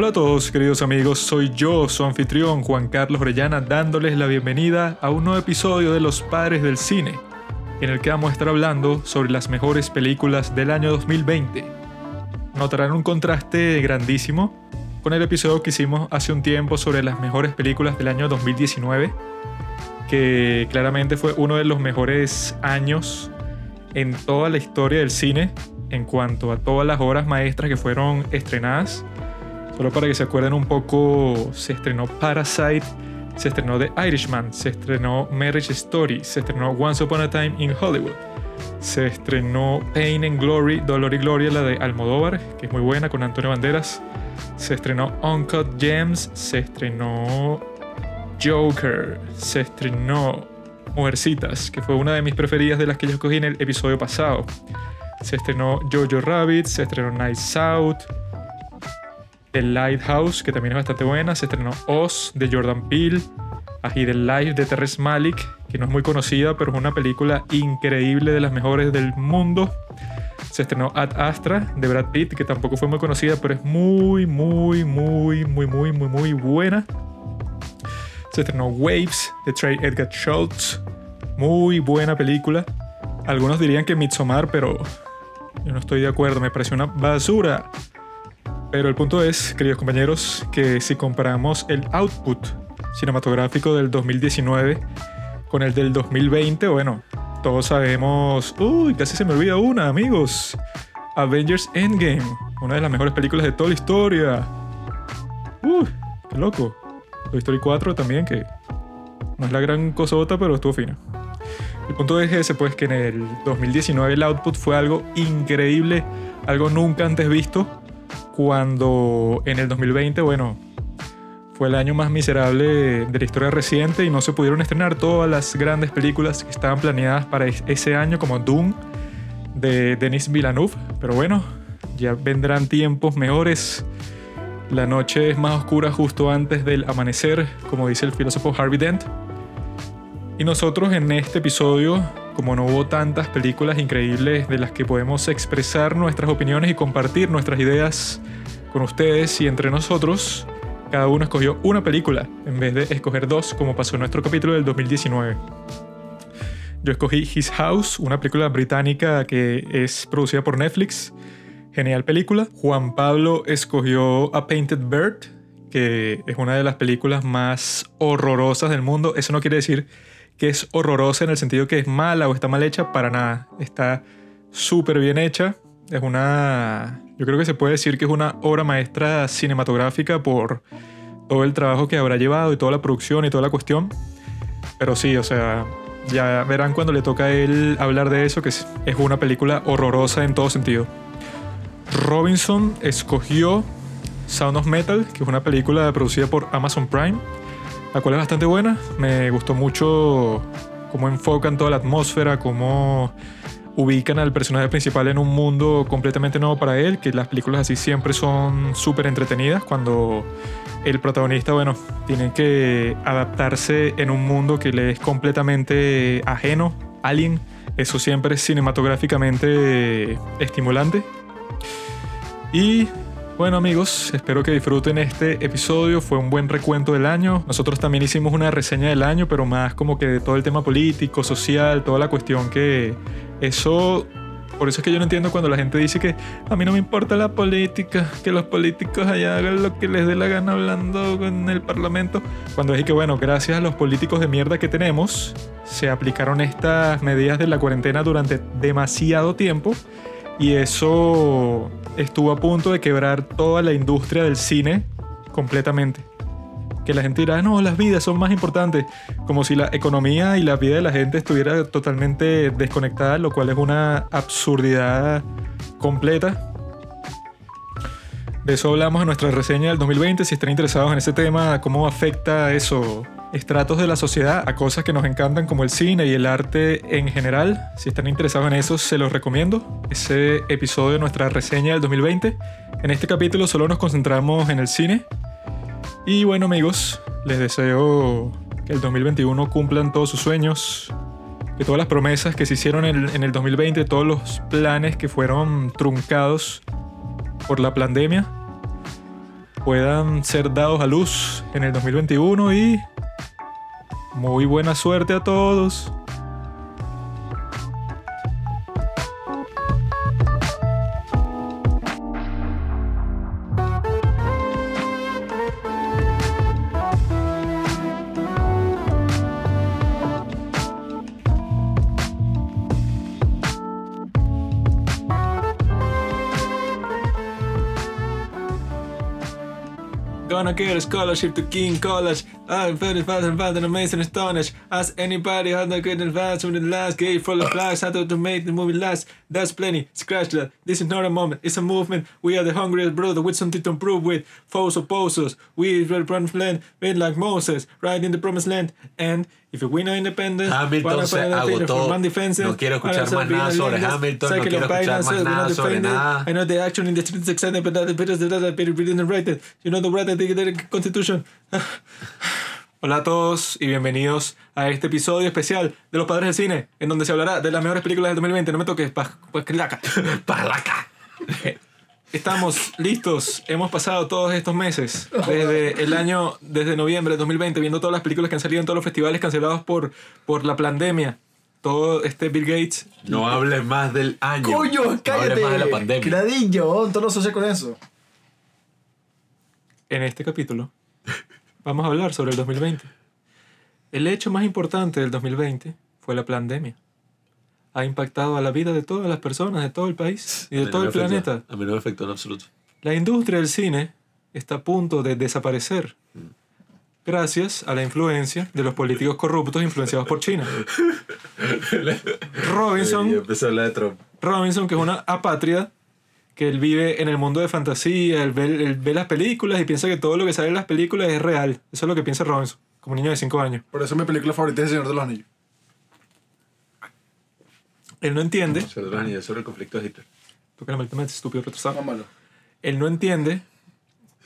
Hola a todos queridos amigos, soy yo, su anfitrión Juan Carlos Orellana, dándoles la bienvenida a un nuevo episodio de Los Padres del Cine, en el que vamos a estar hablando sobre las mejores películas del año 2020. Notarán un contraste grandísimo con el episodio que hicimos hace un tiempo sobre las mejores películas del año 2019, que claramente fue uno de los mejores años en toda la historia del cine en cuanto a todas las obras maestras que fueron estrenadas. Solo para que se acuerden un poco, se estrenó Parasite, se estrenó The Irishman, se estrenó Marriage Story, se estrenó Once Upon a Time in Hollywood, se estrenó Pain and Glory, Dolor y Gloria, la de Almodóvar, que es muy buena con Antonio Banderas, se estrenó Uncut Gems, se estrenó Joker, se estrenó Mujercitas, que fue una de mis preferidas de las que yo escogí en el episodio pasado. Se estrenó Jojo Rabbit, se estrenó Nice Out, The Lighthouse, que también es bastante buena. Se estrenó Oz de Jordan Peele. Ají The Life de Terrence Malick, que no es muy conocida, pero es una película increíble de las mejores del mundo. Se estrenó Ad Astra de Brad Pitt, que tampoco fue muy conocida, pero es muy, muy, muy, muy, muy, muy, muy buena. Se estrenó Waves de Trey Edgar Schultz. Muy buena película. Algunos dirían que Midsommar, pero yo no estoy de acuerdo. Me parece una basura. Pero el punto es, queridos compañeros, que si comparamos el output cinematográfico del 2019 con el del 2020, bueno, todos sabemos... Uy, casi se me olvida una, amigos. Avengers Endgame, una de las mejores películas de toda la historia. Uy, qué loco. Toy Story 4 también, que no es la gran cosota, pero estuvo fina. El punto es ese, pues que en el 2019 el output fue algo increíble, algo nunca antes visto cuando en el 2020, bueno, fue el año más miserable de la historia reciente y no se pudieron estrenar todas las grandes películas que estaban planeadas para ese año, como Doom de Denis Villeneuve. Pero bueno, ya vendrán tiempos mejores. La noche es más oscura justo antes del amanecer, como dice el filósofo Harvey Dent. Y nosotros en este episodio como no hubo tantas películas increíbles de las que podemos expresar nuestras opiniones y compartir nuestras ideas con ustedes y entre nosotros, cada uno escogió una película en vez de escoger dos como pasó en nuestro capítulo del 2019. Yo escogí His House, una película británica que es producida por Netflix. Genial película. Juan Pablo escogió A Painted Bird, que es una de las películas más horrorosas del mundo. Eso no quiere decir que es horrorosa en el sentido que es mala o está mal hecha, para nada. Está súper bien hecha. Es una... Yo creo que se puede decir que es una obra maestra cinematográfica por todo el trabajo que habrá llevado y toda la producción y toda la cuestión. Pero sí, o sea, ya verán cuando le toca a él hablar de eso, que es, una película horrorosa en todo sentido. Robinson escogió Sound of Metal, que es una película producida por Amazon Prime la cual es bastante buena. Me gustó mucho cómo enfocan toda la atmósfera, cómo ubican al personaje principal en un mundo completamente nuevo para él, que las películas así siempre son súper entretenidas cuando el protagonista, bueno, tiene que adaptarse en un mundo que le es completamente ajeno, alien. Eso siempre es cinematográficamente estimulante. Y bueno amigos, espero que disfruten este episodio, fue un buen recuento del año. Nosotros también hicimos una reseña del año, pero más como que de todo el tema político, social, toda la cuestión que eso... Por eso es que yo no entiendo cuando la gente dice que a mí no me importa la política, que los políticos allá hagan lo que les dé la gana hablando en el Parlamento. Cuando dije que, bueno, gracias a los políticos de mierda que tenemos, se aplicaron estas medidas de la cuarentena durante demasiado tiempo y eso estuvo a punto de quebrar toda la industria del cine completamente. Que la gente dirá, no, las vidas son más importantes, como si la economía y la vida de la gente estuviera totalmente desconectada, lo cual es una absurdidad completa. De eso hablamos en nuestra reseña del 2020, si están interesados en ese tema, cómo afecta eso estratos de la sociedad a cosas que nos encantan como el cine y el arte en general. Si están interesados en eso, se los recomiendo. Ese episodio de nuestra reseña del 2020. En este capítulo solo nos concentramos en el cine. Y bueno amigos, les deseo que el 2021 cumplan todos sus sueños, que todas las promesas que se hicieron en el, en el 2020, todos los planes que fueron truncados por la pandemia, puedan ser dados a luz en el 2021 y muy buena suerte a todos. Get a scholarship to King College. I'm very fast and fast and amazing astonished. Ask anybody how they get advance with the last gate for the flags, how to make the movie last. That's plenty. Scratch that. This is not a moment, it's a movement. We are the hungriest brother with something to improve with. Foes opposers. We will run land, made like Moses, right in the promised land. And if we win our independence, Hamilton se agotó. No quiero escuchar más nada sobre Hamilton. No quiero escuchar más nada sobre nada. I know the action in the streets excited, but that the right. You know the right the Constitution. Hola a todos y bienvenidos a este episodio especial de Los Padres del Cine, en donde se hablará de las mejores películas del 2020. No me toques, palaca. Palaca. Estamos listos, hemos pasado todos estos meses, desde el año, desde noviembre de 2020, viendo todas las películas que han salido en todos los festivales cancelados por, por la pandemia. Todo este Bill Gates. No hables más del año. ¡Coño, cállate! No hables más de la pandemia. Gradillo, todo lo asocia con eso. En este capítulo vamos a hablar sobre el 2020. El hecho más importante del 2020 fue la pandemia. Ha impactado a la vida de todas las personas, de todo el país y de todo no el afectó- planeta. A mí no me afectó en absoluto. La industria del cine está a punto de desaparecer gracias a la influencia de los políticos corruptos influenciados por China. Robinson, empezó a hablar de Trump. Robinson, que es una apátrida, que él vive en el mundo de fantasía, él ve, él ve las películas y piensa que todo lo que sale en las películas es real. Eso es lo que piensa Robinson, como niño de 5 años. Por eso mi película favorita es El Señor de los Anillos. Él no entiende, Sobre los anillos, sobre el conflicto de Hitler. porque la mente estúpido retrasado. Mámalo. él no entiende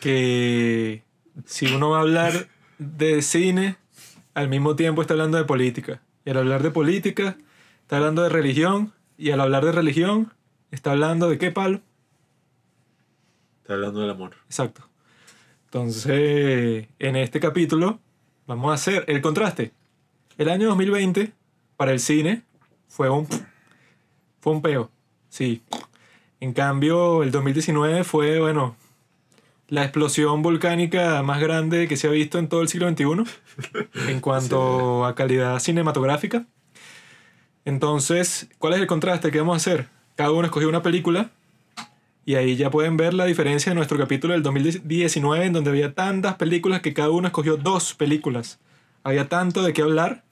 que si uno va a hablar de cine, al mismo tiempo está hablando de política. Y al hablar de política, está hablando de religión. Y al hablar de religión, está hablando de qué palo. Está hablando del amor. Exacto. Entonces, en este capítulo, vamos a hacer el contraste. El año 2020, para el cine, fue un. Fue un peo. Sí. En cambio, el 2019 fue, bueno, la explosión volcánica más grande que se ha visto en todo el siglo XXI en cuanto a calidad cinematográfica. Entonces, ¿cuál es el contraste que vamos a hacer? Cada uno escogió una película y ahí ya pueden ver la diferencia de nuestro capítulo del 2019 en donde había tantas películas que cada uno escogió dos películas. Había tanto de qué hablar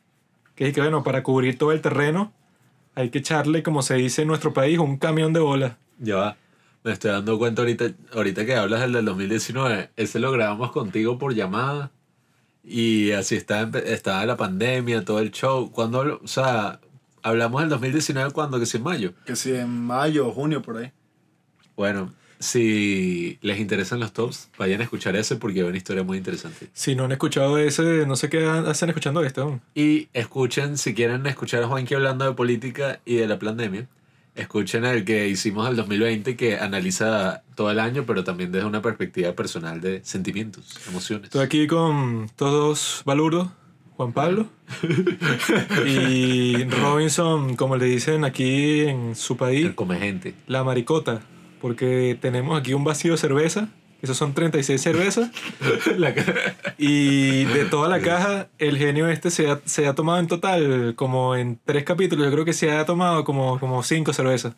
que es que, bueno, para cubrir todo el terreno hay que echarle, como se dice en nuestro país, un camión de bola. Ya va. Me estoy dando cuenta ahorita, ahorita que hablas del del 2019. Ese lo grabamos contigo por llamada. Y así estaba, estaba la pandemia, todo el show. Cuando, hablo- o sea, hablamos del 2019 cuando, que si en mayo. Que si en mayo o junio por ahí. Bueno, si les interesan los tops, vayan a escuchar ese porque hay una historia muy interesante. Si no han escuchado ese, no sé qué hacen escuchando este. aún. Y escuchen, si quieren escuchar a Juanqui hablando de política y de la pandemia, escuchen el que hicimos el 2020 que analiza todo el año, pero también desde una perspectiva personal de sentimientos, emociones. Estoy aquí con todos balurdos, Juan Pablo y Robinson, como le dicen aquí en su país, El come gente. la maricota, porque tenemos aquí un vacío de cerveza, esos son 36 cervezas, La y de toda la caja, el genio este se ha, se ha tomado en total, como en tres capítulos, yo creo que se ha tomado como, como cinco cervezas.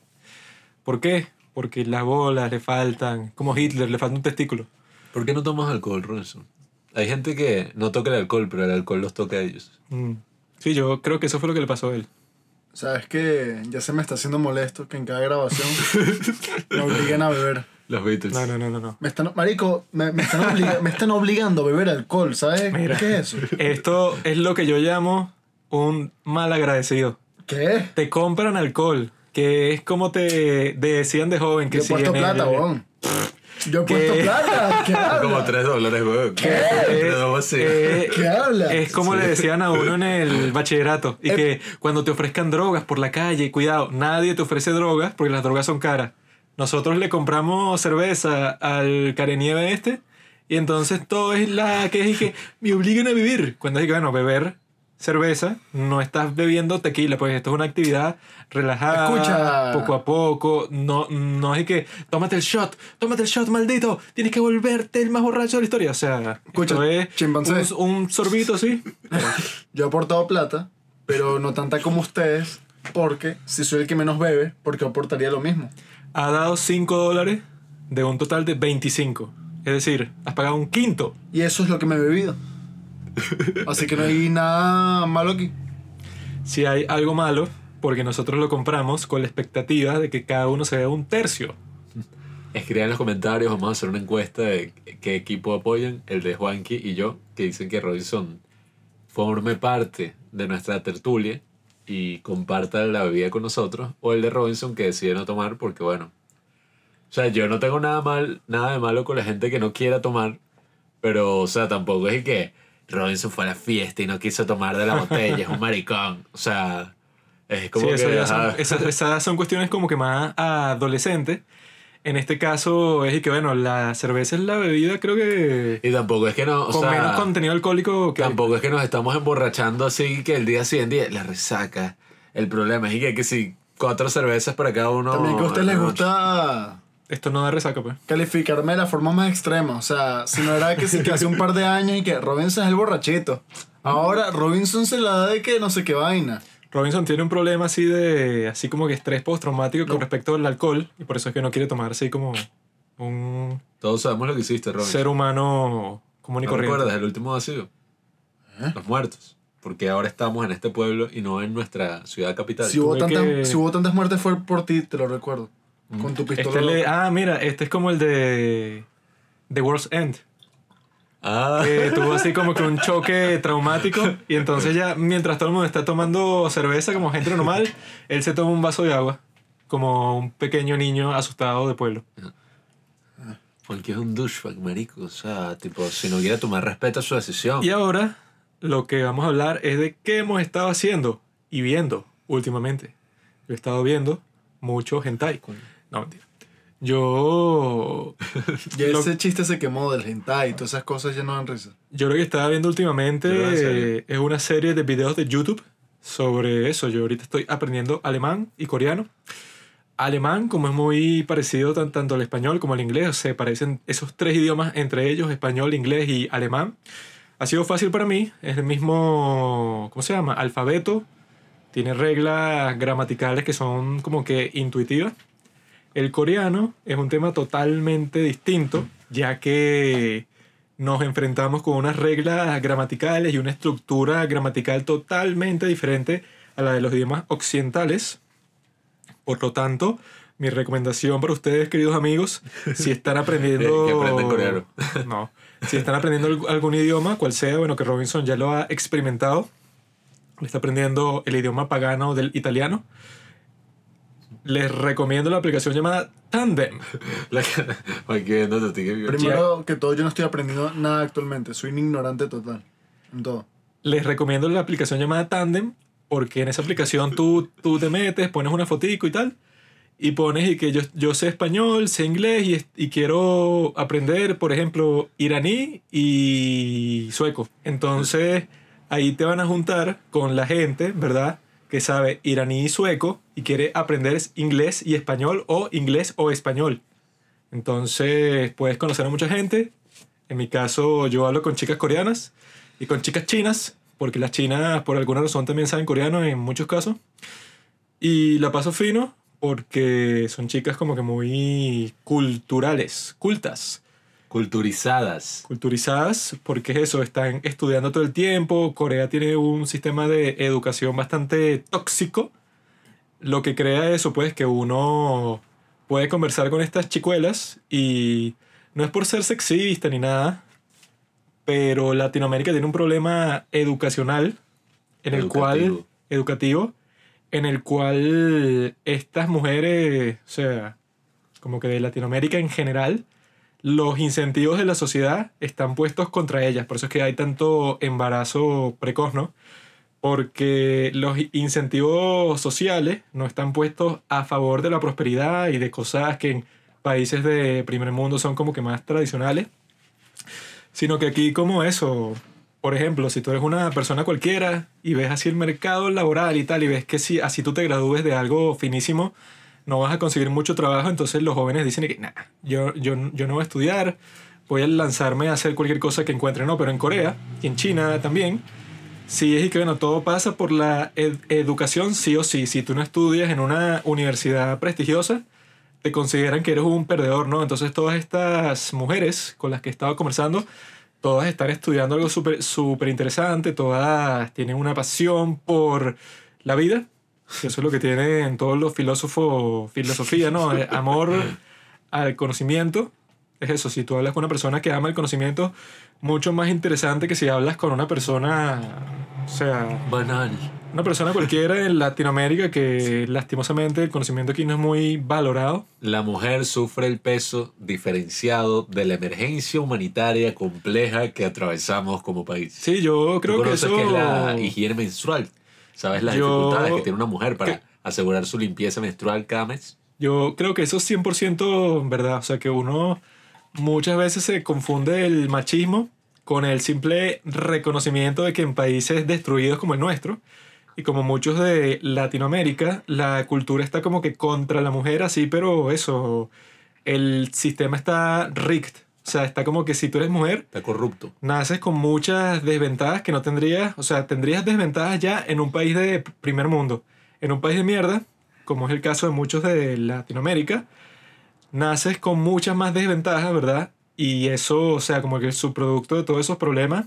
¿Por qué? Porque las bolas le faltan, como Hitler, le falta un testículo. ¿Por qué no tomas alcohol, Robinson? Hay gente que no toca el alcohol, pero el alcohol los toca a ellos. Mm. Sí, yo creo que eso fue lo que le pasó a él. Sabes que ya se me está haciendo molesto que en cada grabación me obliguen a beber. Los Beatles. No, no, no, no. no. Me están, marico, me, me están obliga- me están obligando a beber alcohol, ¿sabes? Mira. ¿Qué es eso? Esto es lo que yo llamo un mal agradecido. ¿Qué? Te compran alcohol, que es como te decían de joven que Yo si puesto en plata, weón. Yo he ¿Qué? puesto plata. ¿Qué Como habla? 3 dólares, weón. Tres dólares, sí. eh, ¿Qué habla? Es como le decían a uno en el bachillerato. Y Eh. que cuando te ofrezcan drogas por la calle, cuidado, nadie te ofrece drogas porque las drogas son caras. Nosotros le compramos cerveza al carenieve este Y entonces todo es la que es y que me obligan a vivir. Cuando es que, bueno, beber cerveza, no estás bebiendo tequila, pues esto es una actividad relajada, Escucha. poco a poco, no, no es que tómate el shot, tómate el shot, maldito, tienes que volverte el más borracho de la historia, o sea, Escucha, esto es chimpancé. un, un sorbito, sí, Yo he aportado plata, pero no tanta como ustedes, porque si soy el que menos bebe, porque aportaría lo mismo. ha dado 5 dólares de un total de 25, es decir, has pagado un quinto. Y eso es lo que me he bebido. Así que no hay nada malo aquí. Si hay algo malo, porque nosotros lo compramos con la expectativa de que cada uno se vea un tercio. Escriban en los comentarios, vamos a hacer una encuesta de qué equipo apoyan, el de Juanqui y yo, que dicen que Robinson forme parte de nuestra tertulia y comparta la bebida con nosotros, o el de Robinson que decide no tomar porque bueno. O sea, yo no tengo nada mal, nada de malo con la gente que no quiera tomar, pero o sea, tampoco es que Robinson fue a la fiesta y no quiso tomar de la botella, es un maricón. O sea, es como Sí, que eso ya son, esas, esas son cuestiones como que más adolescentes. En este caso es y que, bueno, la cerveza es la bebida, creo que y tampoco es que no, o con sea, menos contenido alcohólico que. Tampoco es que nos estamos emborrachando así que el día siguiente la resaca. El problema es que, que si cuatro cervezas para cada uno. También que a ustedes les no, gusta Esto no da resaca, pues. calificarme de la forma más extrema. O sea, si no era que, sí, que hace un par de años y que Robinson es el borrachito. Ahora Robinson se la da de que no sé qué vaina. Robinson tiene un problema así de, así como que estrés postraumático con No. respecto al alcohol y por eso es que no quiere tomar así como un Todos sabemos lo que hiciste, Robin. ser humano común y ¿No corriente. recuerdas el último vacío? ¿Eh? Los muertos. Porque ahora estamos en este pueblo y no en nuestra ciudad capital. Si hubo, que- si hubo tantas muertes fue por ti, te lo recuerdo. Con tu pistola. Este le- ah, mira, este es como el de The World's End. Ah, que tuvo así como que un choque traumático y entonces ya mientras todo el mundo está tomando cerveza como gente normal, él se toma un vaso de agua como un pequeño niño asustado de pueblo. porque es un douchebag, marico. O sea, tipo, si no quiere tomar respeto a su decisión. Y ahora lo que vamos a hablar es de qué hemos estado haciendo y viendo últimamente. Yo he estado viendo mucho hentai. No, mentira. Yo Ya lo- ese chiste se quemó del hentai y todas esas cosas ya no dan risa. Yo lo que estaba viendo últimamente eh, es una serie de videos de YouTube sobre eso. Yo ahorita estoy aprendiendo alemán y coreano. Alemán, como es muy parecido tan- tanto al español como al inglés, se parecen esos tres idiomas entre ellos, español, inglés y alemán. Ha sido fácil para mí, es el mismo, ¿cómo se llama? Alfabeto, tiene reglas gramaticales que son como que intuitivas. El coreano es un tema totalmente distinto, ya que nos enfrentamos con unas reglas gramaticales y una estructura gramatical totalmente diferente a la de los idiomas occidentales. Por lo tanto, mi recomendación para ustedes, queridos amigos, si están aprendiendo... Que aprendan coreano. No. Si están aprendiendo alg- algún idioma, cual sea, bueno, que Robinson ya lo ha experimentado, está aprendiendo el idioma pagano del italiano, les recomiendo la aplicación llamada Tandem. La cara- Porque viéndote a ti que- Primero que todo, yo no estoy aprendiendo nada actualmente. Soy un ignorante total. En todo. Les recomiendo la aplicación llamada Tandem porque en esa aplicación tú, tú te metes, pones una fotico y tal y pones y que yo, yo sé español, sé inglés y, y quiero aprender, por ejemplo, iraní y sueco. Entonces ahí te van a juntar con la gente, ¿verdad? Que sabe iraní y sueco y quiere aprender inglés y español o inglés o español. Entonces puedes conocer a mucha gente. En mi caso yo hablo con chicas coreanas y con chicas chinas, porque las chinas por alguna razón también saben coreano en muchos casos. Y la paso fino porque son chicas como que muy culturales, cultas, Culturizadas. culturizadas, porque es eso, están estudiando todo el tiempo. Corea tiene un sistema de educación bastante tóxico, lo que crea eso, pues que uno puede conversar con estas chicuelas y no es por ser sexista ni nada, pero Latinoamérica tiene un problema educacional en el cual Educativo. educativo en el cual estas mujeres, o sea, como que de Latinoamérica en general, los incentivos de la sociedad están puestos contra ellas. Por eso es que hay tanto embarazo precoz, ¿no? Porque los incentivos sociales no están puestos a favor de la prosperidad y de cosas que en países de primer mundo son como que más tradicionales, Sino que aquí como eso, por ejemplo, si tú eres una persona cualquiera y ves así el mercado laboral y tal, y ves que si así tú te gradúes de algo finísimo, no vas a conseguir mucho trabajo, entonces los jóvenes dicen que, nah, yo, yo, yo no voy a estudiar, voy a lanzarme a hacer cualquier cosa que encuentre, no, pero en Corea y en China también, sí es que, bueno, todo pasa por la ed- educación, sí o sí. Si tú no estudias en una universidad prestigiosa, te consideran que eres un perdedor, ¿no? Entonces todas estas mujeres con las que he conversando, todas están estudiando algo súper súper interesante, todas tienen una pasión por la vida, que eso es lo que tienen todos los filósofos, filosofía, ¿no? Eh, Amor al conocimiento. Es eso, si tú hablas con una persona que ama el conocimiento, mucho más interesante que si hablas con una persona, o sea, Banal. una persona cualquiera en Latinoamérica que lastimosamente el conocimiento aquí no es muy valorado. La mujer sufre el peso diferenciado de la emergencia humanitaria compleja que atravesamos como país. Sí, yo ¿Tú creo que eso... qué es la higiene menstrual? ¿Sabes las Yo- dificultades que tiene una mujer para ¿Qué? asegurar su limpieza menstrual cada mes? Yo creo que eso es 100% verdad. O sea, que uno muchas veces se confunde el machismo con el simple reconocimiento de que en países destruidos como el nuestro, y como muchos de Latinoamérica, la cultura está como que contra la mujer así, pero eso, el sistema está rigged. O sea, está como que si tú eres mujer, Está corrupto. naces con muchas desventajas que no tendrías, o sea, tendrías desventajas ya en un país de primer mundo. En un país de mierda, como es el caso de muchos de Latinoamérica, naces con muchas más desventajas, ¿verdad? Y eso, o sea, como que el subproducto de todos esos problemas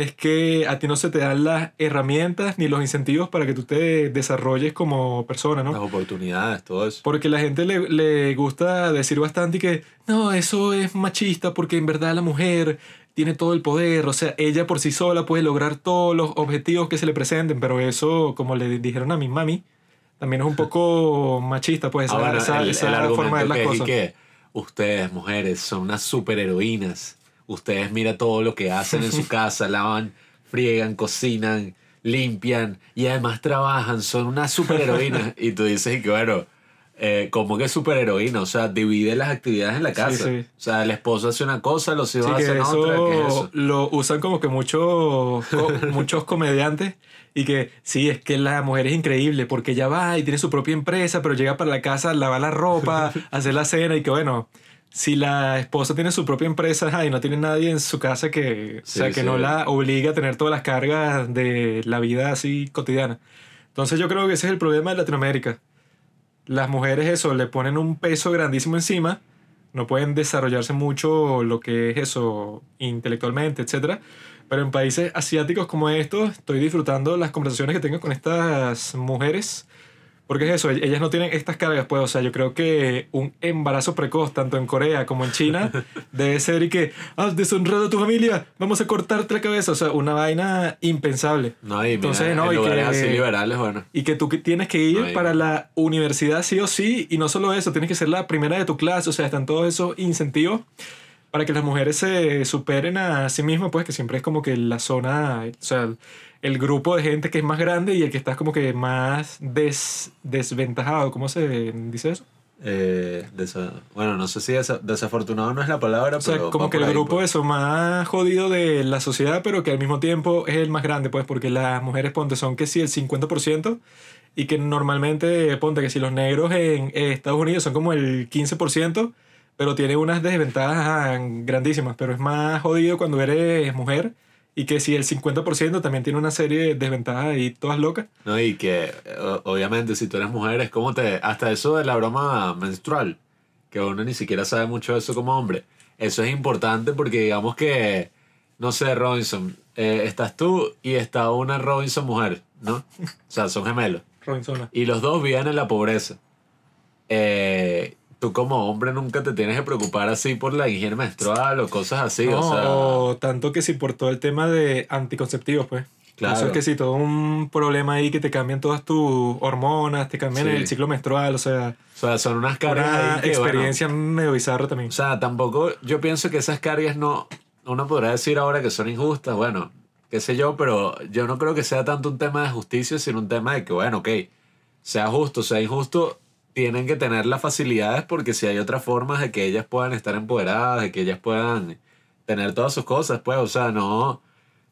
es que a ti no se te dan las herramientas ni los incentivos para que tú te desarrolles como persona, ¿no? Las oportunidades, todo eso. Porque la gente le, le gusta decir bastante y que no, eso es machista porque en verdad la mujer tiene todo el poder, o sea, ella por sí sola puede lograr todos los objetivos que se le presenten, pero eso, como le dijeron a mi mami, también es un poco machista, pues, esa, Ah, bueno, esa- el, esa el forma de las cosas. que ustedes, mujeres, son unas superheroínas. Ustedes mira todo lo que hacen en su casa, lavan, friegan, cocinan, limpian y además trabajan, son unas superheroínas. y tú dices y que bueno, eh, ¿cómo que superheroína? O sea, divide las actividades en la casa. sí. O sea, el esposo hace una cosa, los hijos Sí, que hacen eso, otra. ¿qué es eso? lo usan como que muchos muchos comediantes y que sí, es que la mujer es increíble porque ella va y tiene su propia empresa, pero llega para la casa, lava la ropa, hacer la cena y que bueno, si la esposa tiene su propia empresa y no tiene nadie en su casa que, Sí, o sea, que sí. no la obliga a tener todas las cargas de la vida así cotidiana. Entonces yo creo que ese es el problema de Latinoamérica. Las mujeres eso, le ponen un peso grandísimo encima, no pueden desarrollarse mucho lo que es eso intelectualmente, etc. Pero en países asiáticos como estos, estoy disfrutando las conversaciones que tengo con estas mujeres. Porque es eso, ellas no tienen estas cargas, pues, o sea, yo creo que un embarazo precoz, tanto en Corea como en China, debe ser y que, has deshonrado a tu familia, vamos a cortarte la cabeza, o sea, una vaina impensable. No, y Entonces, mira, no, en y lugares que- así liberales, bueno. Y que tú tienes que ir Ay. para la universidad sí o sí, y no solo eso, tienes que ser la primera de tu clase, o sea, están todos esos incentivos para que las mujeres se superen a sí mismas, pues que siempre es como que la zona, o sea, el, grupo de gente que es más grande y el que estás como que más des- desventajado, ¿cómo se dice eso? Eh, bueno, no sé si desa- desafortunado no es la palabra, O sea, pero como que el ahí, grupo pues. eso más jodido de la sociedad, pero que al mismo tiempo es el más grande, pues, porque las mujeres, ponte, son que sí el 50%, y que normalmente, ponte, que si los negros en Estados Unidos son como el 15%, pero tiene unas desventajas grandísimas, pero es más jodido cuando eres mujer, y que si el 50% también tiene una serie de desventajas ahí todas locas. No, y que o- obviamente si tú eres mujer es como te... Hasta eso de la broma menstrual, que uno ni siquiera sabe mucho de eso como hombre. Eso es importante porque digamos que, no sé, Robinson, eh, estás tú y está una Robinson mujer, ¿no? O sea, son gemelos. Robinson. Y los dos viven en la pobreza. Eh, tú como hombre nunca te tienes que preocupar así por la higiene menstrual o cosas así. No, o sea, o tanto que si por todo el tema de anticonceptivos, pues. Claro. Eso es que si todo un problema ahí que te cambian todas tus hormonas, te cambian Sí. el ciclo menstrual, o sea, o sea, son unas cargas una ahí que, bueno, experiencia medio bizarra también. O sea, tampoco, yo pienso que esas cargas no, uno podrá decir ahora que son injustas, bueno, qué sé yo, pero yo no creo que sea tanto un tema de justicia, sino un tema de que, bueno, ok, sea justo, sea injusto, tienen que tener las facilidades porque si hay otras formas de que ellas puedan estar empoderadas, de que ellas puedan tener todas sus cosas, pues, o sea, no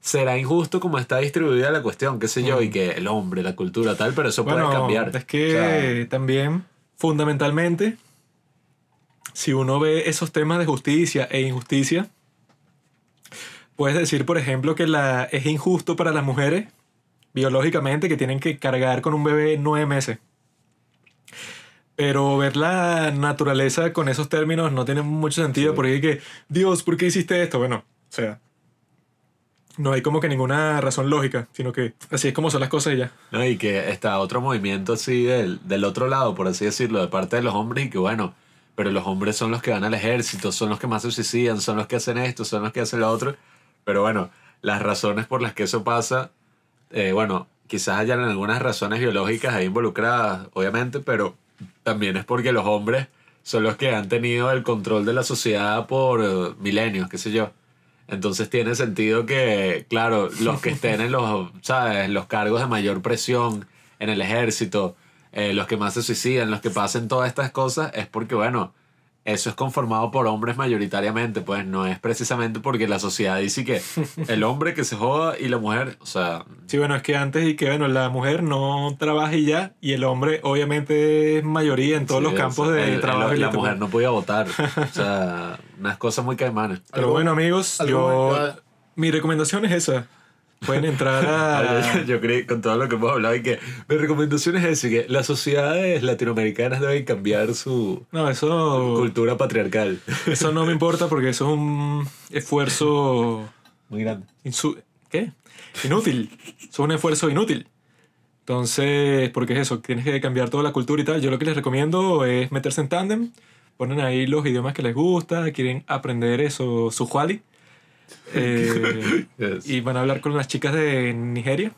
será injusto como está distribuida la cuestión, qué sé yo, y que el hombre, la cultura, tal, pero eso Bueno, puede cambiar. es que también, fundamentalmente, si uno ve esos temas de justicia e injusticia, puedes decir, por ejemplo, que la, es injusto para las mujeres, biológicamente, que tienen que cargar con un bebé nueve meses. Pero ver la naturaleza con esos términos no tiene mucho sentido, Sí. porque hay que, Dios, ¿por qué hiciste esto? Bueno, o sea, no hay como que ninguna razón lógica, sino que así es como son las cosas y ya. ¿no? Y que está otro movimiento así del, del otro lado, por así decirlo, de parte de los hombres, y que bueno, pero los hombres son los que van al ejército, son los que más se suicidan, son los que hacen esto, son los que hacen lo otro. Pero bueno, las razones por las que eso pasa, eh, bueno, quizás hayan algunas razones biológicas ahí involucradas, obviamente, pero también es porque los hombres son los que han tenido el control de la sociedad por eh, milenios, qué sé yo. Entonces tiene sentido que, claro, los que estén en los, ¿sabes? los cargos de mayor presión en el ejército, eh, los que más se suicidan, los que pasen todas estas cosas, es porque, bueno, eso es conformado por hombres mayoritariamente, pues no es precisamente porque la sociedad dice que el hombre que se joda y la mujer, o sea, Sí, bueno, es que antes y que, bueno, la mujer no trabaja y ya, y el hombre obviamente es mayoría en todos sí, los o campos sea, de el- el- trabajo. y la mujer no podía votar, o sea, unas cosas muy caimanes. Pero bueno, amigos, yo... ya- Mi recomendación es esa. Pueden entrar a... Yo creí, con todo lo que hemos hablado, y que mi recomendación es esa, que las sociedades latinoamericanas deben cambiar su No, eso... cultura patriarcal. Eso no me importa porque eso es un esfuerzo... Muy grande. insu- ¿Qué? Inútil. Eso es un esfuerzo inútil. Entonces, porque es eso, tienes que cambiar toda la cultura y tal. Yo lo que les recomiendo es meterse en tándem, ponen ahí los idiomas que les gusta, quieren aprender eso, su Juali. Eh, Yes. y van a hablar con las chicas de Nigeria.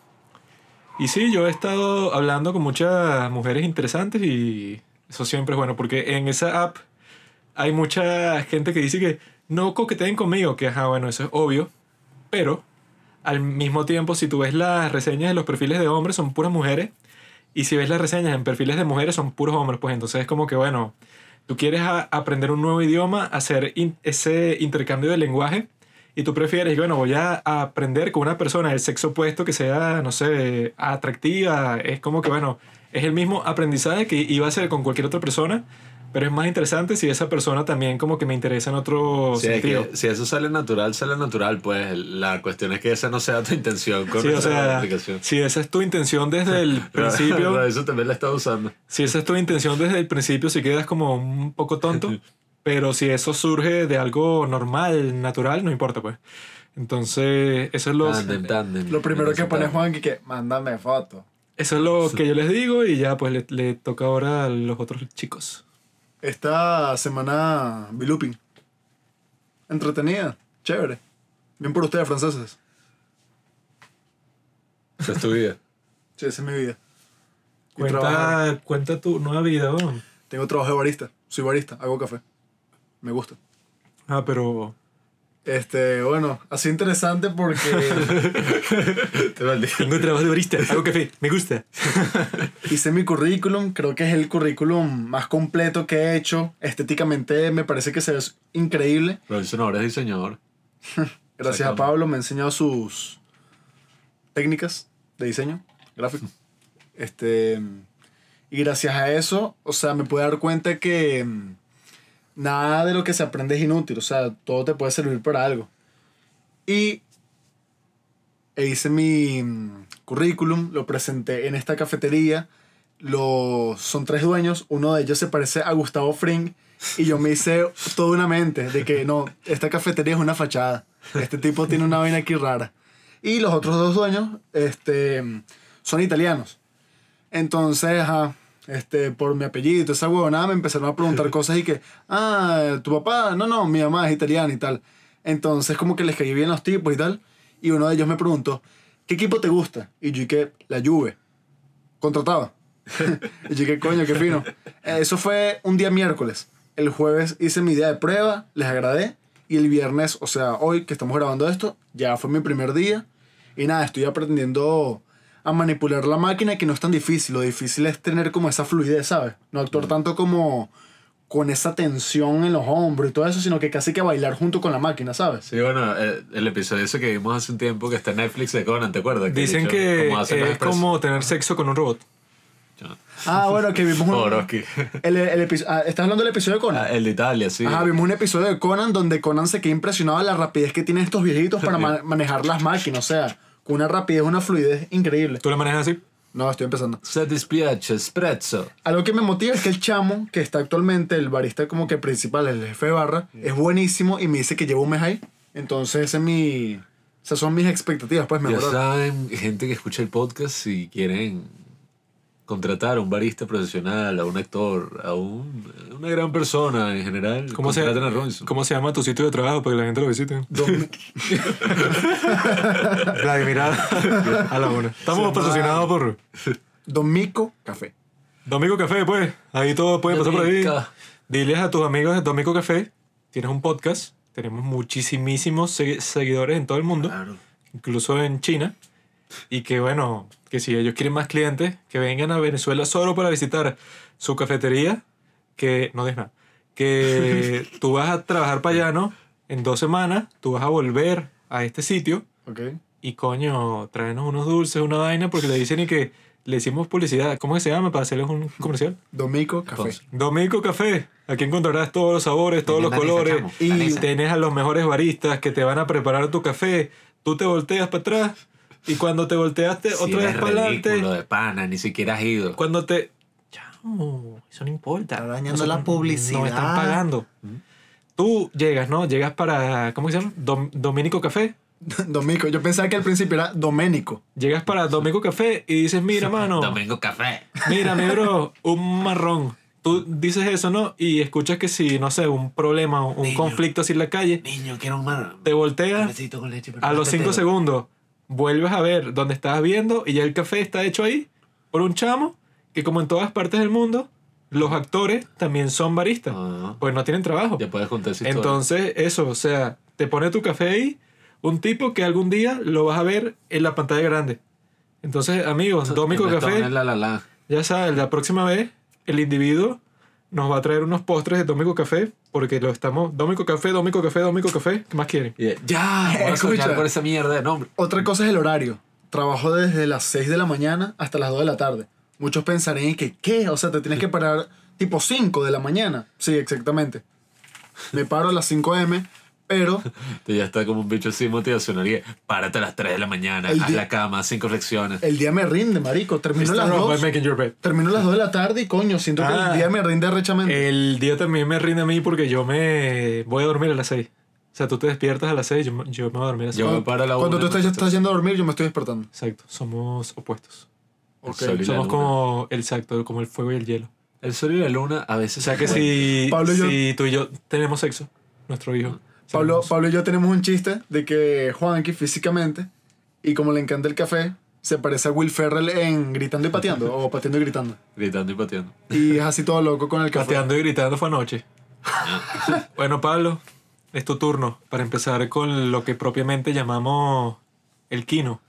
Y sí, yo he estado hablando con muchas mujeres interesantes y eso siempre es bueno, porque en esa app hay mucha gente que dice que no coqueteen conmigo, que ajá, bueno, eso es obvio, pero al mismo tiempo, si tú ves las reseñas de los perfiles de hombres, son puras mujeres, y si ves las reseñas en perfiles de mujeres, son puros hombres, pues entonces es como que, bueno, tú quieres a- aprender un nuevo idioma, hacer in- ese intercambio de lenguaje, y tú prefieres, bueno, voy a aprender con una persona del sexo opuesto que sea, no sé, atractiva. Es como que, bueno, es el mismo aprendizaje que iba a hacer con cualquier otra persona, pero es más interesante si esa persona también como que me interesa en otro Sí, es sentido. que si eso sale natural, sale natural, pues la cuestión es que esa no sea tu intención con Sí, o sea, aplicación. si esa es tu intención desde el principio, eso también la está usando. si esa es tu intención desde el principio, si quedas como un poco tonto, pero si eso surge de algo normal, natural, no importa, pues. Entonces, eso es lo, Tandem, tándem. Lo primero que pone Tándem. Juan que, que mándame foto. eso es lo que yo les digo y ya pues le, le toca ahora a los otros chicos. Esta semana vi Looping. Entretenida, chévere. Bien por ustedes, franceses. Esa es tu vida. Sí, esa es mi vida. Cuenta, cuenta tu nueva vida, weón. Tengo trabajo de barista. Soy barista, hago café. Me gusta. Ah, pero... Este, bueno, así interesante porque Te. Tengo trabajo de barista, hago café, me gusta. hice mi currículum. Creo que es el currículum más completo que he hecho. Estéticamente me parece que se ve increíble. Robinson ahora es diseñador. Gracias a. Pablo me ha enseñado sus técnicas de diseño gráfico. Este, y gracias a eso, o sea, me puedo dar cuenta que mm, nada de lo que se aprende es inútil, o sea, todo te puede servir para algo. Y e hice mi mm, currículum, lo presenté en esta cafetería. Los, son tres dueños, uno de ellos se parece a Gustavo Fring y yo me hice toda una mente de que no, esta cafetería es una fachada. Este tipo tiene una vaina aquí rara. Y los otros dos dueños este, son italianos. Entonces, ajá, este, por mi apellido esa huevonada me empezaron a preguntar cosas y que, ah, tu papá, no, no, mi mamá es italiana y tal. Entonces, como que les caí bien los tipos y tal. Y uno de ellos me preguntó, ¿qué equipo te gusta? Y yo que la Juve. Contrataba. y yo que coño, qué fino. Eso fue un día miércoles. El jueves hice mi día de prueba, les agradé. Y el viernes, o sea, hoy que estamos grabando esto, ya fue mi primer día. Y nada, estoy aprendiendo a manipular la máquina, que no es tan difícil. Lo difícil es tener como esa fluidez, ¿sabes? No actuar tanto como, con esa tensión en los hombros y todo eso, sino que casi que bailar junto con la máquina, ¿sabes? Sí, bueno, el, el episodio ese que vimos hace un tiempo que está en Netflix de Conan, ¿te acuerdas? Que Dicen dicho, que es como tener sexo con un robot. Ah, bueno, que vimos un... El, el episo- ah, ¿Estás hablando del episodio de Conan? Ah, el de Italia, sí. Ajá, vimos un episodio de Conan donde Conan se queda impresionado de la rapidez que tienen estos viejitos para ma- manejar las máquinas. O sea, con una rapidez, una fluidez increíble. ¿Tú la manejas así? No, estoy empezando. Se dispiace, espresso. Algo que me motiva es que el chamo, que está actualmente el barista como que principal, el jefe de barra, es buenísimo y me dice que lleva un mes ahí. Entonces, ese es mi... Esas son mis expectativas, pues, Ya mejorar. saben, gente que escucha el podcast, si quieren contratar a un barista profesional, a un actor, a un, una gran persona en general, ¿Cómo se, contraten a Robinson. ¿Cómo se llama tu sitio de trabajo para que la gente lo visite? Vladimir a la una. Estamos patrocinados por Domico Café. Domingo Café, pues. Ahí todos pueden pasar por ahí. Domico. Diles a tus amigos de Domingo Café. Tienes un podcast. Tenemos muchísimos segui- seguidores en todo el mundo, Claro. incluso en China. Y que bueno, que si ellos quieren más clientes, que vengan a Venezuela solo para visitar su cafetería, que no des nada. Que tú vas a trabajar para allá, ¿no? En dos semanas, tú vas a volver a este sitio Ok. y coño, tráenos unos dulces, una vaina, porque le dicen y que le hicimos publicidad. ¿Cómo que se llama para hacerles un comercial? Domico Café. Entonces, Domingo Café. Aquí encontrarás todos los sabores, todos los colores. chamo. Y-. Tienes a los mejores baristas que te van a preparar tu café. Tú te volteas para atrás y cuando te volteaste Si otra vez para ridículo adelante, de pana, ni siquiera has ido. cuando te... Chamo, eso no importa. Está dañando Nosotros la publicidad. No están pagando. Tú llegas, ¿no? Llegas para, ¿cómo se llama? Dom- Dominico Café. Domico. Yo pensaba que al principio era Doménico. Llegas para Domingo Café y dices, mira, mano. Domingo Café. Mira, mi bro, un marrón. Tú dices eso, ¿no? Y escuchas que si, no sé, un problema, un Niño. conflicto así en la calle, Niño, quiero un mar. te volteas con leche. a no los 5 tetero. segundos, vuelves a ver donde estabas viendo y ya el café está hecho ahí por un chamo que como en todas partes del mundo, los actores también son baristas, Ah, pues no tienen trabajo. ya puedes contar esa historia. Entonces, eso, o sea, te pone tu café ahí, un tipo que algún día lo vas a ver en la pantalla grande. Entonces, amigos, Domingo En Café... La, la, la. Ya sabes, la próxima vez el individuo nos va a traer unos postres de Domingo Café porque lo estamos... Domingo Café, Domingo Café, Domingo Café. ¿Qué más quieren? Y- Ya, Escucha. por esa mierda de nombre. Otra cosa es el horario. Trabajo desde las 6 de la mañana hasta las 2 de la tarde. Muchos pensarían que, ¿qué? O sea, te tienes que parar tipo 5 de la mañana. Sí, exactamente. Me paro a las 5 m, pero Tú ya está como un bicho así motivacional. y, Párate a las 3 de la mañana, haz día- la cama, cinco flexiones. el día me rinde, marico. Termino las Start off 2. by making your bed. Termino a las 2 de la tarde y coño, siento que Ah. el día me rinde rechamente. El día también me rinde a mí porque yo me voy a dormir a las 6. O sea, tú te despiertas a las 6, yo, me- yo me voy a dormir a las 6. Yo me paro a la Cuando una, tú estás, estás yendo a dormir, yo me estoy despertando. Exacto, somos opuestos. Somos como, exacto, como el fuego y el hielo. El sol y la luna a veces. O sea que si, Pablo y yo- si tú y yo tenemos sexo, nuestro hijo. Pablo, Pablo y yo tenemos un chiste de que Juanqui físicamente, y como le encanta el café, se parece a Will Ferrell en Gritando y Pateando, o Pateando y Gritando. Gritando y pateando. Y es así todo loco con el café. Pateando y gritando fue anoche. bueno, Pablo, es tu turno para empezar con lo que propiamente llamamos el kino.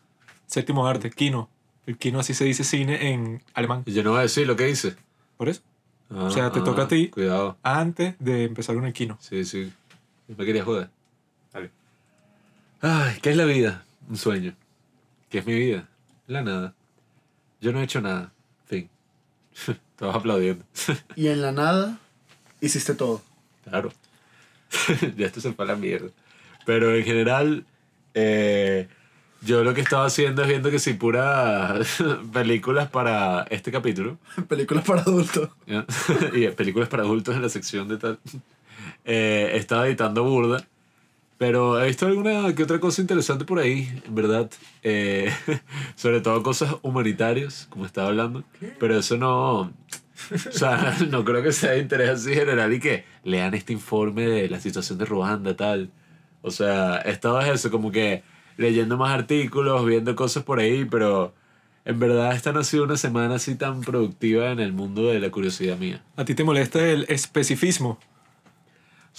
Séptimo arte, kino. El kino así se dice cine en alemán. Yo no voy a decir lo que dice. Por eso. Ah, O sea, te ah, toca a ti. Cuidado. Antes de empezar con el kino. Sí, sí. Me quería joder. Ay, ¿qué es la vida? Un sueño. ¿Qué es mi vida? La nada. Yo no he hecho nada. Fin. Todos aplaudiendo. Y en la nada, hiciste todo. Claro. ya esto se fue a la mierda. Pero en general, eh, yo lo que estaba haciendo es viendo que si puras películas para este capítulo. Películas para adultos. y películas para adultos en la sección de tal. Eh, estaba editando burda. Pero he visto alguna que otra cosa interesante por ahí, en verdad. Eh, sobre todo cosas humanitarias, como estaba hablando. Pero eso no. O sea, no creo que sea de interés así general y que lean este informe de la situación de Ruanda, tal. O sea, he estado eso, como que leyendo más artículos, viendo cosas por ahí, pero en verdad esta no ha sido una semana así tan productiva en el mundo de la curiosidad mía. ¿A ti te molesta el especificismo?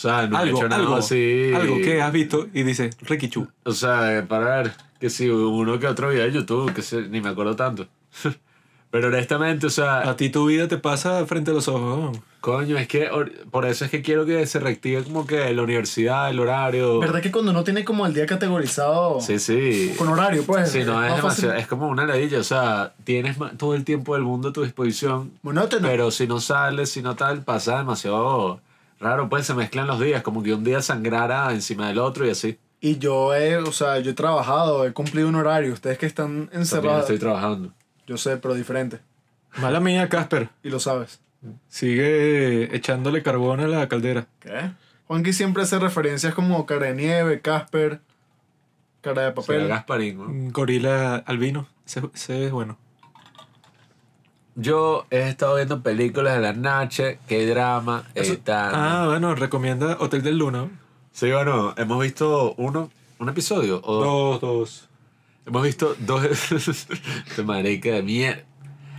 O sea, no he algo, hecho nada algo, así. algo que has visto y dices, Ricky Chu. O sea, para ver, que si uno que otro video de YouTube, que se- ni me acuerdo tanto. Pero honestamente, o sea, A ti tu vida te pasa frente a los ojos. ¿no? coño, es que or- por eso es que quiero que se reactive como que la universidad, el horario. ¿Verdad que cuando no tiene como el día categorizado Sí, sí. con horario, pues? Sí, no, es demasiado, es como una ladilla, o sea, tienes todo el tiempo del mundo a tu disposición, Monótono. pero si no sales, si no tal, pasa demasiado raro, pues se mezclan los días, como que un día sangrara encima del otro y así. Y yo he, o sea, yo he trabajado, he cumplido un horario. Ustedes que están También encerrados, estoy trabajando. yo sé, pero diferente. Mala mía, Casper. Y lo sabes. Sigue echándole carbón a la caldera. ¿Qué? Juanqui siempre hace referencias como cara de nieve, Casper, cara de Será papel. Gasparín, ¿no? Un Gorila albino. Ese, ese es bueno. Yo he estado viendo películas de la noche, que drama, Eso- editando. Ah, bueno, recomienda Hotel del Luna. Sí, bueno, hemos visto uno, un episodio, o Dos, dos. Hemos visto dos. de marica de mierda.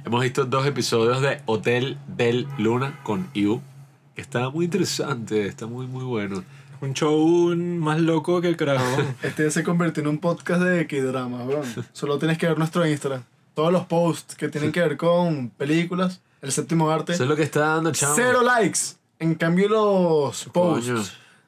Hemos visto dos episodios de Hotel del Luna con Iu. Que está muy interesante, está muy, muy bueno. Un show más loco que el carajo. Este se convirtió en un podcast de K-drama, bro. Solo tienes que ver nuestro Instagram. Todos los posts que tienen que ver con películas, el séptimo arte. Eso es lo que está dando, chamo. Cero likes. En cambio, los posts Coño.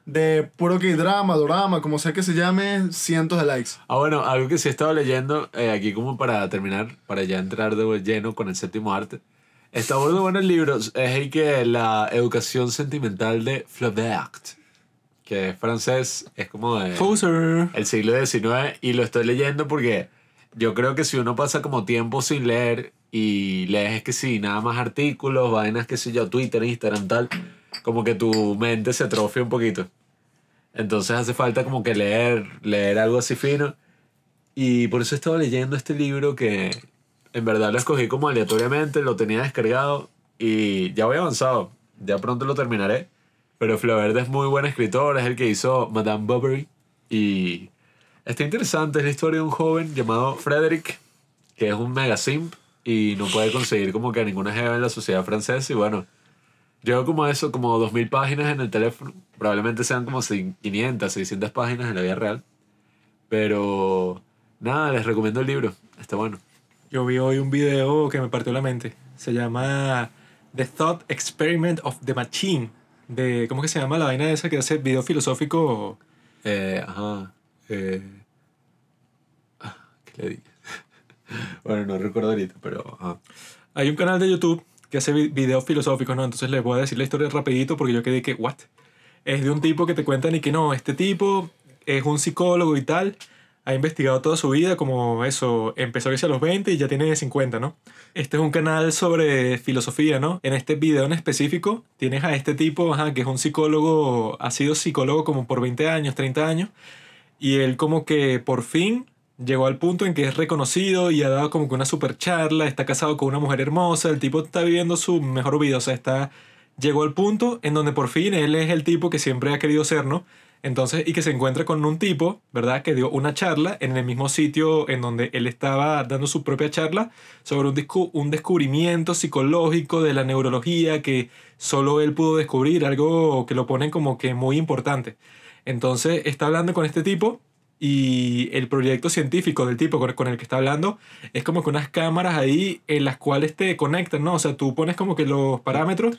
de puro K-drama, dorama, como sea que se llame, cientos de likes. Ah, bueno, algo que sí he estado leyendo eh, aquí como para terminar, para ya entrar de lleno con el séptimo arte. Está bueno el libro, es el que la educación sentimental de Flaubert, que es francés, es como de... Poser. el siglo XIX y lo estoy leyendo porque yo creo que si uno pasa como tiempo sin leer y lees que sí, nada más artículos, vainas que sé yo, Twitter, Instagram, tal, como que tu mente se atrofia un poquito. Entonces hace falta como que leer, leer algo así fino. Y por eso estaba leyendo este libro que en verdad lo escogí como aleatoriamente, lo tenía descargado y ya voy avanzado, ya pronto lo terminaré. Pero Flaubert es muy buen escritor, es el que hizo Madame Bovary y está interesante, es la historia de un joven llamado Frederick, que es un mega simp y no puede conseguir como que ninguna jeva en la sociedad francesa y bueno, llevo como eso, como 2000 páginas en el teléfono, probablemente sean como 500, 600 páginas en la vida real, pero nada, les recomiendo el libro, está bueno. Yo vi hoy un video que me partió la mente. Se llama The Thought Experiment of the Machine. De, ¿Cómo que se llama la vaina esa que hace video filosófico? Eh, ajá. Eh, ah, ¿Qué le dije? bueno, no recuerdo ahorita, pero... Hay un canal de YouTube que hace vi- videos filosóficos, ¿no? Entonces les voy a decir la historia rapidito porque yo quedé que, ¿what? Es de un tipo que te cuentan y que no, este tipo es un psicólogo y tal, ha investigado toda su vida, como eso, empezó a los 20 y ya tiene 50, ¿no? Este es un canal sobre filosofía, ¿no? En este video en específico tienes a este tipo, ajá, que es un psicólogo, ha sido psicólogo como por 20 años, 30 años, y él como que por fin llegó al punto en que es reconocido y ha dado como que una super charla, está casado con una mujer hermosa, el tipo está viviendo su mejor vida, o sea, está llegó al punto en donde por fin él es el tipo que siempre ha querido ser, ¿no? Entonces, y que se encuentra con un tipo, ¿verdad? Que dio una charla en el mismo sitio en donde él estaba dando su propia charla sobre un, discu- un descubrimiento psicológico de la neurología que solo él pudo descubrir, algo que lo ponen como que muy importante. Entonces, está hablando con este tipo y el proyecto científico del tipo con, el que está hablando es como que unas cámaras ahí en las cuales te conectan, ¿no? O sea, tú pones como que los parámetros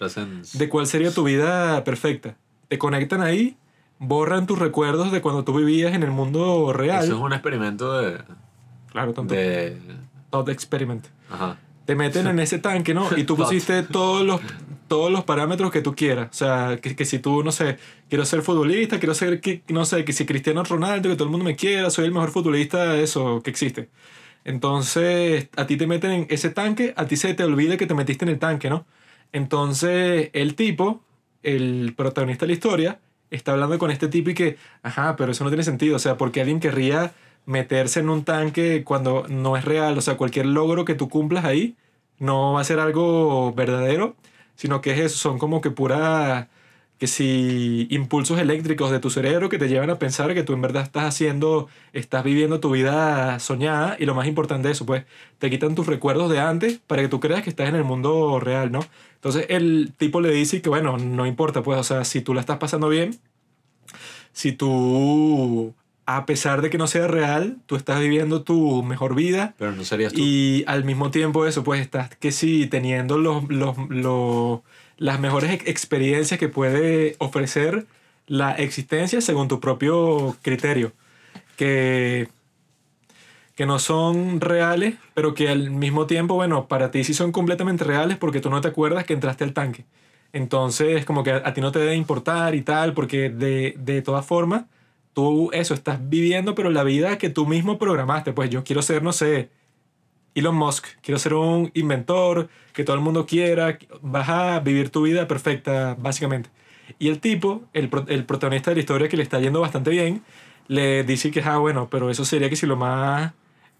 de cuál sería tu vida perfecta. Te conectan ahí, borran tus recuerdos de cuando tú vivías en el mundo real. Eso es un experimento de... Claro, tanto. de Thought experiment. ajá. Te meten en ese tanque, ¿no? Y tú pusiste todos los, todos los parámetros que tú quieras. O sea, que, que si tú, no sé, quiero ser futbolista, quiero ser, que, no sé, que si Cristiano Ronaldo, que todo el mundo me quiera, soy el mejor futbolista, eso, que existe. Entonces, a ti te meten en ese tanque, a ti se te olvida que te metiste en el tanque, ¿no? Entonces, el tipo, el protagonista de la historia, está hablando con este tipo y que, ajá, pero eso no tiene sentido. O sea, porque alguien querría meterse en un tanque cuando no es real. O sea, cualquier logro que tú cumplas ahí no va a ser algo verdadero, sino que es eso, son como que pura, que si impulsos eléctricos de tu cerebro que te llevan a pensar que tú en verdad estás haciendo, estás viviendo tu vida soñada y lo más importante de eso, pues te quitan tus recuerdos de antes para que tú creas que estás en el mundo real, ¿no? Entonces el tipo le dice que bueno, no importa, pues, o sea, si tú la estás pasando bien, si tú a pesar de que no sea real, tú estás viviendo tu mejor vida Pero no serías tú. y al mismo tiempo eso, pues estás que sí, teniendo los, los, los- las mejores ex- experiencias que puede ofrecer la existencia según tu propio criterio. Que, que no son reales, pero que al mismo tiempo, bueno, para ti sí son completamente reales porque tú no te acuerdas que entraste al tanque. Entonces, como que a, a ti no te debe importar y tal, porque de, de todas formas, tú eso, estás viviendo, pero la vida que tú mismo programaste. Pues yo quiero ser, no sé, Elon Musk, quiero ser un inventor, que todo el mundo quiera, vas a vivir tu vida perfecta, básicamente. Y el tipo, el, el protagonista de la historia que le está yendo bastante bien, le dice que, ah, bueno, pero eso sería que si lo más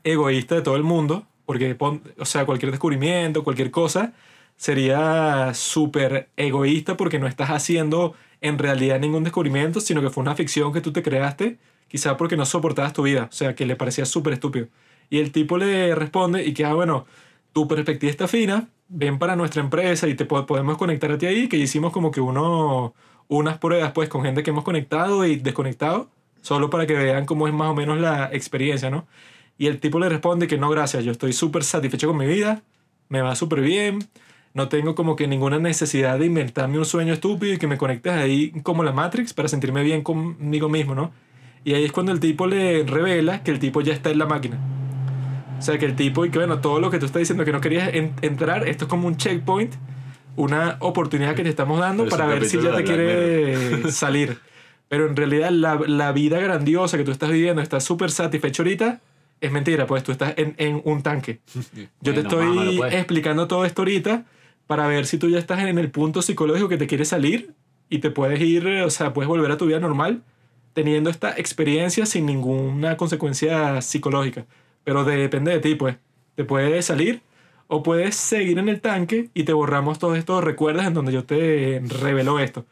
egoísta de todo el mundo, porque, o sea, cualquier descubrimiento, cualquier cosa, sería súper egoísta porque no estás haciendo en realidad ningún descubrimiento, sino que fue una ficción que tú te creaste, quizá porque no soportabas tu vida, o sea, que le parecía súper estúpido. Y el tipo le responde y que, ah, bueno, tu perspectiva está fina, ven para nuestra empresa y te po- podemos conectar a ti ahí, que hicimos como que uno, unas pruebas pues con gente que hemos conectado y desconectado, solo para que vean cómo es más o menos la experiencia, ¿no? Y el tipo le responde que no, gracias, yo estoy súper satisfecho con mi vida, me va súper bien, no tengo como que ninguna necesidad de inventarme un sueño estúpido y que me conectes ahí como la Matrix para sentirme bien conmigo mismo, ¿no? Y ahí es cuando el tipo le revela que el tipo ya está en la máquina. O sea, que el tipo, y que bueno, todo lo que tú estás diciendo que no querías en- entrar, esto es como un checkpoint, una oportunidad que te estamos dando Pero para ver si ya te quiere salir. Pero en realidad la, la vida grandiosa que tú estás viviendo, estás súper satisfecho ahorita, es mentira, pues tú estás en, en un tanque. Yo te Bueno, estoy mámalo, pues. explicando todo esto ahorita para ver si tú ya estás en el punto psicológico que te quieres salir y te puedes ir, o sea, puedes volver a tu vida normal teniendo esta experiencia sin ninguna consecuencia psicológica. Pero de- depende de ti, pues. Te puedes salir o puedes seguir en el tanque y te borramos todos estos recuerdos en donde yo te revelo esto.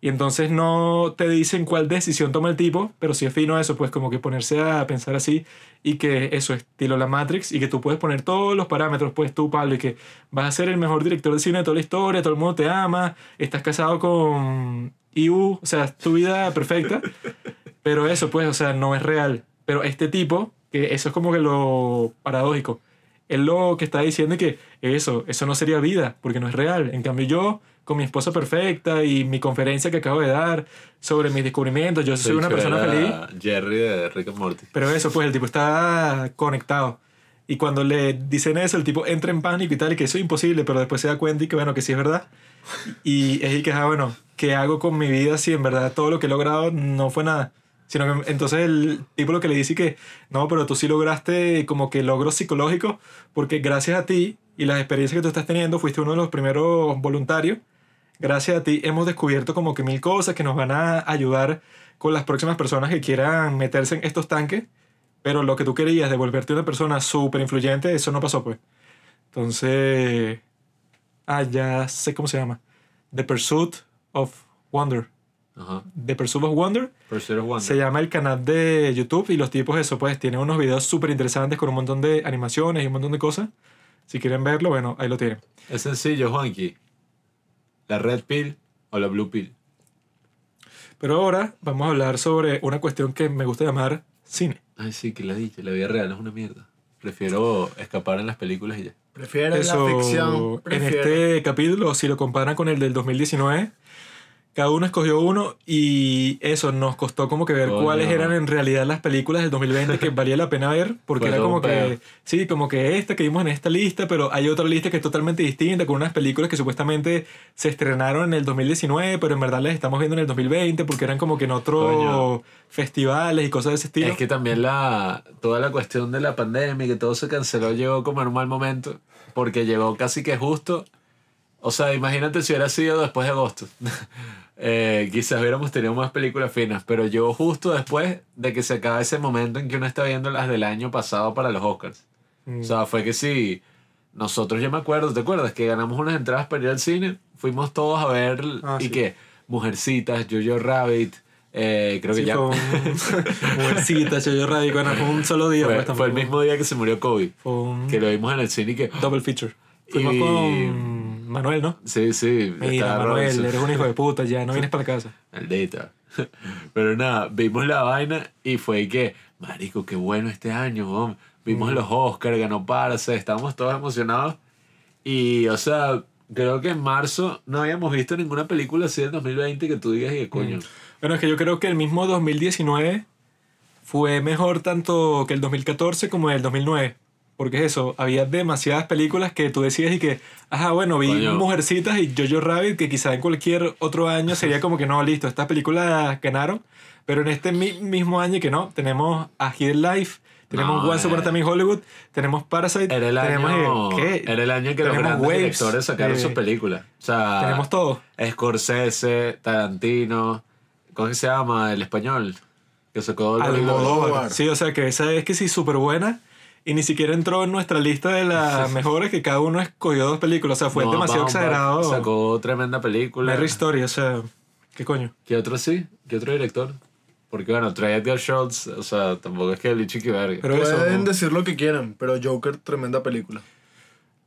Y entonces no te dicen cuál decisión toma el tipo, pero sí es fino eso, pues como que ponerse a pensar así y que eso es estilo la Matrix y que tú puedes poner todos los parámetros, pues tú, Pablo, y que vas a ser el mejor director de cine de toda la historia, todo el mundo te ama, estás casado con IU, o sea, es tu vida perfecta, pero eso, pues, o sea, no es real. Pero este tipo, que eso es como que lo paradójico, él lo que está diciendo es que eso, eso no sería vida, porque no es real. En cambio yo, con mi esposa perfecta y mi conferencia que acabo de dar sobre mis descubrimientos, yo soy una persona feliz. Jerry de Rick and Morty. Pero eso, pues el tipo está conectado. Y cuando le dicen eso, el tipo entra en pánico y tal, y que eso es imposible, pero después se da cuenta y que bueno, que sí es verdad. Y es y que, ah, bueno, ¿qué hago con mi vida si en verdad todo lo que he logrado no fue nada? Sino que entonces el tipo lo que le dice que, no, pero tú sí lograste como que logros psicológicos, porque gracias a ti y las experiencias que tú estás teniendo, fuiste uno de los primeros voluntarios. Gracias a ti hemos descubierto como que mil cosas que nos van a ayudar con las próximas personas que quieran meterse en estos tanques. Pero lo que tú querías de volverte una persona súper influyente, eso no pasó, pues. Entonces. Ah, ya sé cómo se llama. The Pursuit of Wonder. Ajá. The Pursuit of Wonder. Pursuit of Wonder. Se llama el canal de YouTube y los tipos, eso, pues, tienen unos videos súper interesantes con un montón de animaciones y un montón de cosas. Si quieren verlo, bueno, ahí lo tienen. Es sencillo, Juanqui. ¿La red pill o la blue pill? Pero ahora vamos a hablar sobre una cuestión que me gusta llamar cine. Ay, sí, que la dije. La vida real es una mierda. Prefiero escapar en las películas y ya. Prefiero Eso, la ficción. en este capítulo, si lo comparan con el del 2019, cada uno escogió uno y eso nos costó como que ver Coño. cuáles eran en realidad las películas del 2020 que valía la pena ver, porque Fue era como que, sí, como que esta que vimos en esta lista, pero hay otra lista que es totalmente distinta, con unas películas que supuestamente se estrenaron en el 2019, pero en verdad las estamos viendo en el 2020 porque eran como que en otros festivales y cosas de ese estilo. Es que también la, toda la cuestión de la pandemia y que todo se canceló llegó como en un mal momento. Porque llegó casi que justo. O sea, imagínate si hubiera sido después de agosto. Eh, quizás hubiéramos tenido más películas finas, pero llegó justo después de que se acaba ese momento en que uno está viendo las del año pasado para los Oscars. Mm. O sea, fue que sí. Nosotros, yo me acuerdo, ¿te acuerdas? Que ganamos unas entradas para ir al cine. Fuimos todos a ver. Ah, y sí. que Mujercitas, Jojo Rabbit. eh, creo que Sí, ya. fue un- Mujercita, Choyo Radio, bueno, fue un solo día. Fue, pues, fue el mismo día que se murió Kobe. Un Que lo vimos en el cine y que. double feature. Fuimos Y- con Manuel, ¿no? Sí, sí. Mira, Manuel, Robinson. eres un hijo de puta, ya no vienes para la casa. Maldita. Pero nada, vimos la vaina y fue que, marico, qué bueno este año, hombre. Vimos los Oscars, ganó Parse, estábamos todos emocionados. Y, o sea, creo que en marzo no habíamos visto ninguna película así del 2020 que tú digas y que coño. Bueno, es que yo creo que el mismo 2019 fue mejor tanto que el 2014 como el 2009. Porque es eso, había demasiadas películas que tú decías y que, ajá, bueno, vi Coño. Mujercitas y Jojo Rabbit, que quizá en cualquier otro año sería como que no, listo, estas películas ganaron. Pero en este mi- mismo año que no, tenemos A Hidden Life, tenemos No, Once Upon a eh. Time in Hollywood, tenemos Parasite, Era el tenemos año, eh, ¿qué? era el año que los Tenemos grandes Waves, directores sacaron eh, sus películas. O sea, Tenemos todo. Scorsese, Tarantino, ¿cómo se llama? El español. Que sacó. Almodóvar. Sí, o sea que esa es que sí, súper buena. Y ni siquiera entró en nuestra lista de las mejores, que cada uno escogió dos películas. O sea, fue Noah demasiado Baumbach exagerado. Sacó tremenda película. Mary Story, o sea, ¿qué coño? ¿Qué otro sí? ¿Qué otro director? Porque bueno, trae Edgar Schultz, o sea, tampoco es que el chiqui verga. Pero eso, Pueden decir lo que quieran, pero Joker, tremenda película.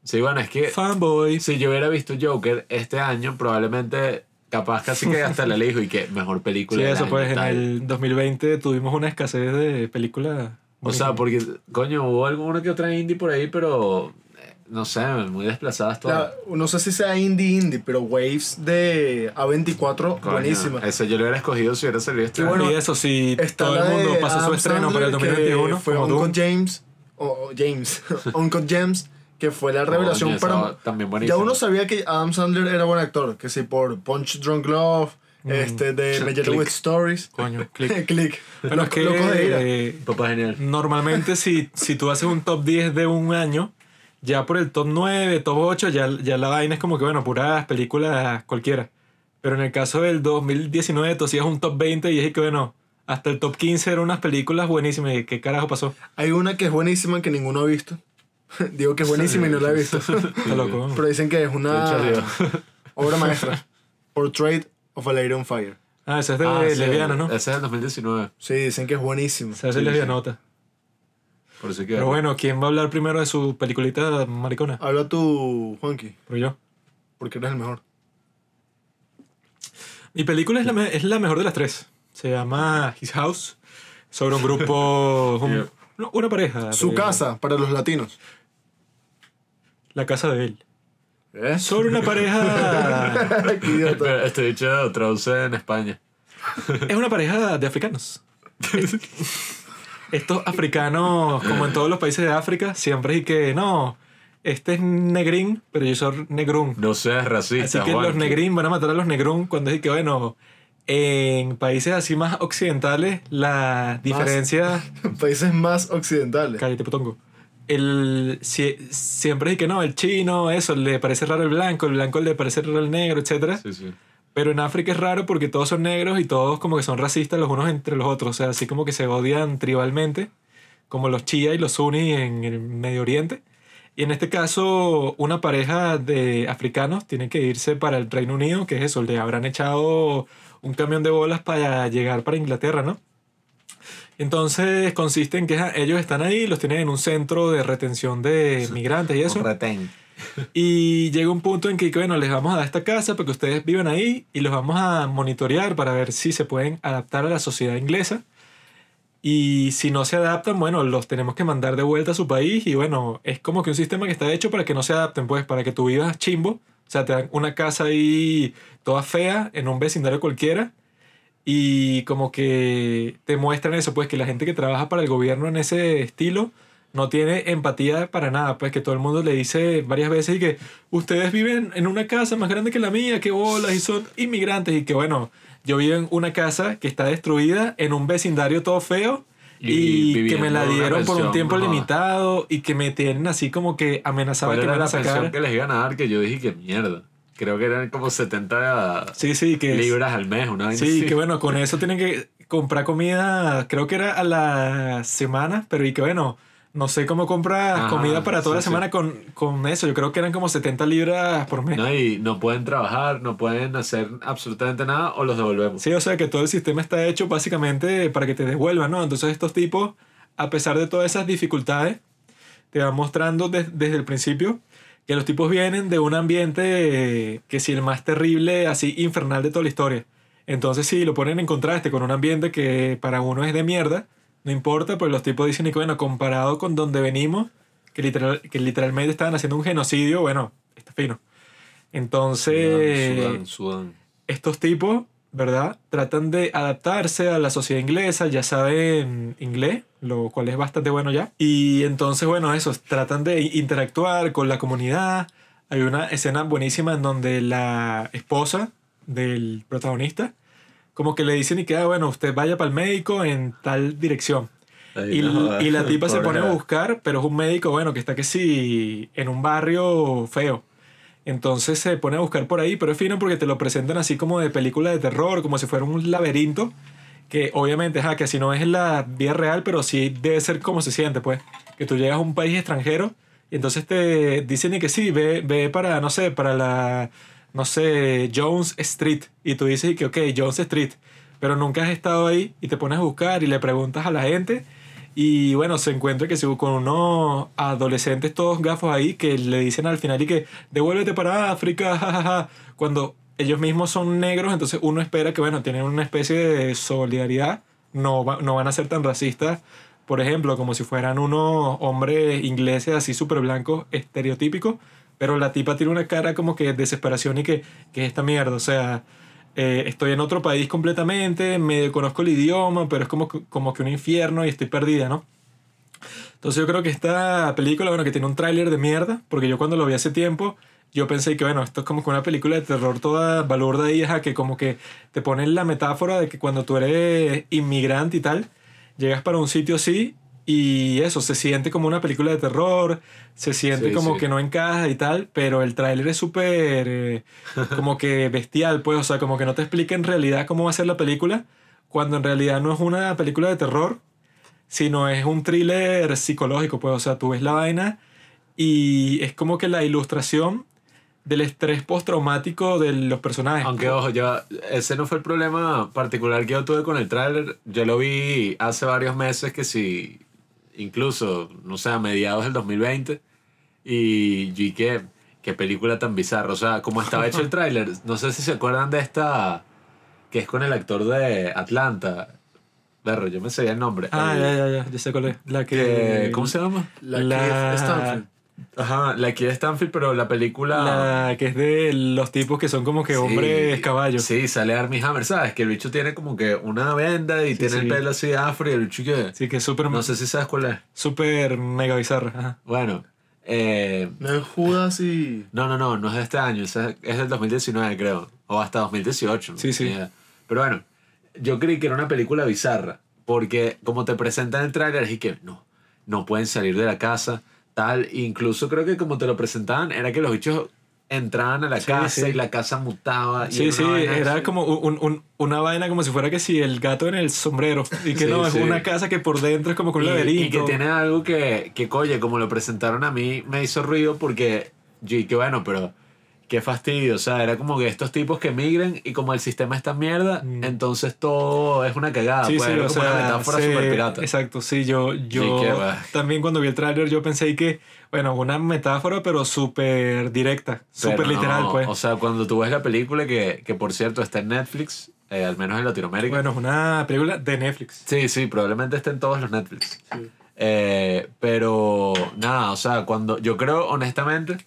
Sí, bueno, es que fanboy. si yo hubiera visto Joker este año, probablemente, capaz casi que hasta la elijo y que mejor película. Sí, eso pues en el 2020 tuvimos una escasez de películas. O sea, porque, coño, hubo alguna que otra indie por ahí, pero eh, no sé, muy desplazadas todas. La- no sé si sea indie indie, pero Waves de A24, Coño, buenísima. Ese yo lo hubiera escogido si hubiera salido este Y bueno, y eso, si Está todo el mundo pasó su Adam estreno Sandler, para el 2021, que fue Uncle. James, o o James, Uncle James, que fue la revelación Coño, para... también Ya buenísimo. uno sabía que Adam Sandler era buen actor, que sí, por Punch Drunk Love, este, de with Stories. Coño, click. Click. Bueno, es que Locos de ira. eh, Papá genial. normalmente si, si tú haces un top 10 de un año, ya por el top 9, top 8, ya, ya la vaina es como que, bueno, puras películas cualquiera. Pero en el caso del 2019, tú hacías un top 20 y es que, bueno, hasta el top 15 eran unas películas buenísimas. ¿Y qué carajo pasó? Hay una que es buenísima que ninguno ha visto. Digo que es buenísima y no la he visto. Está loco. Pero dicen que es una obra maestra. Portrait of a Lady on Fire. Ah, esa es de Ah, sí, ¿no? Ese es el 2019. Sí, dicen que es buenísima. Esa es de sí, lesbianota. Por eso que. Pero bueno, ¿quién va a hablar primero de su peliculita maricona? Habla tú, Juanqui, Pero yo. porque eres el mejor. Mi película es la, me- es la mejor de las tres. Se llama His House. Sobre un grupo. un- no, una pareja. Su de- casa, para los latinos. La casa de él. ¿Eh? Sobre una pareja. Qué idiota. Pero Este dicho traduce en España. es una pareja de africanos. Estos africanos, como en todos los países de África, siempre es que no. Este es negrín, pero yo soy negrún. No seas racista. Así que los negrín van a matar a los negrún cuando es que, bueno, en países así más occidentales, la diferencia. Países más occidentales. Cállate, putongo. El, si- siempre es que no, el chino, eso, le parece raro el blanco, el blanco le parece raro el negro, etc. Sí, sí. Pero en África es raro porque todos son negros y todos como que son racistas los unos entre los otros. O sea, así como que se odian tribalmente, como los chía y los sunni en el Medio Oriente. Y en este caso, una pareja de africanos tiene que irse para el Reino Unido, que es eso, le habrán echado un camión de bolas para llegar para Inglaterra, ¿no? Entonces consiste en que ellos están ahí, los tienen en un centro de retención de migrantes y eso. Retén. Y llega un punto en que, bueno, les vamos a dar esta casa para que ustedes vivan ahí y los vamos a monitorear para ver si se pueden adaptar a la sociedad inglesa. Y si no se adaptan, bueno, los tenemos que mandar de vuelta a su país. Y bueno, es como que un sistema que está hecho para que no se adapten, pues, para que tú vivas chimbo. O sea, te dan una casa ahí toda fea en un vecindario cualquiera. Y como que te muestran eso, pues, que la gente que trabaja para el gobierno en ese estilo no tiene empatía para nada, pues que todo el mundo le dice varias veces y que ustedes viven en una casa más grande que la mía, que bolas, y son inmigrantes, y que bueno, yo vivo en una casa que está destruida, en un vecindario todo feo, Y y, que me la dieron por un tiempo no limitado, y que me tienen así como que amenazado ¿Cuál que me la sacar. que les iban a dar? Que yo dije que mierda. Creo que eran como 70 Sí, sí, que... libras al mes, una Sí, así. que bueno, con eso tienen que comprar comida, creo que era a la semana, pero y que bueno, no sé cómo compras Ajá, comida para toda sí, la sí. semana con, con eso. Yo creo que eran como 70 libras por mes. No, y no pueden trabajar, no pueden hacer absolutamente nada o los devolvemos. Sí, o sea que todo el sistema está hecho básicamente para que te devuelvan, ¿no? Entonces estos tipos, a pesar de todas esas dificultades, te van mostrando des- desde el principio que los tipos vienen de un ambiente eh, que si el más terrible, así infernal de toda la historia. Entonces sí, lo ponen en contraste con un ambiente que para uno es de mierda, no importa, pues los tipos dicen, y que, bueno, comparado con donde venimos, que, literal, que literalmente estaban haciendo un genocidio, bueno, está fino. Entonces, Sudán, Sudán. estos tipos, ¿verdad? Tratan de adaptarse a la sociedad inglesa, ya saben inglés, lo cual es bastante bueno ya. Y entonces, bueno, eso, tratan de interactuar con la comunidad. Hay una escena buenísima en donde la esposa del protagonista, como que le dicen y queda, bueno, usted vaya para el médico en tal dirección. Ay, Y, no, y la tipa se pone a buscar, pero es un médico, bueno, que está que sí, en un barrio feo. Entonces se pone a buscar por ahí, pero es fino porque te lo presentan así como de película de terror, como si fuera un laberinto, que obviamente, ajá, que así no es la vida real, pero sí debe ser como se siente, pues. Que tú llegas a un país extranjero y entonces te dicen y que sí, ve, ve para, no sé, para la, no sé, Jones Street. Y tú dices y que, ok, Jones Street, pero nunca has estado ahí y te pones a buscar y le preguntas a la gente. Y bueno, se encuentra que se con unos adolescentes todos gafos ahí que le dicen al final y que devuélvete para África, jajaja. Cuando ellos mismos son negros, entonces uno espera que, bueno, tienen una especie de solidaridad, no, no van a ser tan racistas, por ejemplo, como si fueran unos hombres ingleses así súper blancos, estereotípicos, pero la tipa tiene una cara como que de desesperación y que, que es esta mierda, o sea, eh, estoy en otro país completamente, medio conozco el idioma, pero es como, como que un infierno y estoy perdida, ¿no? Entonces yo creo que esta película, bueno, que tiene un tráiler de mierda, porque yo cuando lo vi hace tiempo, yo pensé que, bueno, esto es como que una película de terror toda balurda y ajá, que como que te ponen la metáfora de que cuando tú eres inmigrante y tal, llegas para un sitio así y eso, se siente como una película de terror, se siente Sí, como sí. que no encaja y tal, pero el tráiler es súper eh, como que bestial, pues, o sea, como que no te explica en realidad cómo va a ser la película, cuando en realidad no es una película de terror, sino es un thriller psicológico, pues, o sea, tú ves la vaina y es como que la ilustración del estrés postraumático de los personajes. Aunque ojo, yo, ese no fue el problema particular que yo tuve con el tráiler. Yo lo vi hace varios meses que sí, incluso, no sé, a mediados del 2020. Y yo y qué, qué película tan bizarra. O sea, como estaba hecho el tráiler, no sé si se acuerdan de esta, que es con el actor de Atlanta. Berro, yo me sabía el nombre. Ah, El- ya, ya, ya, ya sé cuál es. La que... ¿Cómo se llama? La, La- Stanfield. Ajá, la Kid Stanfield, pero la película... La que es de los tipos que son como que Sí, hombres caballos. Sí, sale Armie Hammer, ¿sabes? Que el bicho tiene como que una venda y Sí, tiene el sí. pelo así afro y el bicho que... Sí, que es súper No sé si sabes cuál es. súper mega bizarra. Ajá. Bueno, eh, No es Judas y. no, no, no, no es de este año, es, es del 2019 creo, o hasta 2018. no Sí, sí. idea. Pero bueno, yo creí que era una película bizarra, porque como te presentan el tráiler, y que no, no pueden salir de la casa, tal, incluso creo que como te lo presentaban, era que los bichos entraban a la Sí, casa sí. y la casa mutaba. y Sí, era sí, era así. como un, un- una vaina como si fuera que si el gato en el sombrero. Y que Sí, no, es sí. una casa que por dentro es como que un Y- laberinto. Y, que tiene algo que, que, coye, como lo presentaron a mí, me hizo ruido porque yo y que bueno, pero qué fastidio. O sea, era como que estos tipos que migran y como el sistema es tan mierda, Mm. entonces todo es una cagada. Sí, pues, sí, era o como una metáfora sí, super pirata. Exacto, sí, yo, yo qué también cuando vi el tráiler yo pensé que, bueno, una metáfora pero súper directa, súper literal, no, pues. O sea, cuando tú ves la película, que, que por cierto está en Netflix, eh, al menos en Latinoamérica. bueno, es una película de Netflix. Sí, sí, probablemente esté en todos los Netflix. Sí. Eh, pero nada, o sea, cuando yo creo honestamente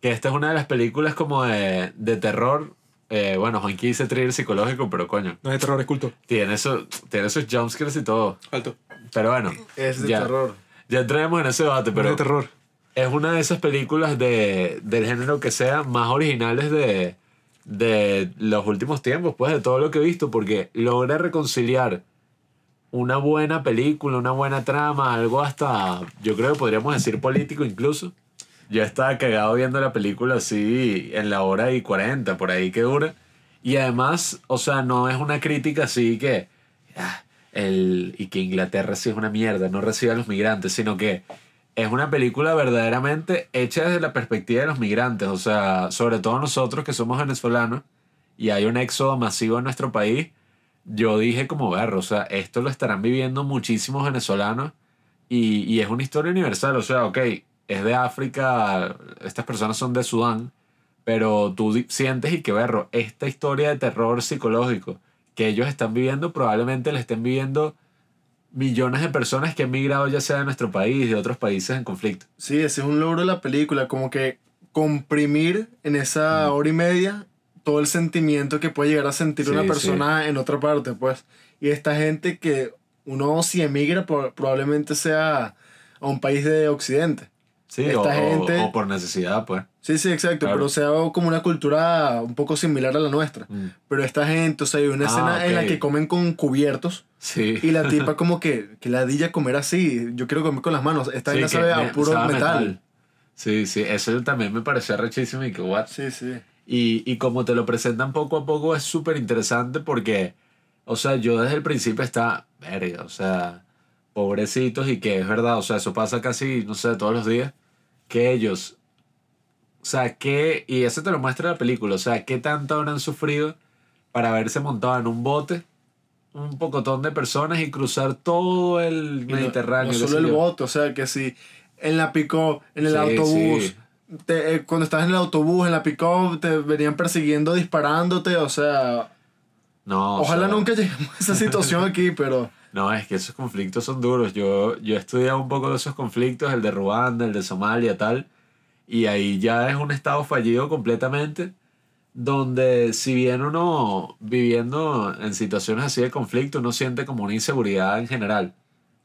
que esta es una de las películas como de, de terror. eh, bueno, Juanqui dice thriller psicológico, pero coño, No es de terror, es culto. tiene, eso, tiene esos jumpscares y todo. Alto. Pero bueno, Es de ya, terror. ya entremos en ese debate, Pero pero es de terror. es una de esas películas de, del género que sea más originales de, de los últimos tiempos, pues de todo lo que he visto, porque logra reconciliar una buena película, una buena trama, algo hasta, yo creo que podríamos decir político incluso. Yo estaba cagado viendo la película así en la hora y 40, por ahí que dura. Y además, o sea, no es una crítica así que... ah, el, y que Inglaterra sí es una mierda, no recibe a los migrantes, sino que es una película verdaderamente hecha desde la perspectiva de los migrantes, o sea, sobre todo nosotros que somos venezolanos y hay un éxodo masivo en nuestro país, yo dije como ver, o sea, esto lo estarán viviendo muchísimos venezolanos y, y es una historia universal, o sea, ok, es de África, estas personas son de Sudán, pero tú sientes y que berro, esta historia de terror psicológico que ellos están viviendo, probablemente le estén viviendo millones de personas que han migrado ya sea de nuestro país, de otros países en conflicto. Sí, ese es un logro de la película, como que comprimir en esa hora y media todo el sentimiento que puede llegar a sentir Sí, una sí. persona en otra parte, pues. Y esta gente que uno si emigra pro- probablemente sea a un país de occidente. Sí, Esta o, gente- o por necesidad, pues. Sí, sí, exacto, Claro. pero sea como una cultura un poco similar a la nuestra. Mm. Pero esta gente, o sea, hay una Ah, escena en la que comen con cubiertos Sí. y la tipa como que, que ladilla comer así, yo quiero comer con las manos. Esta Sí, vaina que sabe a puro sabe a metal. Sí, sí, eso también me pareció rechísimo y que what. Sí, sí. Y, y como te lo presentan poco a poco es súper interesante porque, o sea, yo desde el principio está, verga, o sea, pobrecitos y que es verdad, o sea, eso pasa casi, no sé, todos los días, que ellos, o sea, que, y eso te lo muestra la película, o sea, qué tanto habrán sufrido para haberse montado en un bote, un pocotón de personas y cruzar todo el no- Mediterráneo. No, solo el bote, o sea, que si en la pick en el Sí, autobús, sí. te- eh, cuando estabas en el autobús, en la pick te venían persiguiendo, disparándote, o sea, No, o ojalá sea, nunca lleguemos a esa situación aquí, pero No, es que esos conflictos son duros. Yo, yo he estudiado un poco de esos conflictos, el de Ruanda, el de Somalia, tal. Y ahí ya es un estado fallido completamente, donde si bien uno viviendo en situaciones así de conflicto, uno siente como una inseguridad en general.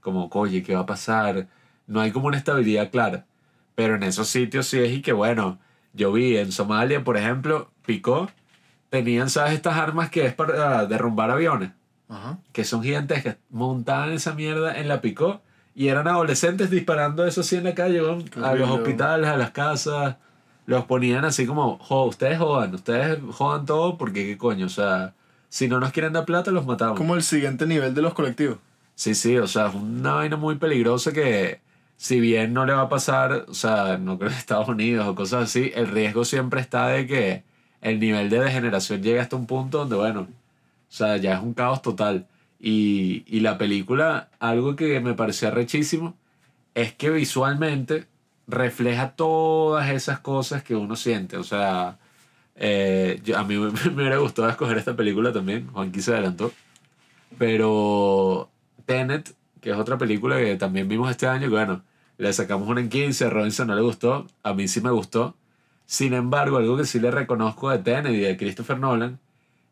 Como, oye, ¿qué va a pasar? No hay como una estabilidad clara. Pero en esos sitios sí es y que, bueno, yo vi en Somalia, por ejemplo, picó, tenían, ¿sabes? Estas armas que es para derrumbar aviones Ajá. que son gigantescas, montaban esa mierda en la picó y eran adolescentes disparando eso así en la calle, a los hospitales, a las casas, los ponían así como, "Jo, ustedes jodan, ustedes jodan todo porque qué coño, o sea, si no nos quieren dar plata los matamos. como el siguiente nivel de los colectivos. Sí, sí, o sea, es una vaina muy peligrosa que si bien no le va a pasar, o sea, no creo en Estados Unidos o cosas así, el riesgo siempre está de que el nivel de degeneración llegue hasta un punto donde, bueno, sea, ya es un caos total. Y, y la película, algo que me parecía rechísimo, es que visualmente refleja todas esas cosas que uno siente. O sea, eh, yo- a mí me, hubiera gustado escoger esta película también, Juanqui se adelantó. Pero Tenet, que es otra película que también vimos este año, que bueno, le sacamos una en 15, a Robinson no le gustó, a mí sí me gustó. Sin embargo, algo que sí le reconozco de Tenet y de Christopher Nolan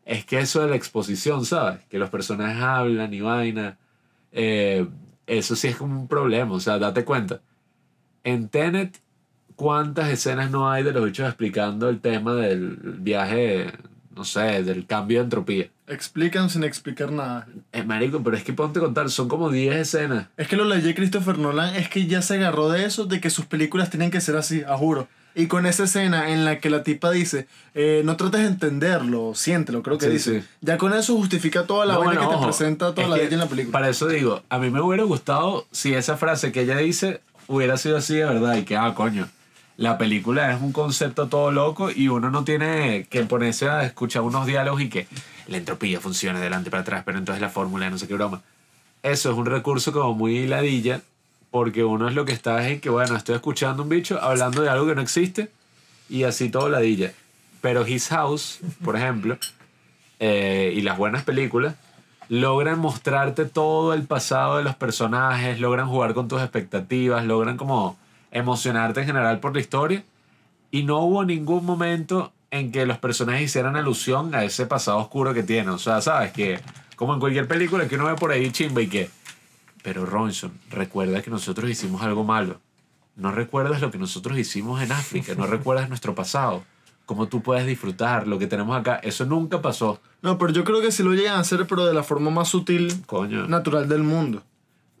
es que eso de la exposición, ¿sabes? Que los personajes hablan y vaina, eh, eso sí es como un problema, o sea, date cuenta. En Tenet, ¿cuántas escenas no hay de los bichos explicando el tema del viaje, no sé, del cambio de entropía? Explican sin explicar nada. Eh, marico, pero es que ponte a contar, son como 10 escenas. Es que lo leí Christopher Nolan es que ya se agarró de eso, de que sus películas tienen que ser así, a juro. Y con esa escena en la que la tipa dice, eh, no trates de entenderlo, siéntelo, creo que Sí, dice. sí. Ya con eso justifica toda la No, vaina bueno, que te ojo, presenta toda la vida en la película. Para eso digo, a mí me hubiera gustado si esa frase que ella dice hubiera sido así de verdad y que, ah, coño, la película es un concepto todo loco y uno no tiene que ponerse a escuchar unos diálogos y que la entropía funcione de delante para atrás, pero entonces la fórmula, no sé qué broma. Eso es un recurso como muy ladilla porque uno es lo que está es en que, bueno, estoy escuchando un bicho hablando de algo que no existe y así todo ladilla. Pero His House, por ejemplo, eh, y las buenas películas logran mostrarte todo el pasado de los personajes, logran jugar con tus expectativas, logran como emocionarte en general por la historia. Y no hubo ningún momento en que los personajes hicieran alusión a ese pasado oscuro que tienen. O sea, sabes que, como en cualquier película que uno ve por ahí chimba y que, pero Robinson, recuerda que nosotros hicimos algo malo. No recuerdas lo que nosotros hicimos en África, no recuerdas nuestro pasado. Cómo tú puedes disfrutar lo que tenemos acá. Eso nunca pasó. No, pero yo creo que sí lo llegan a hacer, pero de la forma más sutil, Coño. natural del mundo.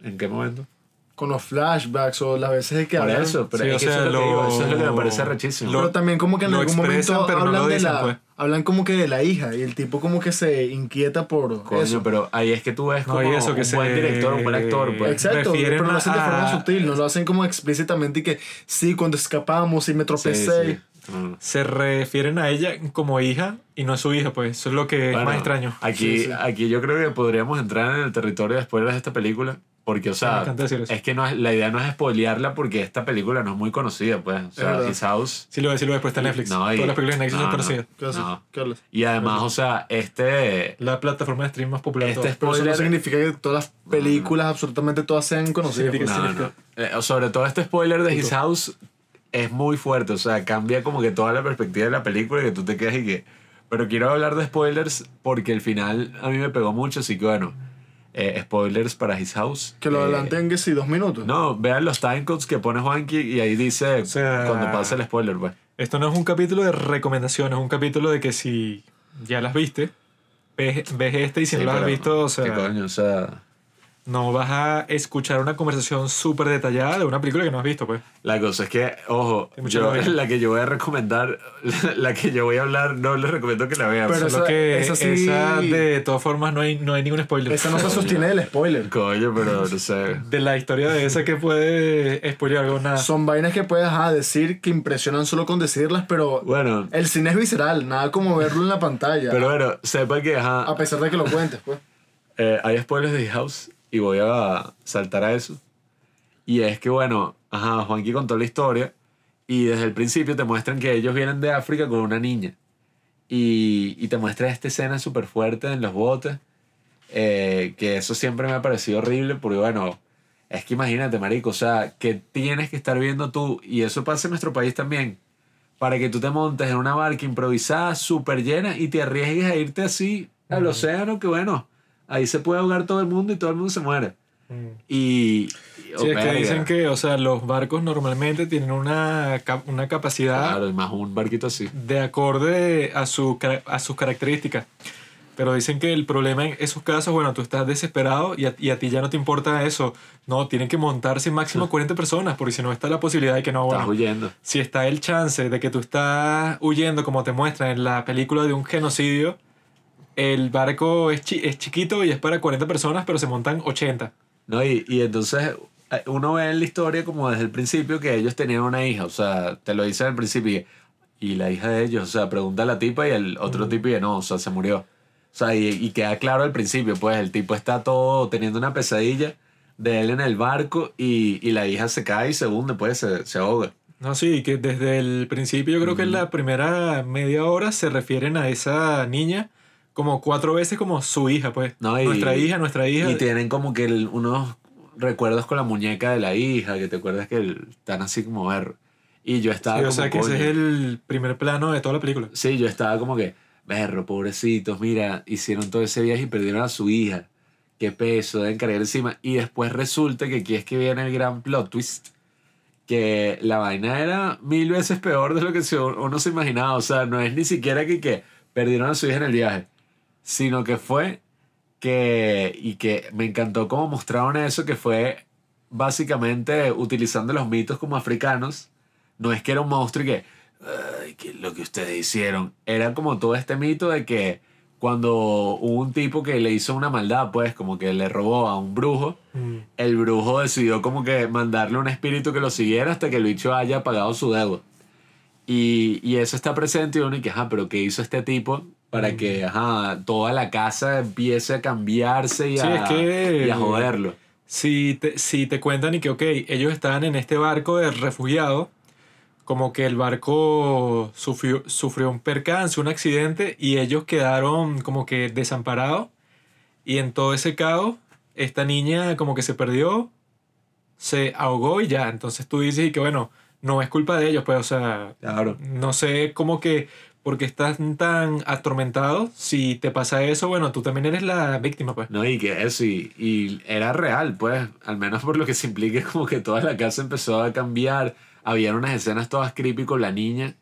¿En qué momento? Con los flashbacks o las veces que Por hablan. eso, pero Sí, es o que eso, sea, es lo que digo, eso es lo que me parece rechísimo. lo- Pero también como que en lo algún expresan, momento pero no hablan lo de dicen, la... pues. Hablan como que de la hija y el tipo como que se inquieta por Coño, eso. pero ahí es que tú ves No, como y eso que un buen se- director, un buen actor, pues. Exacto, refieren pero lo hacen de forma a- sutil, no lo hacen como explícitamente y que sí, cuando escapamos y me Sí, tropecé. sí. No. Se refieren a ella como hija y no a su hija, pues eso es lo que es Bueno, más extraño. Aquí, Sí, sí. aquí yo creo que podríamos entrar en el territorio de spoilers de esta película. Porque, o Me sea, encanta decir eso. es que no es, la idea no es spoilearla porque esta película no es muy conocida, pues. O sea. His House. Sí lo ves, sí lo ves, pues está en Netflix. No, y- Todas las películas de Netflix no, son no. conocidas. ¿Qué haces? No. ¿Qué hablas? Y además, o sea, este. La plataforma de stream más popular de Este todas. Pero eso no Spoiler. significa que todas las películas, absolutamente todas sean conocidas. Significa- pues. No, no. Eh, sobre todo este spoiler de His. House es muy fuerte. O sea, cambia como que toda la perspectiva de la película y que tú te quedas y que. Pero quiero hablar de spoilers porque el final a mí me pegó mucho, así que bueno. Eh, spoilers para His House. Que lo Eh, adelanten que sí, dos minutos. No, vean los timecodes que pone Juanqui y ahí dice O sea- cuando pasa el spoiler, pues. Esto no es un capítulo de recomendaciones, es un capítulo de que si ya las viste, ves, ves este y si Sí, no las has visto, o ¿Qué sea, coño? O sea, no vas a escuchar una conversación súper detallada de una película que no has visto, pues. la cosa es que, ojo, yo, la que yo voy a recomendar, la que yo voy a hablar, no les recomiendo que la vean. Pero Solo esa- que esa de todas formas no hay, no hay ningún spoiler. Esa no se sostiene del spoiler. Coño, pero no sé. De la historia de esa que puede spoiler algo, nada. Son vainas que puedes ajá, decir que impresionan solo con decirlas, pero Bueno, el cine es visceral, nada como verlo en la pantalla. pero bueno, sepa que ajá, a pesar de que lo cuentes, pues. eh, hay spoilers de House y voy a saltar a eso. Y es que, bueno, ajá, Juanqui contó la historia y desde el principio te muestran que ellos vienen de África con una niña. Y, y te muestra esta escena súper fuerte en los botes, eh, que eso siempre me ha parecido horrible porque, bueno, es que imagínate, marico, o sea, que tienes que estar viendo tú, y eso pasa en nuestro país también, para que tú te montes en una barca improvisada, súper llena, y te arriesgues a irte así al océano, que bueno, ahí se puede ahogar todo el mundo y todo el mundo se muere. Y... oh, Sí, es que dicen que, o sea, los barcos normalmente tienen una, una capacidad Claro, y más un barquito así. de acorde a, su, a sus características. Pero dicen que el problema en esos casos, bueno, tú estás desesperado y a, y a ti ya no te importa eso. No, tienen que montarse máximo 40 personas, porque si no está la posibilidad de que no, Estás bueno, huyendo. si está el chance de que tú estás huyendo, como te muestran en la película de un genocidio, el barco es, chi- es chiquito y es para 40 personas, pero se montan 80. ¿no? Y, y entonces eh, uno ve en la historia como desde el principio que ellos tenían una hija, o sea, te lo dicen al principio y, y la hija de ellos, o sea, pregunta a la tipa y el otro tipo y no, o sea, se murió. O sea, y, y queda claro al principio, pues el tipo está todo teniendo una pesadilla de él en el barco y, y la hija se cae y se hunde, pues se, se ahoga. No, sí, que desde el principio yo creo que en la primera media hora se refieren a esa niña como cuatro veces como su hija, pues. No, y- nuestra hija, nuestra hija. Y tienen como que el- unos recuerdos con la muñeca de la hija, que te acuerdas que el- están así como ver. Y yo estaba Sí, como, o sea que ese "Coño". es el primer plano de toda la película. Sí, yo estaba como que, berro, pobrecitos, mira, hicieron todo ese viaje y perdieron a su hija. Qué peso, deben cargar encima. Y después resulta que aquí es que viene el gran plot twist. Que la vaina era mil veces peor de lo que uno se imaginaba. O sea, no es ni siquiera que, que perdieron a su hija en el viaje, sino que fue que, y que me encantó cómo mostraron eso, que fue básicamente utilizando los mitos como africanos. No es que era un monstruo y que, ay, que lo que ustedes hicieron. Era como todo este mito de que cuando hubo un tipo que le hizo una maldad, pues como que le robó a un brujo, el brujo decidió como que mandarle un espíritu que lo siguiera hasta que el bicho haya pagado su deuda. Y, y eso está presente y uno y que, ajá, pero ¿qué hizo este tipo para que, ajá, toda la casa empiece a cambiarse y Sí, a, es que- y a joderlo? Si te, si te cuentan y que, ok, ellos estaban en este barco de refugiados, como que el barco sufrió, sufrió un percance, un accidente, y ellos quedaron como que desamparados. Y en todo ese caos, esta niña como que se perdió, se ahogó y ya. Entonces tú dices y que, bueno, no es culpa de ellos, pues, o sea, Claro. no sé cómo que, porque estás tan atormentado, si te pasa eso, bueno, tú también eres la víctima, pues. No, y que eso, y, y era real, pues, al menos por lo que se implica, como que toda la casa empezó a cambiar. Habían unas escenas todas creepy con la niña,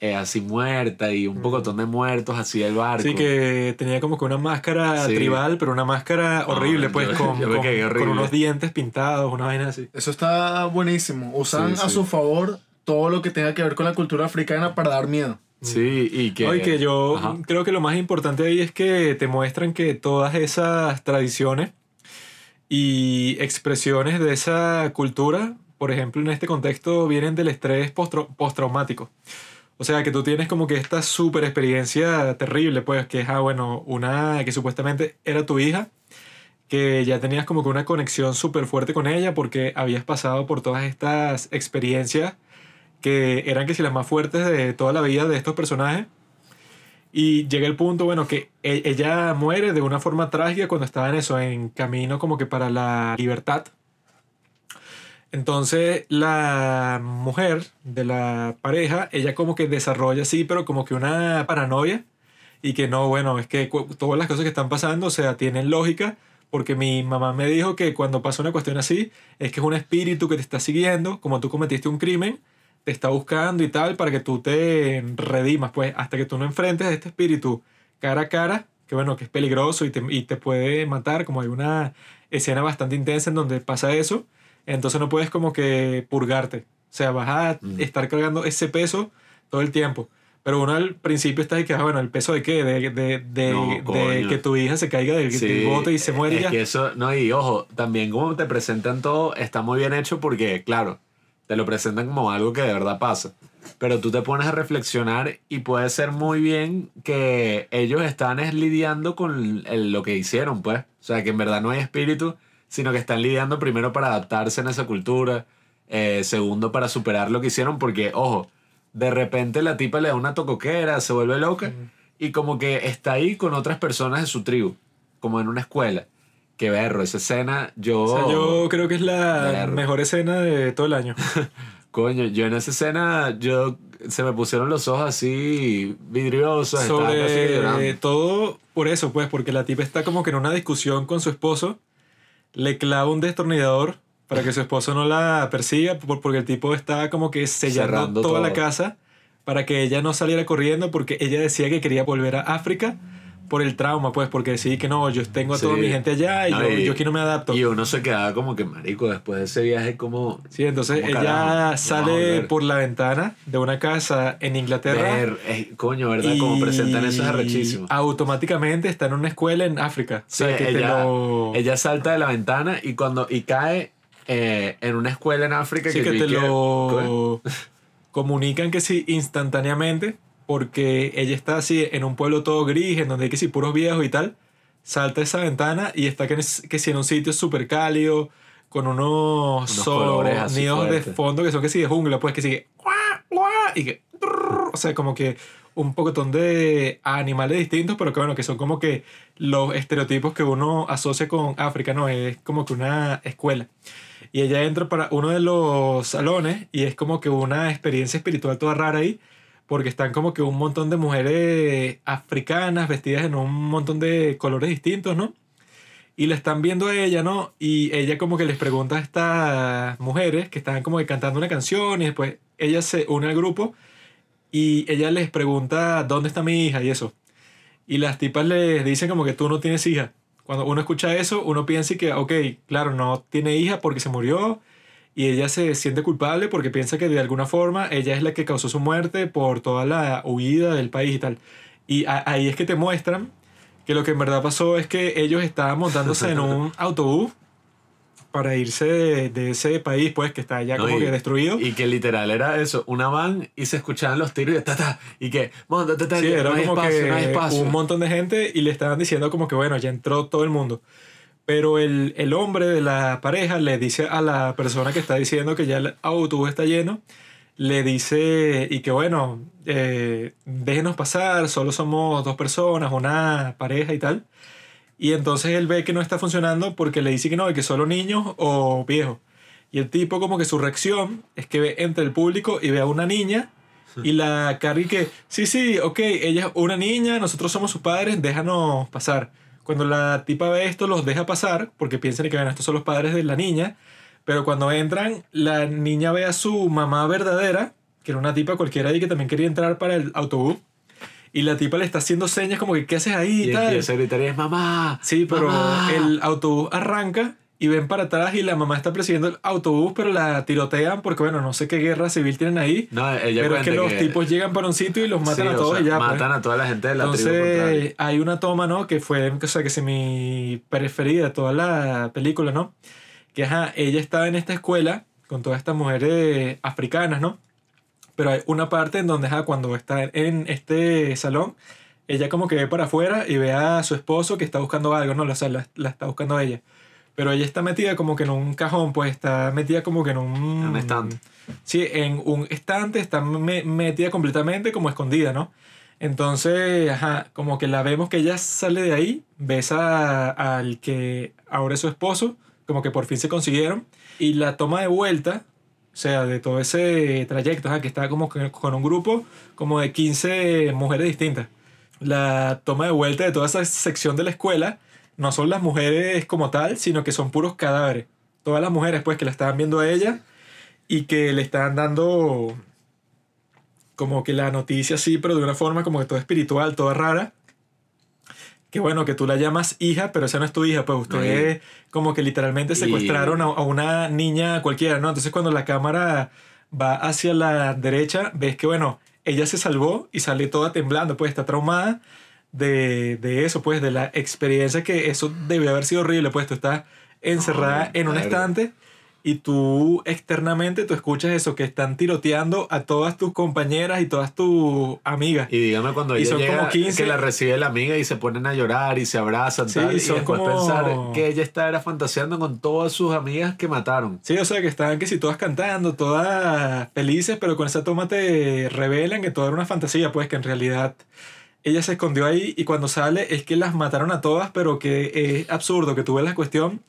eh, así muerta, y un pocotón de muertos así del barco. Sí, que tenía como que una máscara Sí. tribal, pero una máscara No, horrible, yo- pues, con, yo con- cagué con horrible. unos dientes pintados, una vaina así. Eso está buenísimo. Usan Sí, a sí. su favor todo lo que tenga que ver con la cultura africana para dar miedo. Sí, y que... No, y que yo Ajá. creo que lo más importante ahí es que te muestran que todas esas tradiciones y expresiones de esa cultura, por ejemplo, en este contexto, vienen del estrés postraumático. O sea, que tú tienes como que esta super experiencia terrible, pues, que es, ah, bueno, una que supuestamente era tu hija, que ya tenías como que una conexión súper fuerte con ella porque habías pasado por todas estas experiencias que eran que si las más fuertes de toda la vida de estos personajes. Y llega el punto, bueno, que e- ella muere de una forma trágica cuando estaba en eso, en camino como que para la libertad. Entonces la mujer de la pareja, ella como que desarrolla así, pero como que una paranoia y que no, bueno, es que todas las cosas que están pasando, o sea, tienen lógica, porque mi mamá me dijo que cuando pasa una cuestión así, es que es un espíritu que te está siguiendo, como tú cometiste un crimen, te está buscando y tal, para que tú te redimas, pues, hasta que tú no enfrentes a este espíritu cara a cara, que bueno, que es peligroso y te, y te puede matar, como hay una escena bastante intensa en donde pasa eso, entonces no puedes como que purgarte, o sea, vas a Mm. estar cargando ese peso todo el tiempo. Pero uno al principio está de que, ah, bueno, ¿el peso de qué? De, de, de, No, de coño. que tu hija se caiga del, del bote y se muere es ya. que eso, no, y ojo, también como te presentan todo, está muy bien hecho porque, claro, te lo presentan como algo que de verdad pasa. Pero tú te pones a reflexionar y puede ser muy bien que ellos están es lidiando con el- lo que hicieron, pues. O sea, que en verdad no hay espíritu, sino que están lidiando primero para adaptarse en esa cultura, eh, segundo para superar lo que hicieron, porque, ojo, de repente la tipa le da una tocoquera, se vuelve loca y como que está ahí con otras personas de su tribu, como en una escuela. Que berro, esa escena, yo... O sea, yo creo que es la mejor escena de todo el año. Coño, yo en esa escena, yo... Se me pusieron los ojos así vidriosos, casi Sobre todo por eso, pues, porque la tipa está como que en una discusión con su esposo, le clava un destornillador para que su esposo no la persiga, por- porque el tipo está como que sellando Cerrando toda la casa para que ella no saliera corriendo, porque ella decía que quería volver a África por el trauma, pues, porque decía que no, yo tengo a toda Sí. mi gente allá y, No, yo, y- yo aquí no me adapto. Y uno se quedaba como que, marico, después de ese viaje como... Sí, entonces ¿Cómo ella carajo? Sale por la ventana de una casa en Inglaterra. Ver, eh, coño, ¿verdad? Como presentan eso es arrechísimo. Automáticamente está en una escuela en África. O sea, Sí, que ella, lo. ella salta de la ventana y cuando y cae eh, en una escuela en África sí, que yo te lo comunican que sí instantáneamente. Porque ella está así en un pueblo todo gris, en donde hay que sí puros viejos y tal. Salta esa ventana y está que, que sí en un sitio súper cálido, con unos, Unos sonidos de fondo que son que sí de jungla, pues que sigue. Y que. O sea, como que un pocotón de animales distintos, pero que bueno, que son como que los estereotipos que uno asocia con África, ¿no? Es como que una escuela. Y ella entra para uno de los salones y es como que una experiencia espiritual toda rara ahí, porque están como que un montón de mujeres africanas vestidas en un montón de colores distintos, ¿no? Y la están viendo a ella, ¿no? Y ella como que les pregunta a estas mujeres que están como que cantando una canción y después ella se une al grupo y ella les pregunta dónde está mi hija y eso. Y las tipas les dicen como que tú no tienes hija. Cuando uno escucha eso, uno piensa que, ok, claro, no tiene hija porque se murió y ella se siente culpable porque piensa que de alguna forma ella es la que causó su muerte por toda la huida del país y tal. Y ahí es que te muestran que lo que en verdad pasó es que ellos estaban montándose en un autobús para irse de, de ese país, pues, que está ya No, como y- que destruido. Y que literal era eso, una van y se escuchaban los tiros y ta, ta, y que, montate, ta, Sí, no era hay como espacio, que no un montón de gente y le estaban diciendo como que bueno, ya entró todo el mundo. Pero el, el hombre de la pareja le dice a la persona que está diciendo que ya el autobús está lleno, le dice y que bueno, eh, déjenos pasar, solo somos dos personas, una pareja y tal. Y entonces él ve que no está funcionando porque le dice que no, que solo niños o viejos. Y el tipo como que su reacción es que ve entre el público y ve a una niña y la Carrie que, sí, sí, ok, ella es una niña, nosotros somos sus padres, déjanos pasar. Cuando la tipa ve esto, los deja pasar porque piensan que, bueno, estos son los padres de la niña. Pero cuando entran, la niña ve a su mamá verdadera, que era una tipa cualquiera y que también quería entrar para el autobús. Y la tipa le está haciendo señas como que, ¿qué haces ahí? Y y tal. empieza a gritar es mamá. Sí, pero mamá". el autobús arranca y ven para atrás y la mamá está persiguiendo el autobús, pero la tirotean porque, bueno, no sé qué guerra civil tienen ahí. No, ella pero es que los tipos llegan para un sitio y los matan sí, a o todos sea, y ya. pues. Matan a toda la gente de la tribu Entonces, contraria. hay una toma, ¿no? Que fue, o sea, que es mi preferida de toda la película, ¿no? Que ajá, ella estaba en esta escuela con todas estas mujeres africanas, ¿no? Pero hay una parte en donde, ajá, cuando está en este salón, ella como que ve para afuera y ve a su esposo que está buscando algo, ¿no? O sea, la, la está buscando a ella. Pero ella está metida como que en un cajón, pues está metida como que en un... En un estante. Sí, en un estante, está me- metida completamente como escondida, ¿no? Entonces, ajá, como que la vemos que ella sale de ahí, besa al que ahora es su esposo, como que por fin se consiguieron, y la toma de vuelta, o sea, de todo ese trayecto, ajá, que está como con un grupo como de 15 mujeres distintas. La toma de vuelta de toda esa sección de la escuela no son las mujeres como tal, sino que son puros cadáveres. Todas las mujeres, pues, que la estaban viendo a ella y que le estaban dando como que la noticia así, pero de una forma como que toda espiritual, toda rara. Que bueno, que tú la llamas hija, pero esa no es tu hija, pues ustedes como que literalmente secuestraron a, a una niña cualquiera, ¿no? Entonces cuando la cámara va hacia la derecha, ves que bueno, ella se salvó y sale toda temblando, pues está traumada de, de eso, pues de la experiencia que eso debió haber sido horrible, pues tú estás encerrada Ay, en un estante y tú externamente tú escuchas eso, que están tiroteando a todas tus compañeras y todas tus amigas. Y dígame cuando Y ella son llega, como 15. que la recibe la amiga y se ponen a llorar y se abrazan Sí, tal, y son después como- pensar que ella está era fantaseando con todas sus amigas que mataron. Sí, o sea, que estaban que si todas cantando, todas felices, pero con esa toma te revelan que todo era una fantasía, pues que en realidad ella se escondió ahí y cuando sale es que las mataron a todas, pero que es absurdo que tú ves la cuestión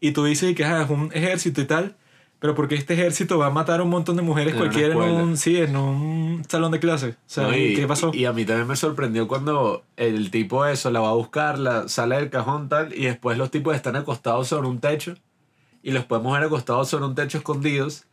y tú dices que ah, es un ejército y tal, pero porque este ejército va a matar a un montón de mujeres En cualquiera en un, sí, en un salón de clase. O sea, ¿no? Y, ¿qué pasó? Y, a mí también me sorprendió cuando el tipo eso la va a buscar, la, sale del cajón tal, y después los tipos están acostados sobre un techo y los podemos ver acostados sobre un techo escondidos.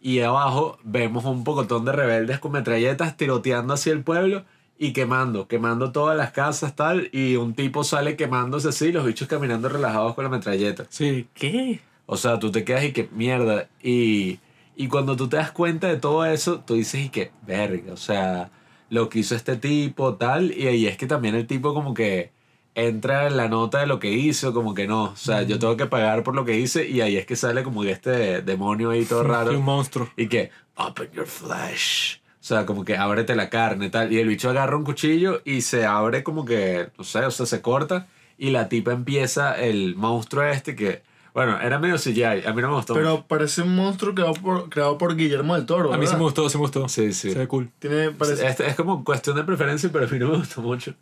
Y abajo vemos un pocotón de rebeldes con metralletas tiroteando hacia el pueblo y quemando, quemando todas las casas tal. Y un tipo sale quemándose así, los bichos caminando relajados con la metralleta. Sí, ¿qué? O sea, tú te quedas y que mierda. Y, y cuando tú te das cuenta de todo eso, tú dices y que verga. O sea, lo que hizo este tipo, tal. Y ahí es que también el tipo como que entra en la nota de lo que hizo, como que no. O sea, yo tengo que pagar por lo que hice. Y ahí es que sale como que este demonio ahí todo Sí, un raro. monstruo. Y que, open your flesh. O sea, como que ábrete la carne, tal. Y el bicho agarra un cuchillo y se abre como que, no sé, o sea, se corta. Y la tipa empieza, el monstruo este que, bueno, era medio CGI. A mí no me gustó mucho. Pero parece un monstruo creado por, creado por Guillermo del Toro. A mí sí me gustó, sí me gustó. Sí, sí. Se ve cool. Tiene, parece, Es, es como cuestión de preferencia, pero a mí no me gustó mucho.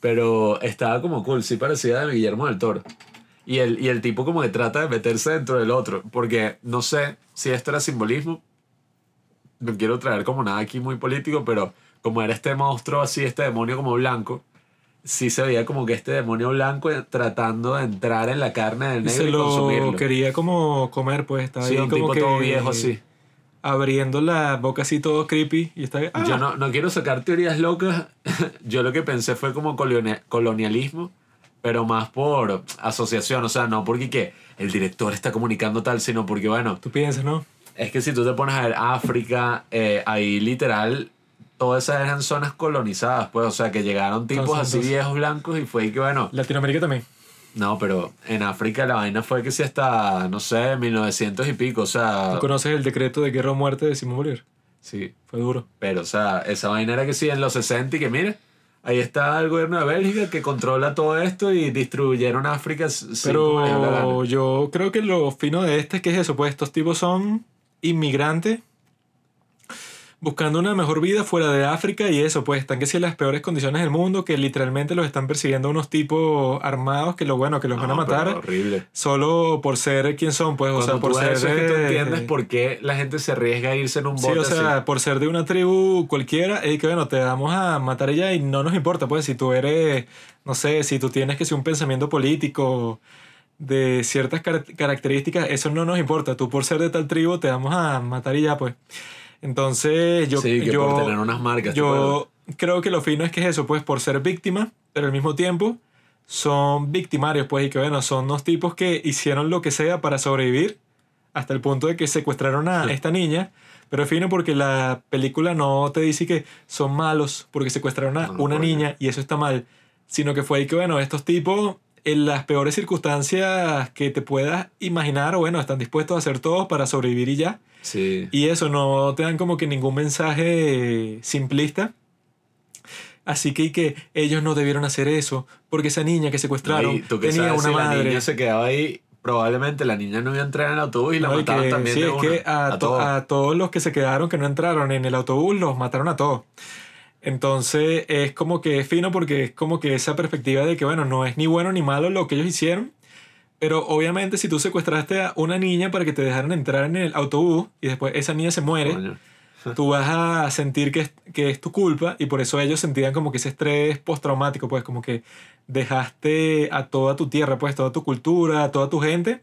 Pero estaba como cool, sí parecía de Guillermo del Toro. Y el, y el tipo como que trata de meterse dentro del otro. Porque no sé si esto era simbolismo. No quiero traer como nada aquí muy político, pero como era este monstruo así, este demonio como blanco, sí se veía como que este demonio blanco tratando de entrar en la carne del Y negro se y lo consumirlo. quería como comer, pues estaba Sí, ahí un como tipo que todo viejo así. abriendo la boca así todo creepy y está ah, Yo no, no quiero sacar teorías locas. Yo lo que pensé fue como colonia- colonialismo, pero más por asociación. O sea, no porque que el director está comunicando tal, sino porque, bueno, tú piensas, ¿no? Es que si tú te pones a ver África, eh, ahí literal, todas esas eran zonas colonizadas, pues, o sea, que llegaron tipos Entonces, así viejos blancos y fue que, bueno, Latinoamérica también. no, pero en África la vaina fue que sí hasta, no sé, 1900 y pico, o sea, ¿Tú conoces el decreto de guerra o muerte de Simón Bolívar? sí, Fue duro. Pero, o sea, esa vaina era que sí, en los 60 y que mire, ahí está el gobierno de Bélgica que controla todo esto y distribuyeron África. Pero yo creo que lo fino de este es que es eso, pues estos tipos son inmigrantes buscando una mejor vida fuera de África y eso, pues están que sí en las peores condiciones del mundo, que literalmente los están persiguiendo unos tipos armados que lo bueno, que los van a No, pero matar horrible. solo por ser quien son, pues, o Cuando sea, por ser... eso es que tú eh, entiendes por qué la gente se arriesga a irse en un Sí, bote o sea, así. por ser de una tribu cualquiera, es que bueno, te vamos a matar ella y no nos importa, pues si tú eres, no sé, si tú tienes que ser un pensamiento político de ciertas car- características, eso no nos importa, tú por ser de tal tribu te vamos a matar y ya, pues. Entonces, yo, sí, que yo, por tener unas marcas. ¿te yo creo que lo fino es que es eso, pues por ser víctima, pero al mismo tiempo son victimarios, pues, y que bueno, son unos tipos que hicieron lo que sea para sobrevivir hasta el punto de que secuestraron a esta niña. Pero fino porque la película no te dice que son malos porque secuestraron a No, no una niña y eso está mal, sino que fue ahí que, bueno, estos tipos en las peores circunstancias que te puedas imaginar, o bueno, están dispuestos a hacer todo para sobrevivir y ya. Sí. Y eso, no te dan como que ningún mensaje simplista. Así que, que ellos no debieron hacer eso, porque esa niña que secuestraron tú que tenía sabes una si la madre. niña se quedaba ahí, probablemente la niña no iba a entrar en el autobús y la No, mataron que- también sí, de es una, que a, to- todos. a todos los que se quedaron, que no entraron en el autobús, los mataron a todos. Entonces es como que es fino porque es como que esa perspectiva de que, bueno, no es ni bueno ni malo lo que ellos hicieron, pero obviamente si tú secuestraste a una niña para que te dejaran entrar en el autobús y después esa niña se muere, Coño. tú vas a sentir que es, que es tu culpa y por eso ellos sentían como que ese estrés postraumático, pues como que dejaste a toda tu tierra, pues toda tu cultura, a toda tu gente.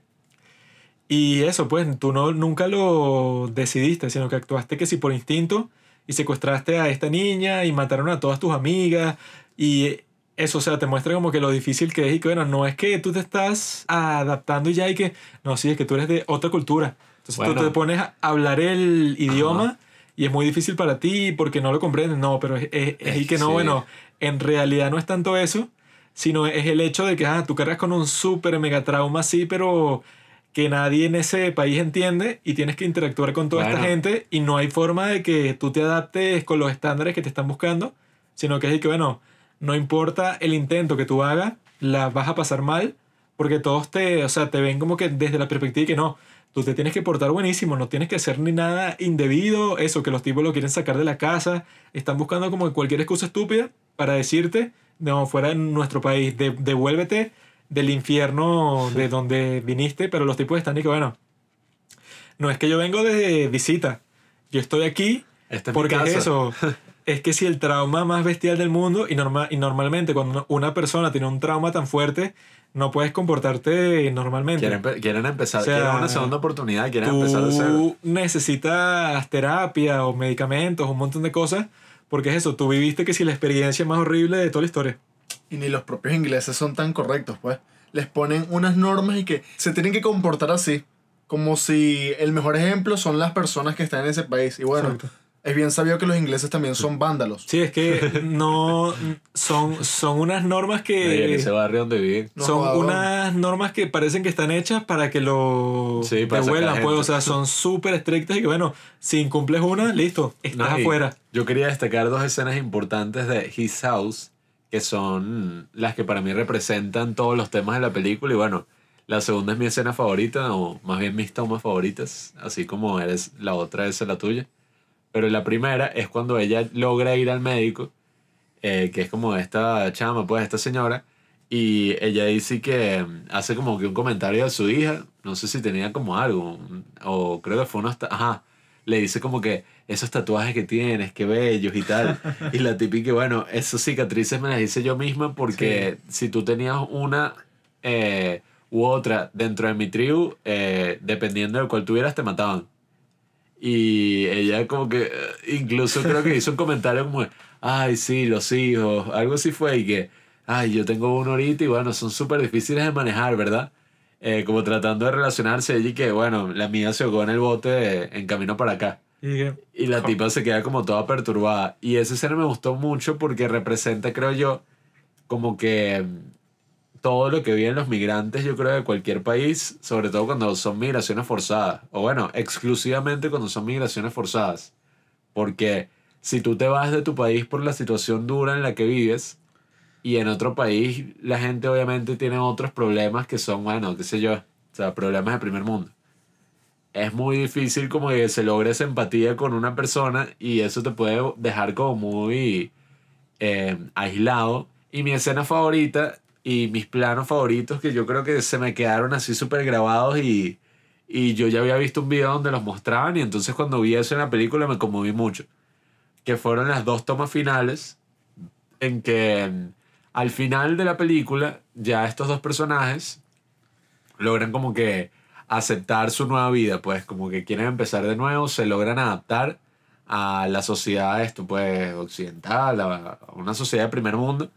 Y eso, pues tú no, nunca lo decidiste, sino que actuaste que si por instinto y secuestraste a esta niña y mataron a todas tus amigas y eso, o sea, te muestra como que lo difícil que es y que bueno, no es que tú te estás adaptando y ya y que, no, sí, es que tú eres de otra cultura. Entonces Bueno. tú te pones a hablar el idioma y es muy difícil para ti porque no lo comprendes. No, pero es, es, es y que no, Sí. bueno, en realidad no es tanto eso, sino es el hecho de que ah, tú cargas con un súper mega trauma así, pero que nadie en ese país entiende y tienes que interactuar con toda esta Bueno. gente y no hay forma de que tú te adaptes con los estándares que te están buscando, sino que es que, bueno, no importa el intento que tú hagas, la vas a pasar mal porque todos te, o sea, te ven como que desde la perspectiva de que no, tú te tienes que portar buenísimo, no tienes que hacer ni nada indebido, eso, que los tipos lo quieren sacar de la casa, están buscando como cualquier excusa estúpida para decirte, no, fuera en nuestro país, de- devuélvete del infierno de donde viniste, pero los tipos están y que bueno, no es que yo vengo de visita, yo estoy aquí Esta es porque es eso, es que si el trauma más bestial del mundo, y, norma- y normalmente cuando una persona tiene un trauma tan fuerte, no puedes comportarte normalmente. Quieren, quieren empezar, O sea, quieren una segunda oportunidad, quieren empezar cero. Tú necesitas terapia o medicamentos, un montón de cosas, porque es eso, tú viviste que si la experiencia más horrible de toda la historia. Y ni los propios ingleses son tan correctos, pues. Les ponen unas normas y que se tienen que comportar así. Como si el mejor ejemplo son las personas que están en ese país. Y bueno, Exacto. es bien sabido que los ingleses también son vándalos. Sí, es que no son, son unas normas Ahí en ese que barrio donde viven. No son unas normas que parecen que están hechas para que lo Sí, devuelvan, pues, o sea, son súper estrictas y que bueno, si incumples una, listo, estás No, afuera. Yo quería destacar dos escenas importantes de His House, que son las que para mí representan todos los temas de la película. Y bueno, la segunda es mi escena favorita, o más bien mis tomas favoritas, así como eres la otra es la tuya. Pero la primera es cuando ella logra ir al médico, eh, que es como esta chama, pues esta señora, y ella dice que mm, hace como que un comentario a su hija, no sé si tenía como algo, o creo que fue unos, ta- ajá, le dice como que esos tatuajes que tienes, qué bellos y tal. y la típica, bueno, esas cicatrices me las hice yo misma porque si tú tenías una eh, u otra dentro de mi tribu, eh, dependiendo de cuál tuvieras, te mataban. Y ella como que, eh, incluso creo que hizo un comentario como, ay, sí, los hijos, algo así fue, y que, ay, yo tengo uno ahorita y bueno, son súper difíciles de manejar, ¿verdad? Eh, como tratando de relacionarse y que, bueno, la mía se ahogó en el bote en camino para acá. Y la tipa se queda como toda perturbada. Y esa escena me gustó mucho porque representa, creo yo, como que mm, todo lo que viven los migrantes, yo creo, de cualquier país, sobre todo cuando son migraciones forzadas. O bueno, exclusivamente cuando son migraciones forzadas. Porque si tú te vas de tu país por la situación dura en la que vives, y en otro país la gente obviamente tiene otros problemas que son, bueno, qué sé yo, o sea, problemas de primer mundo es muy difícil como que se logre esa empatía con una persona y eso te puede dejar como muy eh, aislado. Y mi escena favorita y mis planos favoritos que yo creo que se me quedaron así súper grabados y, y yo ya había visto un video donde los mostraban y entonces cuando vi eso en la película me conmoví mucho. Que fueron las dos tomas finales en que mm, al final de la película ya estos dos personajes logran como que aceptar su nueva vida, pues como que quieren empezar de nuevo, se logran adaptar a la sociedad esto pues occidental, a una sociedad de primer mundo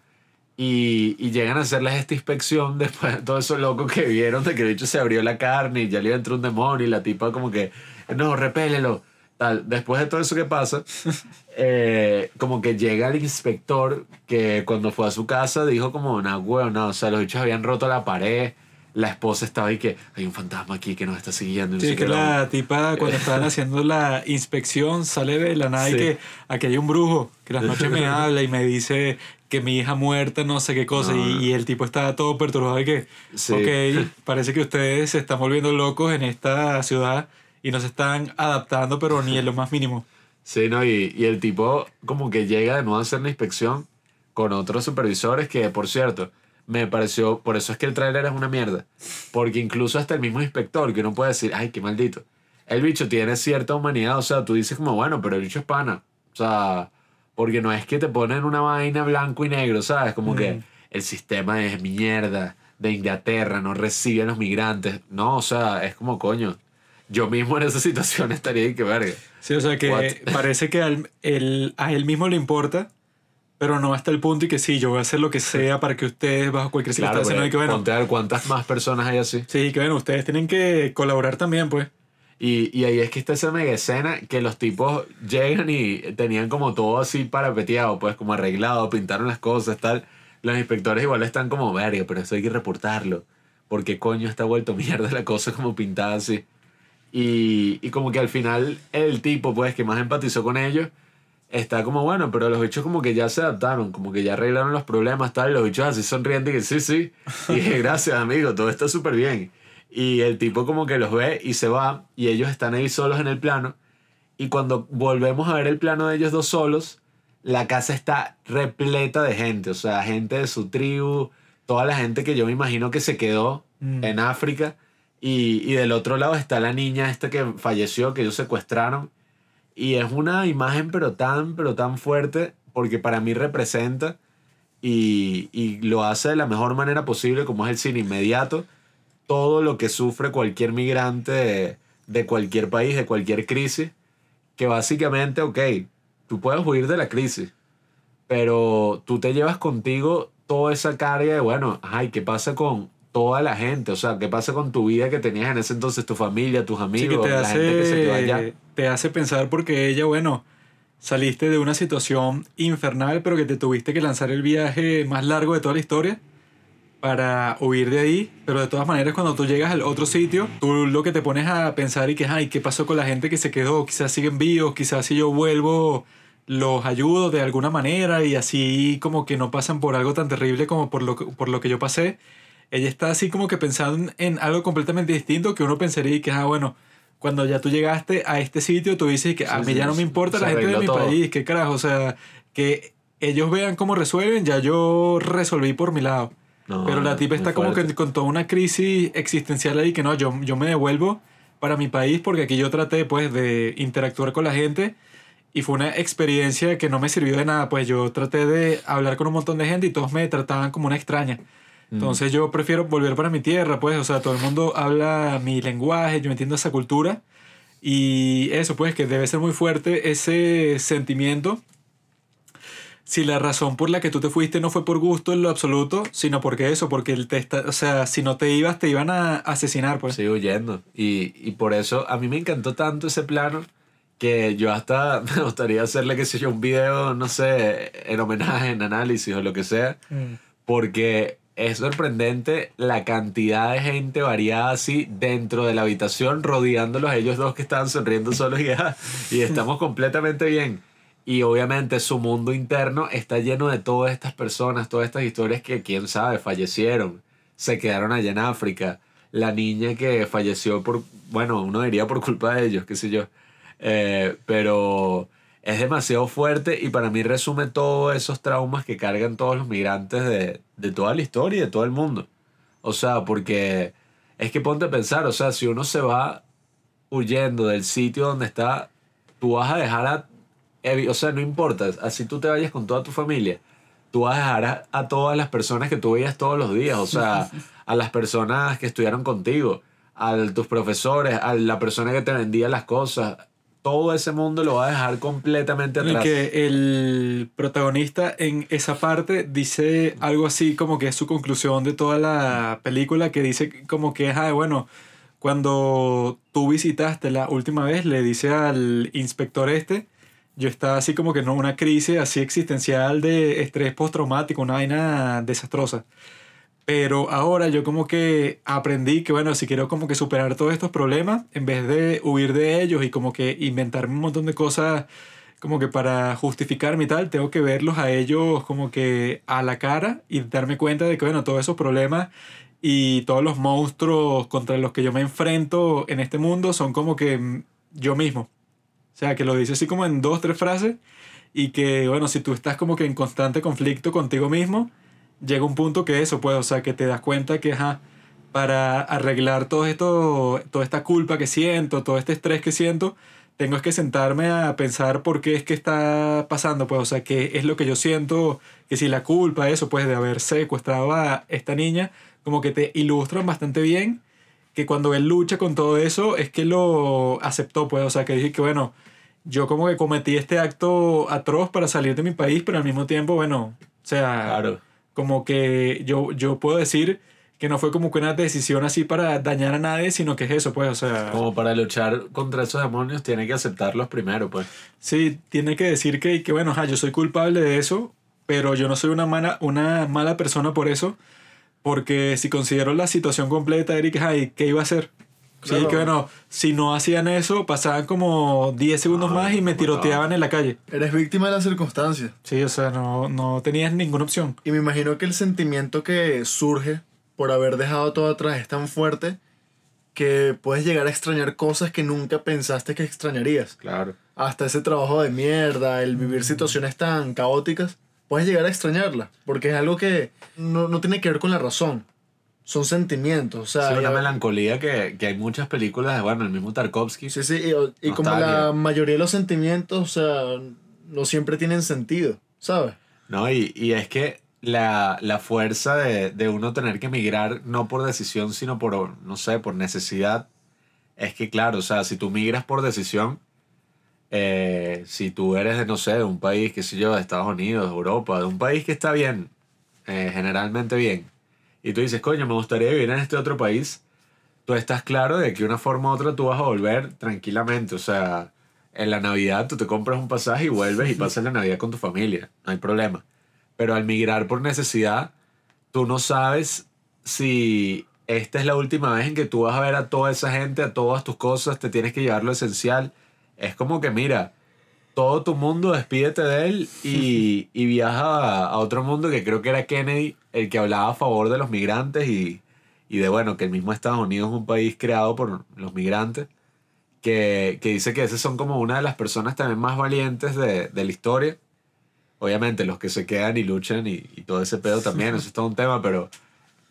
y, y llegan a hacerles esta inspección después de todo eso loco que vieron de que el bicho se abrió la carne y ya le entró un demonio y la tipa como que no, repélelo. Tal. Después de todo eso que pasa, eh, como que llega el inspector que cuando fue a su casa dijo como, no, huevo, no, o sea, los bichos habían roto la pared, la esposa estaba ahí que hay un fantasma aquí que nos está siguiendo. y no Sí, sé que la tipa cuando estaban haciendo la inspección sale de la nada y Sí. que aquí hay un brujo que las noches me habla y me dice que mi hija muerta, no sé qué cosa, No. y, y el tipo está todo perturbado y que, Sí. ok, parece que ustedes se están volviendo locos en esta ciudad y no se están adaptando, pero ni en lo más mínimo. Sí, ¿no? Y, y el tipo como que llega de nuevo a hacer la inspección con otros supervisores que, por cierto, me pareció, por eso es que el tráiler es una mierda. Porque incluso hasta el mismo inspector, que uno puede decir, ay, qué maldito. El bicho tiene cierta humanidad, o sea, tú dices como, bueno, pero el bicho es pana. O sea, porque no es que te ponen una vaina blanco y negro, ¿sabes? Como que el sistema es mierda de Inglaterra, no recibe a los migrantes. No, o sea, es como coño. Yo mismo en esa situación estaría y que verga. Sí, o sea que What? parece que al- él- a él mismo le importa, pero no hasta el punto y que sí, yo voy a hacer lo que sea para que ustedes, bajo cualquier circunstancia, no pero y que bueno, ver cuántas más personas hay así. sí, que bueno, ustedes tienen que colaborar también, pues. Y, y ahí es que está esa mega escena que los tipos llegan y tenían como todo así parapeteado, pues como arreglado, pintaron las cosas, tal. Los inspectores igual están como, verga, pero eso hay que reportarlo. Porque coño está vuelto mierda la cosa como pintada así. Y, y como que al final el tipo, pues, que más empatizó con ellos, está como, bueno, pero los bichos como que ya se adaptaron, como que ya arreglaron los problemas, tal. Y los bichos así sonriendo y que sí, sí. Y dije, gracias, amigo, todo está súper bien. Y el tipo como que los ve y se va y ellos están ahí solos en el plano. Y cuando volvemos a ver el plano de ellos dos solos, la casa está repleta de gente, o sea, gente de su tribu, toda la gente que yo me imagino que se quedó Mm. en África. Y, y del otro lado está la niña esta que falleció, que ellos secuestraron. Y es una imagen pero tan, pero tan fuerte, porque para mí representa y, y lo hace de la mejor manera posible, como es el cine inmediato, todo lo que sufre cualquier migrante de, de cualquier país, de cualquier crisis, que básicamente, ok, tú puedes huir de la crisis, pero tú te llevas contigo toda esa carga de, bueno, ay, ¿qué pasa con toda la gente? O sea, ¿qué pasa con tu vida que tenías en ese entonces, tu familia, tus Sí, amigos, que te la gente que se quedó allá? Te hace pensar porque ella, bueno, saliste de una situación infernal, pero que te tuviste que lanzar el viaje más largo de toda la historia para huir de ahí, pero de todas maneras cuando tú llegas al otro sitio, tú lo que te pones a pensar y que, ay, ¿qué pasó con la gente que se quedó? Quizás siguen vivos, quizás si yo vuelvo los ayudo de alguna manera y así como que no pasan por algo tan terrible como por lo que, por lo que yo pasé. Ella está así como que pensando en, en algo completamente distinto que uno pensaría y que, ah, bueno, cuando ya tú llegaste a este sitio, tú dices que a Sí, mí sí, ya no me importa la gente de mi todo. país, qué carajo, o sea, que ellos vean cómo resuelven, ya yo resolví por mi lado. No, Pero la tipa está como fuerte. que con toda una crisis existencial ahí que no, yo, yo me devuelvo para mi país porque aquí yo traté pues de interactuar con la gente y fue una experiencia que no me sirvió de nada, pues yo traté de hablar con un montón de gente y todos me trataban como una extraña. Mm. Entonces yo prefiero volver para mi tierra, pues, o sea, todo el mundo habla mi lenguaje, yo entiendo esa cultura y eso pues que debe ser muy fuerte ese sentimiento si la razón por la que tú te fuiste no fue por gusto en lo absoluto, sino porque eso, porque el te está, o sea, si no te ibas, te iban a asesinar, pues. Sigo huyendo. Y, y por eso a mí me encantó tanto ese plano que yo hasta me gustaría hacerle, qué sé yo, un video, no sé, en homenaje, en análisis o lo que sea, Mm. porque es sorprendente la cantidad de gente variada así dentro de la habitación, rodeándolos ellos dos que estaban sonriendo solos y, ah, y estamos completamente bien. Y obviamente su mundo interno está lleno de todas estas personas, todas estas historias que quién sabe, fallecieron, se quedaron allá en África. La niña que falleció por, bueno, uno diría por culpa de ellos, qué sé yo. Eh, pero es demasiado fuerte y para mí resume todos esos traumas que cargan todos los migrantes de, de toda la historia y de todo el mundo. O sea, porque es que ponte a pensar, o sea, si uno se va huyendo del sitio donde está, tú vas a dejar a, o sea, no importa, así tú te vayas con toda tu familia, tú vas a dejar a, a todas las personas que tú veías todos los días, o sea, a las personas que estudiaron contigo, a tus profesores, a la persona que te vendía las cosas, todo ese mundo lo va a dejar completamente En el atrás. que el protagonista en esa parte dice algo así como que es su conclusión de toda la película, que dice como que, ah, bueno, cuando tú visitaste la última vez, le dice al inspector este, yo estaba así como que en una crisis así existencial de estrés postraumático, una vaina desastrosa. Pero ahora yo como que aprendí que, bueno, si quiero como que superar todos estos problemas, en vez de huir de ellos y como que inventarme un montón de cosas como que para justificarme y tal, tengo que verlos a ellos como que a la cara y darme cuenta de que, bueno, todos esos problemas y todos los monstruos contra los que yo me enfrento en este mundo son como que mm, yo mismo. O sea, que lo dice así como en dos, tres frases y que, bueno, si tú estás como que en constante conflicto contigo mismo, llega un punto que eso, pues, o sea, que te das cuenta que, ajá, para arreglar todo esto, toda esta culpa que siento, todo este estrés que siento, tengo que sentarme a pensar por qué es que está pasando, pues, o sea, qué es lo que yo siento, que si la culpa, eso, pues, de haber secuestrado a esta niña, como que te ilustran bastante bien, que cuando él lucha con todo eso, es que lo aceptó, pues, o sea, que dije que, bueno, yo como que cometí este acto atroz para salir de mi país, pero al mismo tiempo, bueno, o sea, Claro. Como que yo, yo puedo decir que no fue como que una decisión así para dañar a nadie, sino que es eso, pues, o sea, Como para luchar contra esos demonios, tiene que aceptarlos primero, pues. sí, tiene que decir que, que bueno, ajá, yo soy culpable de eso, pero yo no soy una mala, una mala persona por eso, porque si considero la situación completa, Eric, ay, ¿qué iba a hacer? Sí, Claro. que bueno, si no hacían eso, pasaban como 10 segundos Ah, más y me tiroteaban en la calle. Eres víctima de las circunstancias. Sí, o sea, no, no tenías ninguna opción. Y me imagino que el sentimiento que surge por haber dejado todo atrás es tan fuerte que puedes llegar a extrañar cosas que nunca pensaste que extrañarías. Claro. Hasta ese trabajo de mierda, el vivir situaciones tan caóticas, puedes llegar a extrañarlas. Porque es algo que no, no tiene que ver con la razón. Son sentimientos. O sea, Sí, una melancolía que, que hay muchas películas, bueno, el mismo Tarkovsky. Sí, sí, y, y como la mayoría de los sentimientos, o sea, no siempre tienen sentido, ¿sabes? No, y, y es que la, la fuerza de, de uno tener que emigrar, no por decisión, sino por, no sé, por necesidad, es que, claro, o sea, si tú migras por decisión, eh, si tú eres de, no sé, de un país, qué sé yo, de Estados Unidos, de Europa, de un país que está bien, eh, generalmente bien, y tú dices, coño, me gustaría vivir en este otro país, tú estás claro de que una forma u otra tú vas a volver tranquilamente, o sea, en la Navidad tú te compras un pasaje y vuelves y pasas la Navidad con tu familia, no hay problema. Pero al migrar por necesidad, tú no sabes si esta es la última vez en que tú vas a ver a toda esa gente, a todas tus cosas, te tienes que llevar lo esencial. Es como que, mira, todo tu mundo, despídete de él y, y viaja a, otro mundo que creo que era Kennedy, el que hablaba a favor de los migrantes y, y de, bueno, que el mismo Estados Unidos es un país creado por los migrantes, que, que dice que esas son como una de las personas también más valientes de, de la historia. Obviamente los que se quedan y luchan y, y todo ese pedo también, eso es todo un tema, pero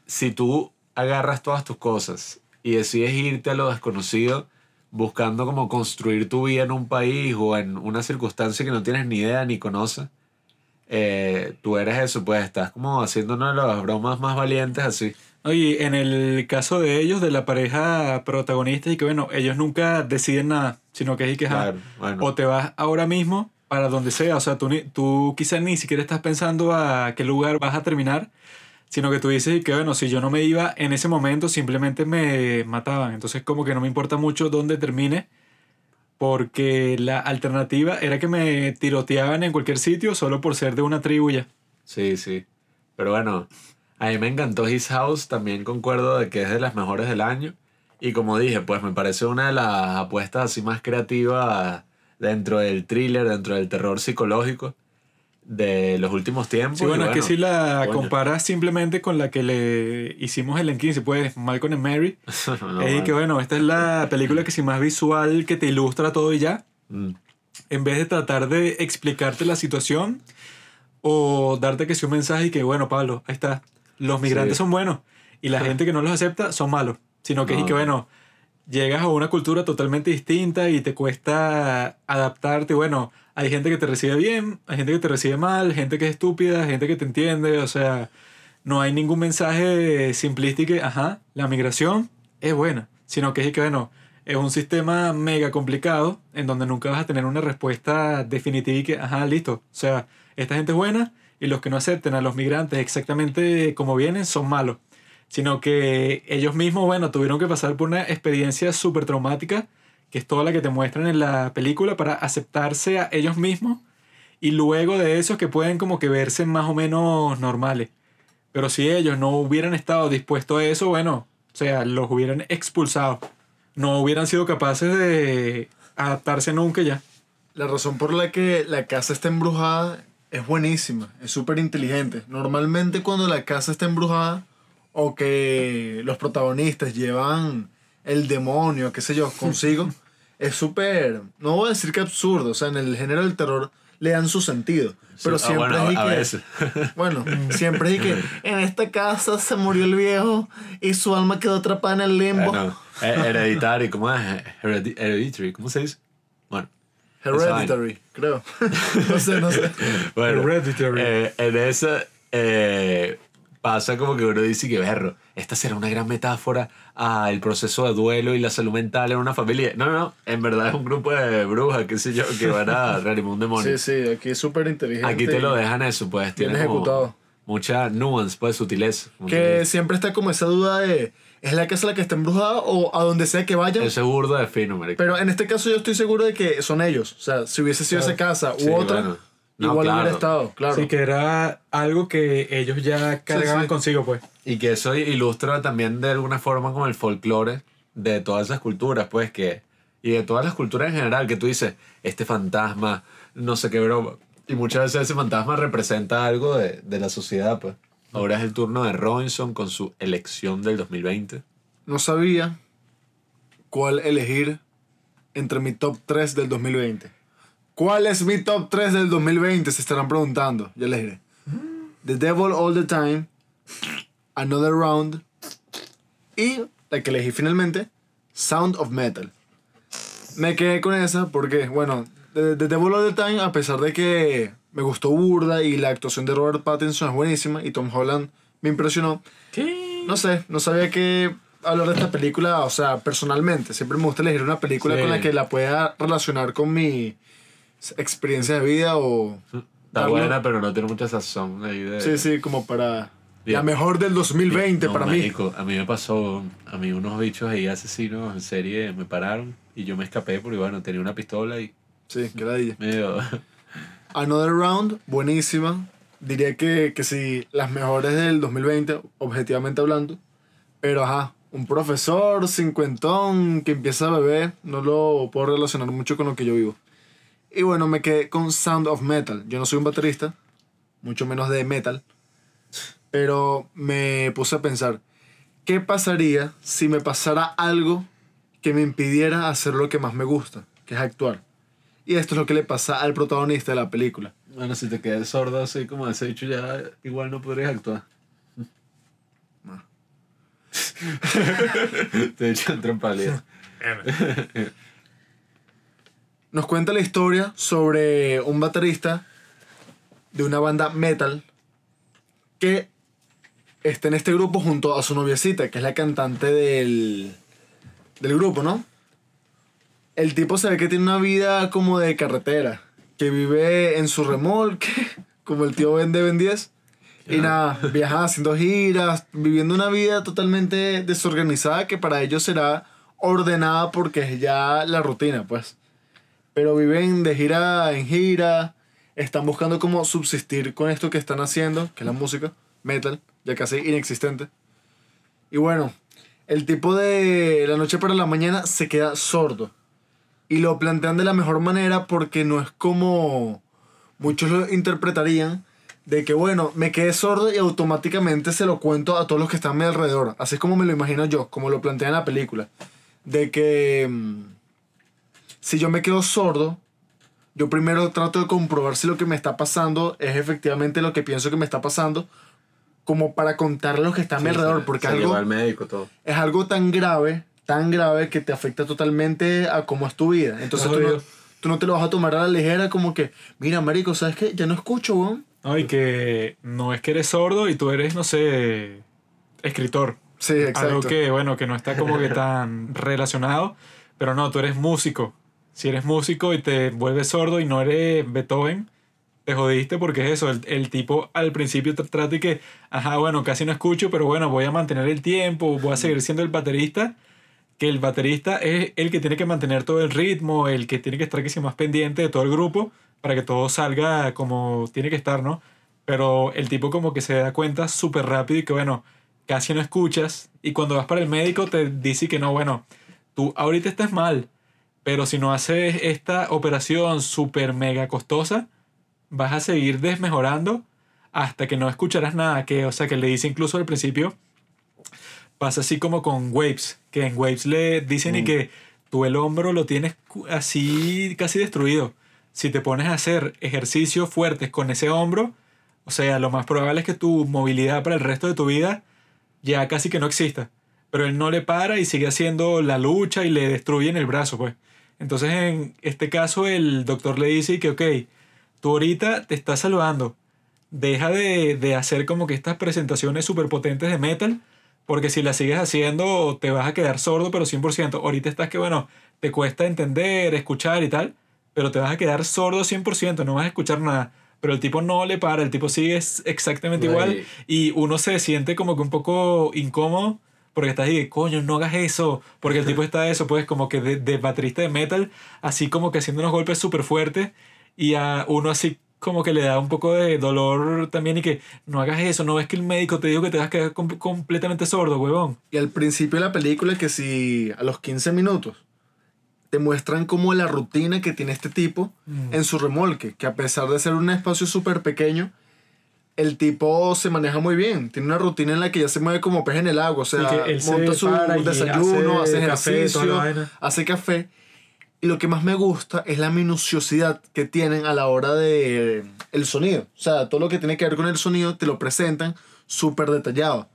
si tú agarras todas tus cosas y decides irte a lo desconocido, buscando como construir tu vida en un país o en una circunstancia que no tienes ni idea ni conoces, eh, tú eres eso, pues estás como haciendo una de las bromas más valientes así. Oye, en el caso de ellos, de la pareja protagonista, y que bueno, ellos nunca deciden nada, sino que es y que Claro, bueno. o te vas ahora mismo para donde sea, o sea, tú, tú quizás ni siquiera estás pensando a qué lugar vas a terminar, sino que tú dices que bueno, si yo no me iba en ese momento, simplemente me mataban, entonces como que no me importa mucho dónde termine, porque la alternativa era que me tiroteaban en cualquier sitio solo por ser de una tribu ya. Sí, sí. Pero bueno, a mí me encantó His House, también concuerdo de que es de las mejores del año. Y como dije, pues me parece una de las apuestas así más creativas dentro del thriller, dentro del terror psicológico de los últimos tiempos. Sí, Y bueno, es que si la coño. comparas simplemente con la que le hicimos el en 15, pues Malcolm and Mary, No, es bueno. que bueno, esta es la película que sí más visual, que te ilustra todo y ya, Mm, en vez de tratar de explicarte la situación o darte que sí un mensaje y que bueno, Pablo, ahí está, los migrantes Sí. son buenos y la gente que no los acepta son malos, sino que es No. que bueno, llegas a una cultura totalmente distinta y te cuesta adaptarte, bueno, hay gente que te recibe bien, hay gente que te recibe mal, gente que es estúpida, gente que te entiende, o sea, no hay ningún mensaje que, ajá, la migración es buena, sino que es que, bueno, es un sistema mega complicado en donde nunca vas a tener una respuesta definitiva y que, ajá, listo, o sea, esta gente es buena y los que no acepten a los migrantes exactamente como vienen son malos, sino que ellos mismos, bueno, tuvieron que pasar por una experiencia súper traumática, que es toda la que te muestran en la película, para aceptarse a ellos mismos y luego de eso que pueden como que verse más o menos normales. Pero si ellos no hubieran estado dispuestos a eso, bueno, o sea, los hubieran expulsado. No hubieran sido capaces de adaptarse nunca ya. La razón por la que la casa está embrujada es buenísima, es súper inteligente. Normalmente cuando la casa está embrujada o que los protagonistas llevan el demonio, qué sé yo, consigo, es súper, no voy a decir que absurdo, o sea, en el género del terror le dan su sentido. Pero Sí, ah, siempre bueno, es y que- veces. Bueno, siempre es y que en esta casa se murió el viejo y su alma quedó atrapada en el limbo. Eh, hereditario, ¿cómo es? Heredi- Hereditary, ¿cómo se dice? Bueno, Hereditary, creo. no sé, no sé. bueno Hereditary. eh, en esa eh, pasa como que uno dice que berro, esta será una gran metáfora al proceso de duelo y la salud mental en una familia. No, no, no, en verdad es un grupo de brujas, qué sé yo, que van a reanimar un demonio. Sí, sí, aquí es súper inteligente. Aquí te lo dejan eso, pues Bien ejecutado. mucha nuance, pues sutileza. Que siempre está como esa duda de, ¿es la casa la que está embrujada o a donde sea que vayan? Ese burdo de fino, marico. Pero en este caso yo estoy seguro de que son ellos. O sea, si hubiese sido esa casa u Sí, otra, bueno. No, igual claro. hubiera estado, claro. Sí, que era algo que ellos ya cargaban sí. consigo, pues. Y que eso ilustra también de alguna forma como el folclore de todas esas culturas, pues que... Y de todas las culturas en general, que tú dices, este fantasma, no sé qué broma. Y muchas veces ese fantasma representa algo de, de la sociedad, pues. Ahora es el turno de Robinson con su elección del 2020. No sabía cuál elegir entre mi top 3 del 2020. ¿Cuál es mi top 3 del 2020? Se estarán preguntando. Ya les diré. The Devil All the Time, Another Round y la que elegí finalmente, Sound of Metal. Me quedé con esa porque, bueno, The, The Devil All the Time, a pesar de que me gustó burda y la actuación de Robert Pattinson es buenísima y Tom Holland me impresionó, ¿Qué? no sé, no sabía que hablar de esta película, o sea, personalmente. Siempre me gusta elegir una película Sí. con la que la pueda relacionar con mi experiencia de vida o... Está algo- buena, pero no tiene mucha sazón ahí de... Sí, sí, como para... La mejor del 2020 No, para mí. A mí me pasó, a mí unos bichos ahí asesinos en serie me pararon y yo me escapé porque bueno, tenía una pistola y Sí, dije. medio... Another Round, buenísima. Diría que, que sí, las mejores del 2020, objetivamente hablando. Pero ajá, un profesor cincuentón que empieza a beber, no lo puedo relacionar mucho con lo que yo vivo. Y bueno, me quedé con Sound of Metal. Yo no soy un baterista, mucho menos de metal. Pero me puse a pensar, ¿qué pasaría si me pasara algo que me impidiera hacer lo que más me gusta, que es actuar? Y esto es lo que le pasa al protagonista de la película. Bueno, si te quedas sordo así como ese dicho ya igual no podrías actuar. No. te he dicho entró en. Nos cuenta la historia sobre un baterista de una banda metal que está en este grupo junto a su noviecita, que es la cantante del, del grupo, ¿no? El tipo se ve que tiene una vida como de carretera, que vive en su remolque, como el tío Ben de Ben 10. Y nada, viaja haciendo giras, viviendo una vida totalmente desorganizada que para ellos será ordenada porque es ya la rutina, pues. Pero viven de gira en gira, están buscando cómo subsistir con esto que están haciendo, que es la música, metal, ya casi inexistente. Y bueno, el tipo de la noche para la mañana se queda sordo. Y lo plantean de la mejor manera porque no es como muchos lo interpretarían de que bueno, me quedé sordo y automáticamente se lo cuento a todos los que están a mi alrededor. Así es como me lo imagino yo, como lo plantean en la película. De que mm, si yo me quedo sordo, yo primero trato de comprobar si lo que me está pasando es efectivamente lo que pienso que me está pasando, como para contarle a los que están a mi alrededor, porque es algo, al médico todo. es algo tan grave, tan grave que te afecta totalmente a cómo es tu vida. Entonces Está tú no, tú no te lo vas a tomar a la ligera como que, mira, marico, ¿sabes qué? Ya no escucho, weón. No, y que no es que eres sordo y tú eres, no sé, escritor. Sí, exacto. Algo que, bueno, que no está como que tan relacionado. Pero no, tú eres músico. Si eres músico y te vuelves sordo y no eres Beethoven, te jodiste porque es eso. El, el tipo al principio trata y que, ajá, bueno, casi no escucho, pero bueno, voy a mantener el tiempo, voy a seguir siendo el baterista. Que el baterista es el que tiene que mantener todo el ritmo, el que tiene que estar que más pendiente de todo el grupo para que todo salga como tiene que estar, ¿no? pero el tipo como que se da cuenta súper rápido y que bueno, casi no escuchas y cuando vas para el médico te dice que no, bueno, tú ahorita estás mal, pero si no haces esta operación súper mega costosa, vas a seguir desmejorando hasta que no escucharás nada, que o sea que le dice incluso al principio, pasa así como con Waves, que en Waves le dicen y Mm. que tú el hombro lo tienes así casi destruido. Si te pones a hacer ejercicios fuertes con ese hombro, o sea, lo más probable es que tu movilidad para el resto de tu vida ya casi que no exista. Pero él no le para y sigue haciendo la lucha y le destruyen el brazo, pues. Entonces, en este caso, el doctor le dice que, ok, tú ahorita te estás salvando. Deja de, de hacer como que estas presentaciones súper potentes de metal, porque si las sigues haciendo te vas a quedar sordo, pero 100%. Ahorita estás que, bueno, te cuesta entender, escuchar y tal, pero te vas a quedar sordo 100%, no vas a escuchar nada. Pero el tipo no le para, el tipo sigue es- exactamente igual y uno se siente como que un poco incómodo porque estás ahí, coño, no hagas eso. Porque el tipo está eso, pues, como que de, de baterista de metal, así como que haciendo unos golpes súper fuertes. Y a uno así como que le da un poco de dolor también y que no hagas eso, no ves que el médico te dijo que te vas a quedar com- completamente sordo, huevón. Y al principio de la película, que si a los 15 minutos te muestran como la rutina que tiene este tipo Mm. en su remolque, que a pesar de ser un espacio súper pequeño, el tipo se maneja muy bien. Tiene una rutina en la que ya se mueve como pez en el agua. O sea, él se monta su desayuno, hace café, ejercicio, vaina. hace café. Y lo que más me gusta es la minuciosidad que tienen a la hora de el sonido. O sea, todo lo que tiene que ver con el sonido te lo presentan súper detallado.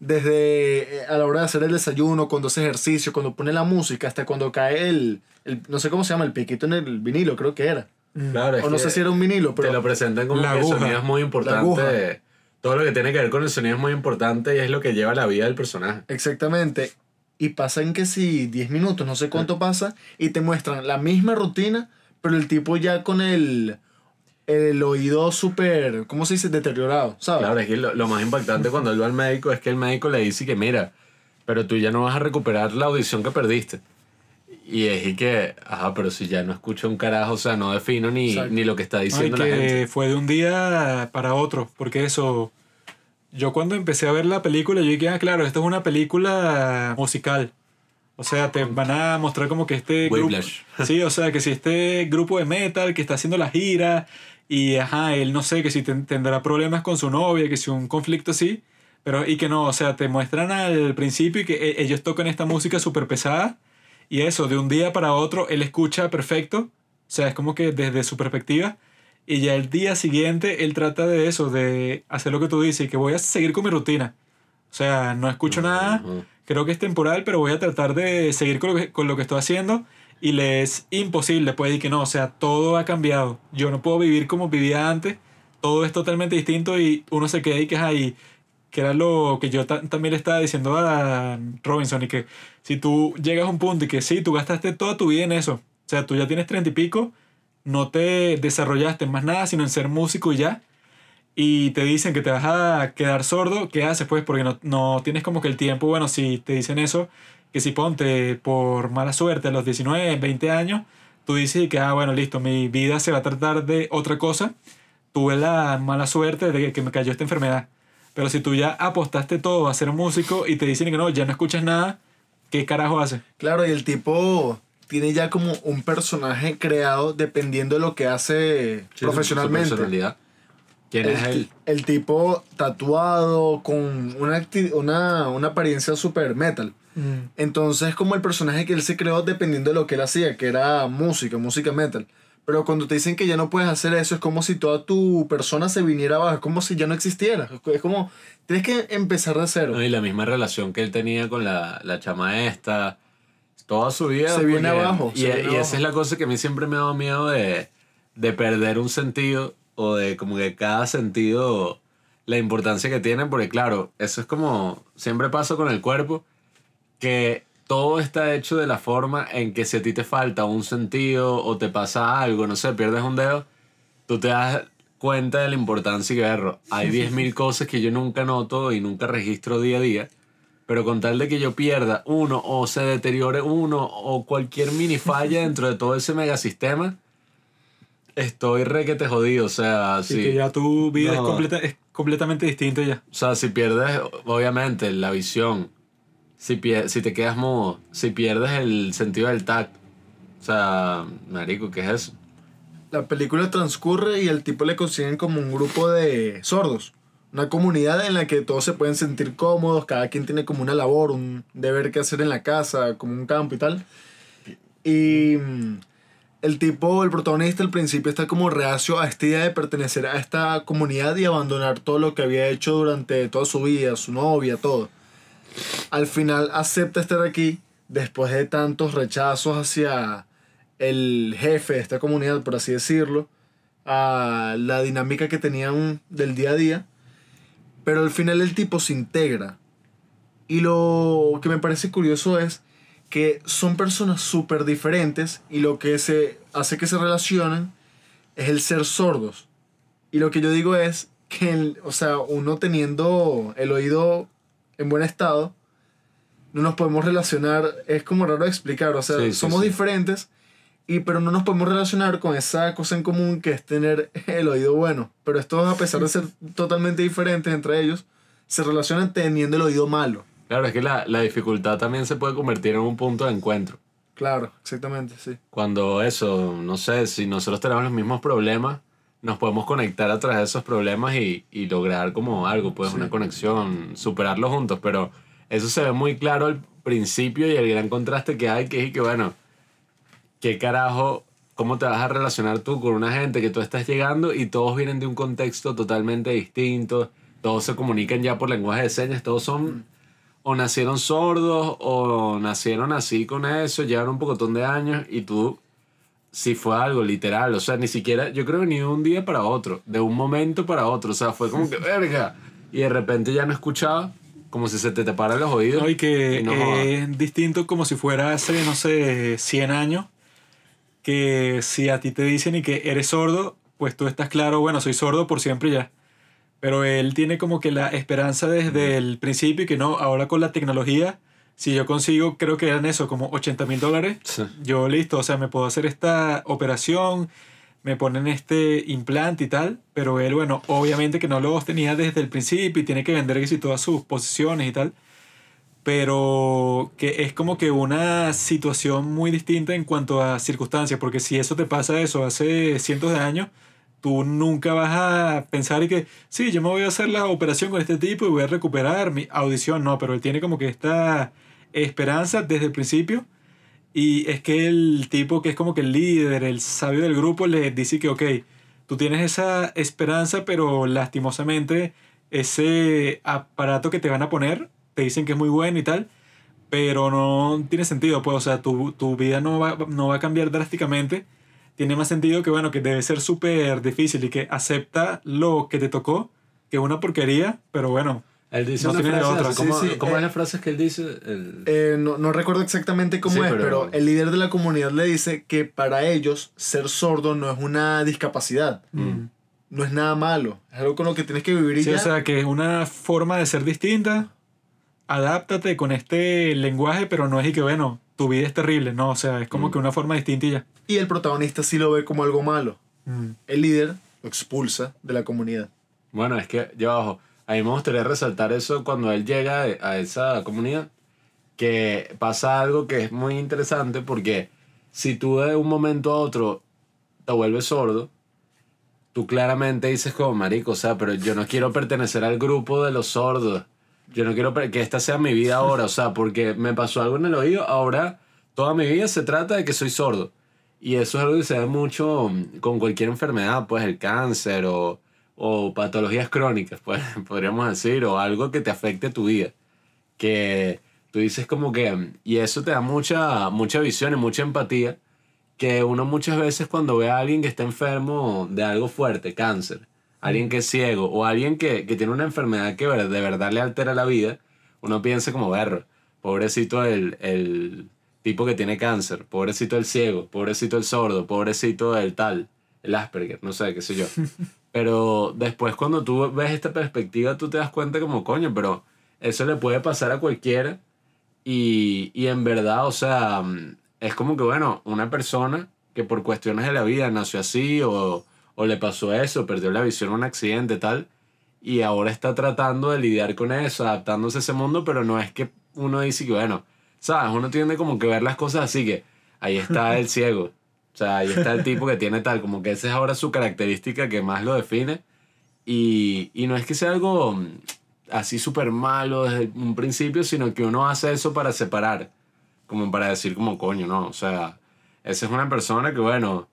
Desde eh, a la hora de hacer el desayuno, cuando hace ejercicio, cuando pone la música, hasta cuando cae el, el- no sé cómo se llama, el piquito en el vinilo, creo que era. Claro, es O no que sé si era un vinilo, pero te lo presentan como La que el sonido es muy importante. Todo lo que tiene que ver con el sonido es muy importante y es lo que lleva la vida del personaje. Exactamente. Y pasan que si 10 minutos, no sé cuánto pasa, y te muestran la misma rutina, pero el tipo ya con el, el oído súper, ¿cómo se dice? Deteriorado, ¿sabes? Claro, es que lo, lo más impactante cuando él va al médico es que el médico le dice que mira, pero tú ya no vas a recuperar la audición que perdiste. Y es y que, ajá, pero si ya no escucho un carajo, o sea, no defino ni, ni lo que está Ay, diciendo la gente. fue de un día para otro, porque eso, yo cuando empecé a ver la película, yo dije, ah, claro, esto es una película musical. O sea, te van a mostrar como que este grupo... Sí, o sea, que si este grupo de metal que está haciendo la gira y, ajá, él no sé, que si ten- tendrá problemas con su novia, que si un conflicto así, pero y que no, o sea, te muestran al principio y que e- ellos tocan esta música súper pesada y eso, de un día para otro, él escucha perfecto, o sea, es como que desde su perspectiva, y ya el día siguiente él trata de eso, de hacer lo que tú dices, que voy a seguir con mi rutina. O sea, no escucho nada, creo que es temporal, pero voy a tratar de seguir con lo que, con lo que estoy haciendo. Y le es imposible, puede decir que no, o sea, todo ha cambiado. Yo no puedo vivir como vivía antes, todo es totalmente distinto y uno se queda y que es ahí, que era lo que yo ta- también le estaba diciendo a Robinson, y que si tú llegas a un punto y que sí, tú gastaste toda tu vida en eso, o sea, tú ya tienes treinta y pico, no te desarrollaste en más nada, sino en ser músico y ya, y te dicen que te vas a quedar sordo, ¿qué haces pues? Porque no, no tienes como que el tiempo, bueno, si te dicen eso, que si ponte por mala suerte a los 19, 20 años, tú dices que, ah, bueno, listo, mi vida se va a tratar de otra cosa, tuve la mala suerte de que me cayó esta enfermedad. Pero si tú ya apostaste todo a ser músico y te dicen que no, ya no escuchas nada, ¿qué carajo haces? Claro, y el tipo tiene ya como un personaje creado dependiendo de lo que hace Sí, su- su profesionalmente. personalidad. ¿Quién el, es él? el tipo tatuado con una, una, una apariencia super metal. Entonces, como el personaje que él se creó dependiendo de lo que él hacía, que era música, música metal. Pero cuando te dicen que ya no puedes hacer eso, es como si toda tu persona se viniera abajo, es como si ya no existiera. Es como, tienes que empezar de cero. No, y la misma relación que él tenía con la, la chama esta, toda su vida. Se viene porque- abajo, Y, se y viene esa es la cosa que a mí siempre me ha dado miedo de, de perder un sentido o de como que cada sentido, la importancia que tiene, porque claro, eso es como siempre pasa con el cuerpo, que todo está hecho de la forma en que si a ti te falta un sentido o te pasa algo, no sé, pierdes un dedo, tú te das cuenta de la importancia y verlo. Hay 10.000 cosas que yo nunca noto y nunca registro día a día, pero con tal de que yo pierda uno o se deteriore uno o cualquier mini falla dentro de todo ese megasistema, estoy re que te jodido, o sea, sí. que ya tu vida es, No. completa, es completamente distinta ya. O sea, si pierdes, obviamente, la visión, si, si te quedas mudo, si pierdes el sentido del tacto, o sea, marico, ¿qué es eso? La película transcurre y al tipo le consiguen como un grupo de sordos. Una comunidad en la que todos se pueden sentir cómodos, cada quien tiene como una labor, un deber que hacer en la casa, como un campo y tal. Y mm, el tipo, el protagonista al principio está como reacio a esta idea de pertenecer a esta comunidad y abandonar todo lo que había hecho durante toda su vida, su novia, todo. Al final acepta estar aquí después de tantos rechazos hacia el jefe de esta comunidad, por así decirlo, a la dinámica que tenían del día a día. Pero al final el tipo se integra. Y lo que me parece curioso es que son personas súper diferentes y lo que se hace que se relacionen es el ser sordos. Y lo que yo digo es que, el- o sea, uno teniendo el oído en buen estado, no nos podemos relacionar, es como raro explicar, o sea, Sí, sí, somos sí. diferentes, y, pero no nos podemos relacionar con esa cosa en común que es tener el oído bueno. Pero estos, a pesar de ser totalmente diferentes entre ellos, se relacionan teniendo el oído malo. Claro, es que la, la dificultad también se puede convertir en un punto de encuentro. Claro, exactamente, sí. Cuando eso, no sé, si nosotros tenemos los mismos problemas, nos podemos conectar a través de esos problemas y, y lograr como algo, pues Sí. una conexión, superarlo juntos, pero eso se ve muy claro al principio y el gran contraste que hay, que es que bueno, ¿qué carajo? ¿Cómo te vas a relacionar tú con una gente que tú estás llegando y todos vienen de un contexto totalmente distinto? Todos se comunican ya por lenguaje de señas, todos son o nacieron sordos o nacieron así con eso, llevan un pocotón de años y tú, si fue algo literal, o sea, ni siquiera, yo creo que ni de un día para otro, de un momento para otro, o sea, fue como que, verga, y de repente ya no escuchaba, como si se te taparan los oídos. No, y que y no es distinto como si fuera hace, no sé, 100 años, que si a ti te dicen y que eres sordo, pues tú estás claro, bueno, soy sordo por siempre ya. Pero él tiene como que la esperanza desde el principio y que no, ahora con la tecnología, si yo consigo, creo que eran eso, como 80 mil dólares, Sí. yo listo, o sea, me puedo hacer esta operación, me ponen este implante y tal, pero él, bueno, obviamente que no lo tenía desde el principio y tiene que vender que si todas sus posiciones y tal, pero que es como que una situación muy distinta en cuanto a circunstancias, porque si eso te pasa eso hace cientos de años, tú nunca vas a pensar que, sí, yo me voy a hacer la operación con este tipo y voy a recuperar mi audición, no, pero él tiene como que esta esperanza desde el principio y es que el tipo que es como que el líder, el sabio del grupo, le dice que, ok, tú tienes esa esperanza, pero lastimosamente ese aparato que te van a poner, te dicen que es muy bueno y tal, pero no tiene sentido, pues, o sea, tu, tu vida no va, no va a cambiar drásticamente. Tiene más sentido que, bueno, que debe ser súper difícil y que acepta lo que te tocó, que es una porquería, pero bueno, Él dice No una tiene de frase, otra. así, ¿cómo, sí, cómo eh, es la frase que él dice? El- Eh, no, no recuerdo exactamente cómo Sí, es, pero- pero... el líder de la comunidad le dice que para ellos ser sordo no es una discapacidad, Mm. no es nada malo, es algo con lo que tienes que vivir y Sí, ya. o sea, que es una forma de ser distinta. Adáptate con este lenguaje, pero no es y que, bueno, tu vida es terrible, no, o sea, es como Mm. que una forma distinta y ya. y el protagonista sí lo ve como algo malo. Mm. El líder lo expulsa de la comunidad. Bueno, es que yo abajo, a mí me gustaría resaltar eso cuando él llega a esa comunidad, que pasa algo que es muy interesante porque si tú de un momento a otro te vuelves sordo, tú claramente dices como marico, o sea, pero yo no quiero pertenecer al grupo de los sordos. Yo no quiero que esta sea mi vida ahora, o sea, porque me pasó algo en el oído, ahora toda mi vida se trata de que soy sordo. Y eso es algo que se ve mucho mm, con cualquier enfermedad, pues el cáncer o, o patologías crónicas, pues podríamos decir, o algo que te afecte tu vida. Que tú dices como que, mm, y eso te da mucha, mucha visión y mucha empatía, que uno muchas veces cuando ve a alguien que está enfermo de algo fuerte, cáncer, alguien que es ciego o alguien que, que tiene una enfermedad que de verdad le altera la vida, uno piensa como, ver, pobrecito el, el tipo que tiene cáncer, pobrecito el ciego, pobrecito el sordo, pobrecito el tal, el Asperger, no sé, qué sé yo. Pero después cuando tú ves esta perspectiva, tú te das cuenta como, coño, pero eso le puede pasar a cualquiera y, y en verdad, o sea, es como que, bueno, una persona que por cuestiones de la vida nació así o, o le pasó eso, perdió la visión en un accidente, tal, y ahora está tratando de lidiar con eso, adaptándose a ese mundo, pero no es que uno dice que, bueno, ¿sabes? Uno tiene como que ver las cosas así que ahí está el ciego, o sea, ahí está el tipo que tiene tal, como que esa es ahora su característica que más lo define, y, y no es que sea algo mm, así súper malo desde un principio, sino que uno hace eso para separar, como para decir como coño, ¿no? O sea, esa es una persona que, bueno,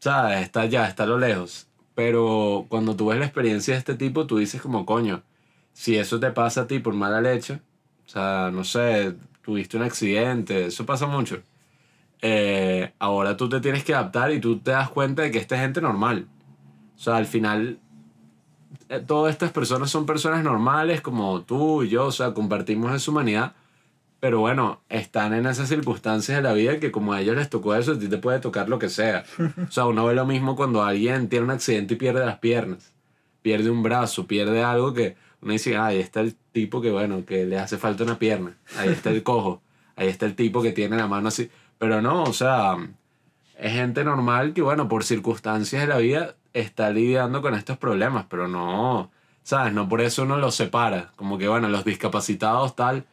¿sabes? Está allá, está a lo lejos. Pero cuando tú ves la experiencia de este tipo, tú dices como, coño, si eso te pasa a ti por mala leche, o sea, no sé, tuviste un accidente, eso pasa mucho. Eh, ahora tú te tienes que adaptar y tú te das cuenta de que esta es gente normal. O sea, al final, eh, todas estas personas son personas normales como tú y yo, o sea, compartimos esa humanidad, pero bueno, están en esas circunstancias de la vida que como a ellos les tocó eso, a ti te puede tocar lo que sea. O sea, uno ve lo mismo cuando alguien tiene un accidente y pierde las piernas, pierde un brazo, pierde algo que uno dice, ah, ahí está el tipo que, bueno, que le hace falta una pierna, ahí está el cojo, ahí está el tipo que tiene la mano así. Pero no, o sea, es gente normal que, bueno, por circunstancias de la vida está lidiando con estos problemas, pero no, ¿sabes? No por eso uno los separa. Como que, bueno, los discapacitados tal.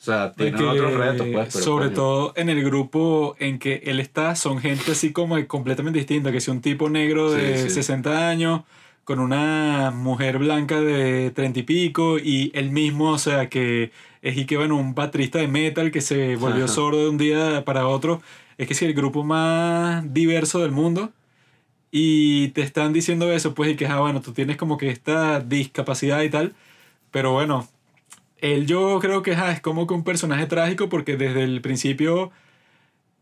O sea, tienen que, otros retos, pues. Pero sobre coño. todo en el grupo en que él está, son gente así como completamente distinta, que si un tipo negro de Sí, sí. 60 años con una mujer blanca de 30 y pico y él mismo, o sea, que es y que bueno, un baterista de metal que se volvió Ajá. sordo de un día para otro, es que si el grupo más diverso del mundo y te están diciendo eso, pues y que, ah, bueno, tú tienes como que esta discapacidad y tal, pero bueno, él yo creo que ah, es como que un personaje trágico porque desde el principio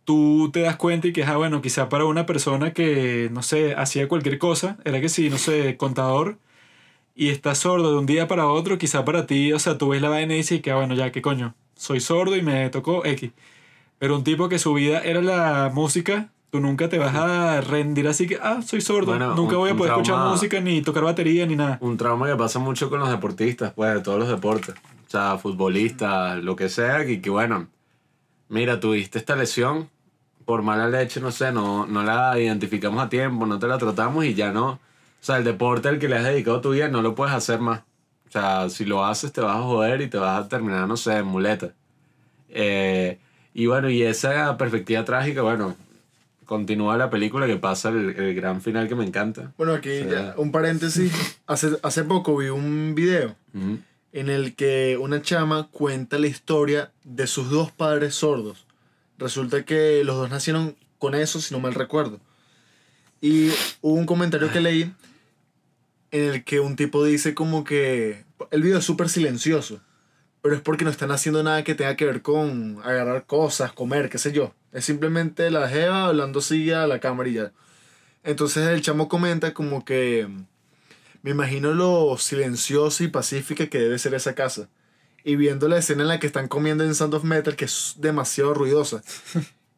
tú te das cuenta y que, ah, bueno, quizá para una persona que, no sé, hacía cualquier cosa, era que sí, no sé, contador, y está sordo de un día para otro, quizá para ti, o sea, tú ves la vaina y dices que, ah, bueno, ya, ¿qué coño? Soy sordo y me tocó X. Pero un tipo que su vida era la música, tú nunca te vas a rendir así que, ah, soy sordo, Bueno, nunca un- voy a poder escuchar trauma- música ni tocar batería ni nada. Un trauma que pasa mucho con los deportistas, pues, de todos los deportes. Sea, futbolistas, lo que sea, que, que bueno, mira, tuviste esta lesión, por mala leche, no sé, no, no la identificamos a tiempo, no te la tratamos y ya no. O sea, el deporte al que le has dedicado tu vida no lo puedes hacer más. O sea, si lo haces te vas a joder y te vas a terminar, no sé, en muleta. Eh, y bueno, y esa perspectiva trágica, bueno, continúa la película que pasa el, el gran final que me encanta. Bueno, aquí ya, un paréntesis. Hace, hace poco vi un video. En el que una chama cuenta la historia de sus dos padres sordos. Resulta que los dos nacieron con eso, si no mal recuerdo. Y hubo un comentario que leí en el que un tipo dice como que el video es súper silencioso, pero es porque no están haciendo nada que tenga que ver con agarrar cosas, comer, qué sé yo. Es simplemente la jeva hablando así a la cámara y ya. Entonces el chamo comenta como que me imagino lo silenciosa y pacífica que debe ser esa casa. Y viendo la escena en la que están comiendo en Sound of Metal, que es demasiado ruidosa.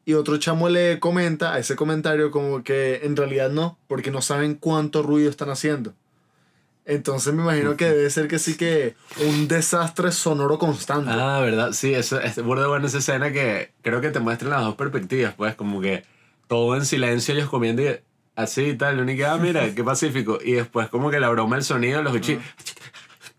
Y otro chamo le comenta a ese comentario como que en realidad no, porque no saben cuánto ruido están haciendo. Entonces me imagino que debe ser que sí que un desastre sonoro constante. Ah, ¿verdad? Sí, eso es burda buena esa escena que creo que te muestra las dos perspectivas, pues, como que todo en silencio, ellos comiendo y así y tal, lo único ah, mira, qué pacífico. Y después como que la broma del sonido, los bichos,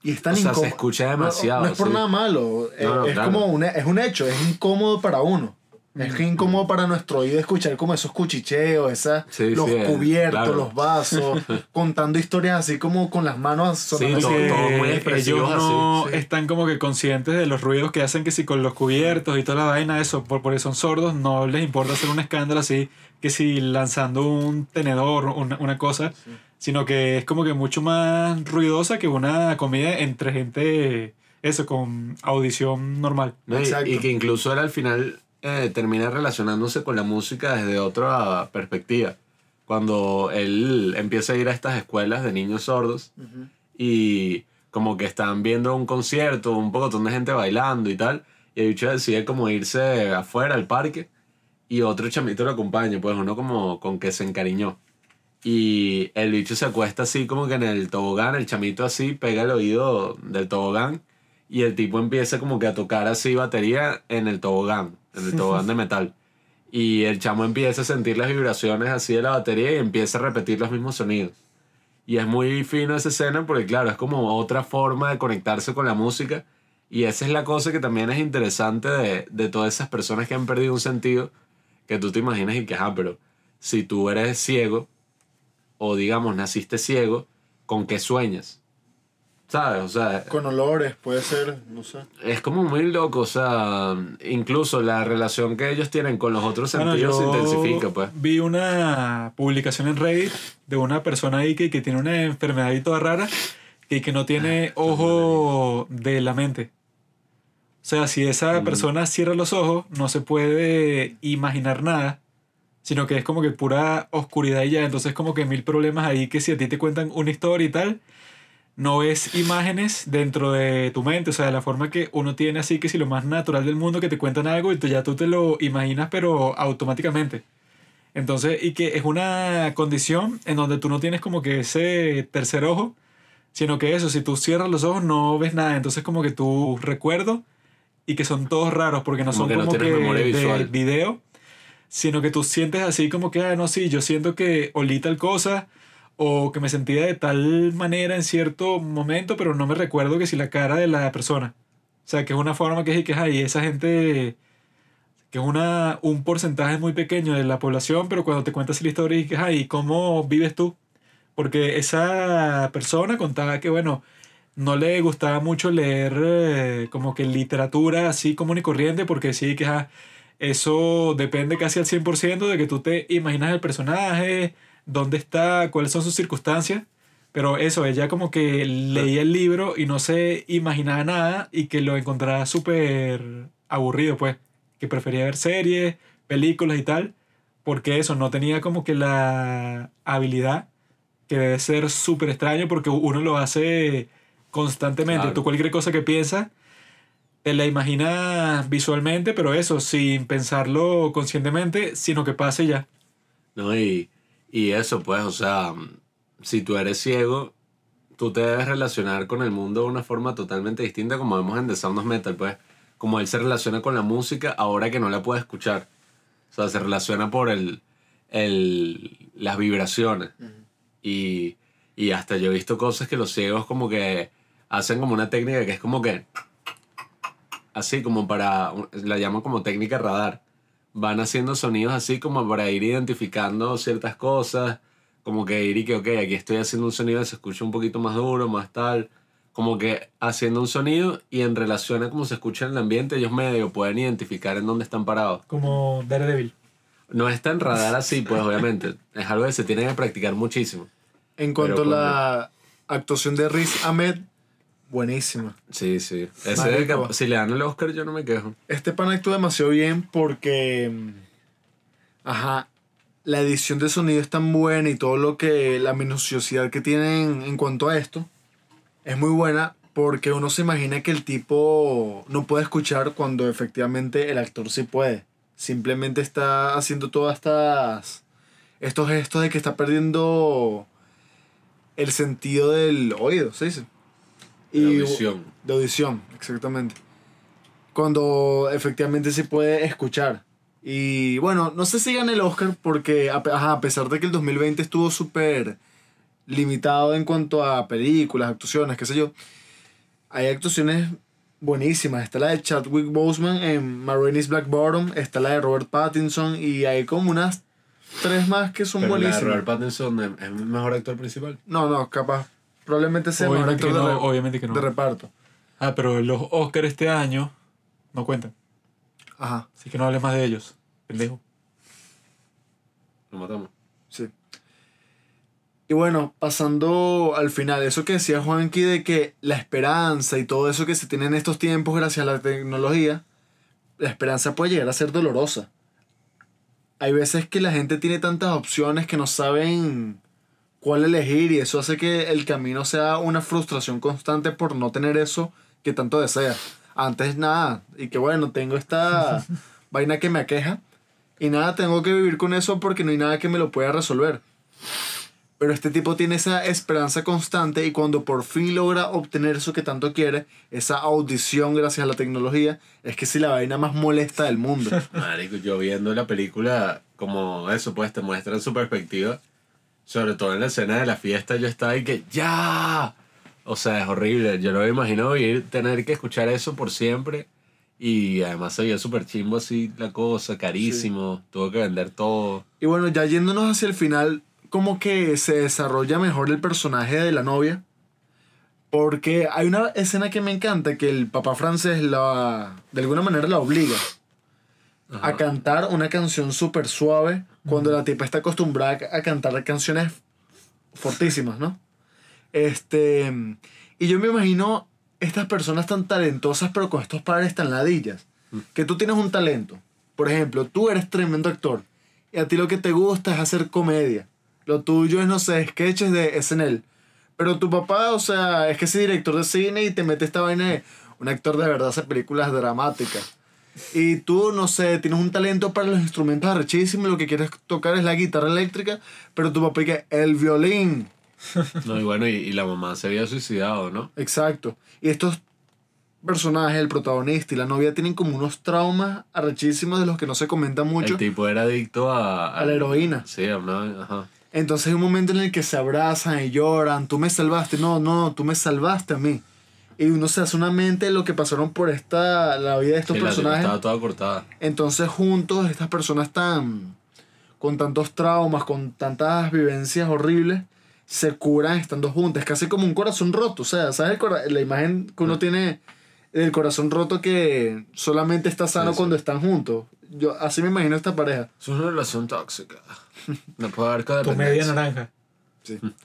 Y es tan O sea, se escucha demasiado, No, es por sí. nada malo. eh, No, no, es claro. como un, es un hecho, es incómodo para uno. Es incómodo para nuestro oído escuchar como esos cuchicheos, esas, Sí, los sí, eh, cubiertos, claro. los vasos, contando historias así como con las manos sonando. todo- Porque todo muy ellos expresivos no así, sí. están como que conscientes de los ruidos que hacen que si con los cubiertos y toda la vaina, eso, por, porque son sordos, no les importa hacer un escándalo así, que si lanzando un tenedor, una, una cosa, sino que es como que mucho más ruidosa que una comida entre gente, eso, con audición normal. ¿no? Y, Exacto. y que incluso él al final eh, termina relacionándose con la música desde otra perspectiva. Cuando él empieza a ir a estas escuelas de niños sordos y como que están viendo un concierto, un poco de gente bailando y tal, y el bicho decide como irse afuera al parque y otro chamito lo acompaña, pues uno como con que se encariñó. Y el bicho se acuesta así como que en el tobogán, el chamito así pega el oído del tobogán y el tipo empieza como que a tocar así batería en el tobogán, en el tobogán de metal. Y el chamo empieza a sentir las vibraciones así de la batería y empieza a repetir los mismos sonidos. Y es muy fino esa escena porque, claro, es como otra forma de conectarse con la música. Y esa es la cosa que también es interesante de, de todas esas personas que han perdido un sentido. Que tú te imaginas y que, ah, pero si tú eres ciego, o digamos, naciste ciego, ¿con qué sueñas? ¿Sabes? O sea, Con olores, puede ser, no sé. es como muy loco, o sea, incluso la relación que ellos tienen con los otros Bueno, sentidos se intensifica, pues. Vi una publicación en Reddit de una persona ahí que, que tiene una enfermedad y toda rara y que no tiene ojo de la mente. O sea, si esa persona cierra los ojos, no se puede imaginar nada, sino que es como que pura oscuridad y ya. Entonces, como que mil problemas ahí que si a ti te cuentan una historia y tal, no ves imágenes dentro de tu mente, o sea, de la forma que uno tiene así que si lo más natural del mundo que te cuentan algo y tú ya tú te lo imaginas pero automáticamente. Entonces, y que es una condición en donde tú no tienes como que ese tercer ojo, sino que eso, si tú cierras los ojos no ves nada, entonces como que tus recuerdos y que son todos raros porque no Como son que no como tienes que memoria de visual. video, sino que tú sientes así como que, ah, no, sí, yo siento que olí tal cosa o que me sentía de tal manera en cierto momento, pero no me recuerdo que si la cara de la persona. O sea, que es una forma que es que hay esa gente que es una, un porcentaje muy pequeño de la población, pero cuando te cuentas la historia y que ay, ¿cómo vives tú? Porque esa persona contaba que, bueno, no le gustaba mucho leer eh, como que literatura así común y corriente, porque sí que ajá, eso depende casi al 100% de que tú te imaginas el personaje, dónde está, cuáles son sus circunstancias. Pero eso, ella como que leía el libro y no se imaginaba nada y que lo encontraba súper aburrido, pues. Que prefería ver series, películas y tal. Porque eso, no tenía como que la habilidad que debe ser súper extraño porque uno lo hace constantemente. Claro. Tú cualquier cosa que piensas, te la imaginas visualmente, pero eso, sin pensarlo conscientemente, sino que pase ya. ¿no? Y, y eso, pues, o sea, si tú eres ciego, tú te debes relacionar con el mundo de una forma totalmente distinta, como vemos en The Sound of Metal, pues, como él se relaciona con la música ahora que no la puede escuchar. O sea, se relaciona por el, el, las vibraciones. y, y hasta yo he visto cosas que los ciegos como que hacen como una técnica que es como que, así como para, la llaman como técnica radar van haciendo sonidos así como para ir identificando ciertas cosas, como que ir y que, ok, aquí estoy haciendo un sonido que se escucha un poquito más duro, más tal, como que haciendo un sonido y en relación a cómo se escucha en el ambiente, ellos medio pueden identificar en dónde están parados. Como Daredevil. No es tan radar así, pues obviamente, es algo que se tiene que practicar muchísimo. En cuanto a la actuación de Riz Ahmed, buenísima. Sí, sí. Ese si le dan el Oscar yo no me quejo. Este pan actúa demasiado bien porque. Ajá. La edición de sonido es tan buena y todo lo que. La minuciosidad que tienen en cuanto a esto es muy buena porque uno se imagina que el tipo no puede escuchar cuando efectivamente el actor sí puede. Simplemente está haciendo todas estas. Estos gestos de que está perdiendo el sentido del oído, ¿se dice? La audición. De audición, exactamente. Cuando efectivamente se puede escuchar. Y bueno, no sé si gane el Oscar porque a, pe- ajá, a pesar de que el 2020 estuvo súper limitado en cuanto a películas, actuaciones, qué sé yo, hay actuaciones buenísimas. Está la de Chadwick Boseman en Marini's Black Bottom, está la de Robert Pattinson y hay como unas tres más que son Pero la de buenísimas. Robert Pattinson es es el mejor actor principal. No, no, capaz. Probablemente sea el mejor Obviamente actor que de, no, re- obviamente que no. de reparto. Ah, pero los Oscars este año no cuentan. Ajá. Así que no hables más de ellos, pendejo. Lo matamos. Sí. Y bueno, pasando al final, eso que decía Juanqui de que la esperanza y todo eso que se tiene en estos tiempos gracias a la tecnología, la esperanza puede llegar a ser dolorosa. Hay veces que la gente tiene tantas opciones que no saben cuál elegir y eso hace que el camino sea una frustración constante por no tener eso que tanto desea. Antes nada, y que bueno, tengo esta vaina que me aqueja y nada, tengo que vivir con eso porque no hay nada que me lo pueda resolver. Pero este tipo tiene esa esperanza constante y cuando por fin logra obtener eso que tanto quiere, esa audición gracias a la tecnología, es que sí la vaina más molesta del mundo. Marico, yo viendo la película, como eso, pues te muestran su perspectiva. Sobre todo en la escena de la fiesta, yo estaba ahí que ¡Ya! O sea, es horrible. Yo no me imagino ir, tener que escuchar eso por siempre. Y además se veía súper chimbo así la cosa, carísimo. Tuvo que vender todo. Y bueno, ya yéndonos hacia el final, como que se desarrolla mejor el personaje de la novia. Porque hay una escena que me encanta, que el papá francés la, de alguna manera la obliga a cantar una canción súper suave cuando la tipa está acostumbrada a cantar canciones fortísimas, ¿no? Este, y yo me imagino estas personas tan talentosas pero con estos padres tan ladillas, que tú tienes un talento. Por ejemplo, tú eres tremendo actor y a ti lo que te gusta es hacer comedia. Lo tuyo es, no sé, sketches de SNL. Pero tu papá, o sea, es que es director de cine y te mete esta vaina de un actor de verdad hace películas dramáticas. Y tú, no sé, tienes un talento para los instrumentos arrechísimos y lo que quieres tocar es la guitarra eléctrica, pero tu papá que el violín. No, y bueno, y, y la mamá se había suicidado, ¿no? Exacto. Y estos personajes, el protagonista y la novia, tienen como unos traumas arrechísimos de los que no se comenta mucho. El tipo era adicto a... A la heroína. Sí, a una... Ajá. Entonces hay un momento en el que se abrazan y lloran, tú me salvaste, no, no, tú me salvaste a mí. Y uno se hace una mente de lo que pasaron por esta, la vida de estos Sí, personajes. estaba toda cortada. Entonces juntos, estas personas tan, con tantos traumas, con tantas vivencias horribles, se curan estando juntas. Es casi como un corazón roto. O sea, ¿sabes el cora- la imagen que uno tiene del corazón roto que solamente está sano Sí, sí. cuando están juntos? Yo así me imagino esta pareja. Es una relación tóxica. No puede haber Tu media naranja.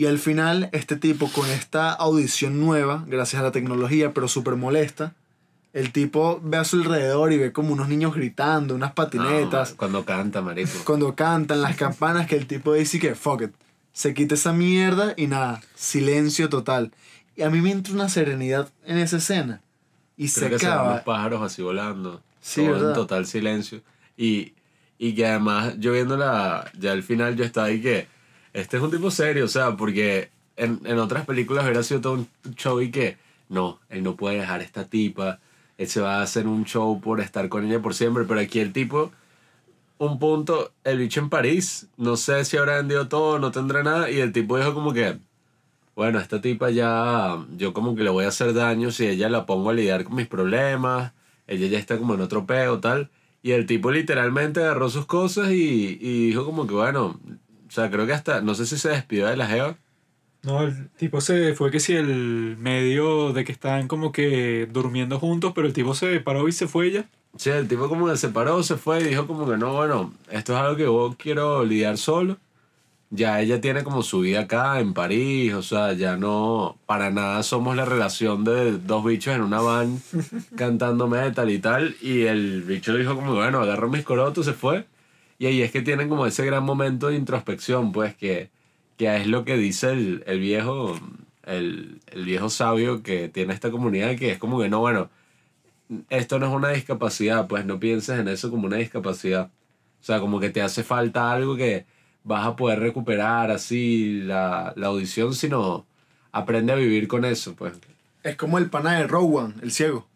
Y al final, este tipo con esta audición nueva, gracias a la tecnología, pero súper molesta, el tipo ve a su alrededor y ve como unos niños gritando, unas No, patinetas, ma- cuando canta, marico. cuando cantan las campanas, que el tipo dice que fuck it, se quita esa mierda y nada, silencio total. Y a mí me entra una serenidad en esa escena. Y se Creo que se ven acaba. los pájaros así volando. Sí, todo total silencio. Y, y que además, yo viendo la, ya al final, yo estaba ahí que este es un tipo serio, o sea, porque en, en otras películas hubiera sido todo un show y que no, él no puede dejar a esta tipa, él se va a hacer un show por estar con ella por siempre, pero aquí el tipo, un punto, el bicho en París, no sé si habrá vendido todo, no tendrá nada, y el tipo dijo como que, bueno, esta tipa ya, yo como que le voy a hacer daño si ella la pongo a lidiar con mis problemas, ella ya está como en otro peo, tal. Y el tipo literalmente agarró sus cosas y, y dijo como que, bueno, o sea, creo que hasta, no sé si se despidió de la Jeva. No, el tipo se fue que si el medio de que estaban como que durmiendo juntos, pero el tipo se paró y se fue ya. Sí, el tipo como que se paró, se fue y dijo como que no, bueno, esto es algo que yo quiero lidiar solo. Ya ella tiene como su vida acá en París, o sea, ya no, para nada somos la relación de dos bichos en una van cantando metal y tal. Y el bicho dijo como, bueno, agarró mis corotos, se fue. Y ahí es que tienen como ese gran momento de introspección, pues, que, que es lo que dice el, el viejo, el, el viejo sabio que tiene esta comunidad, que es como que no, bueno, esto no es una discapacidad, pues no pienses en eso como una discapacidad. O sea, como que te hace falta algo que vas a poder recuperar así la, la audición, sino aprende a vivir con eso, pues. Es como el pana de Rowan, el ciego.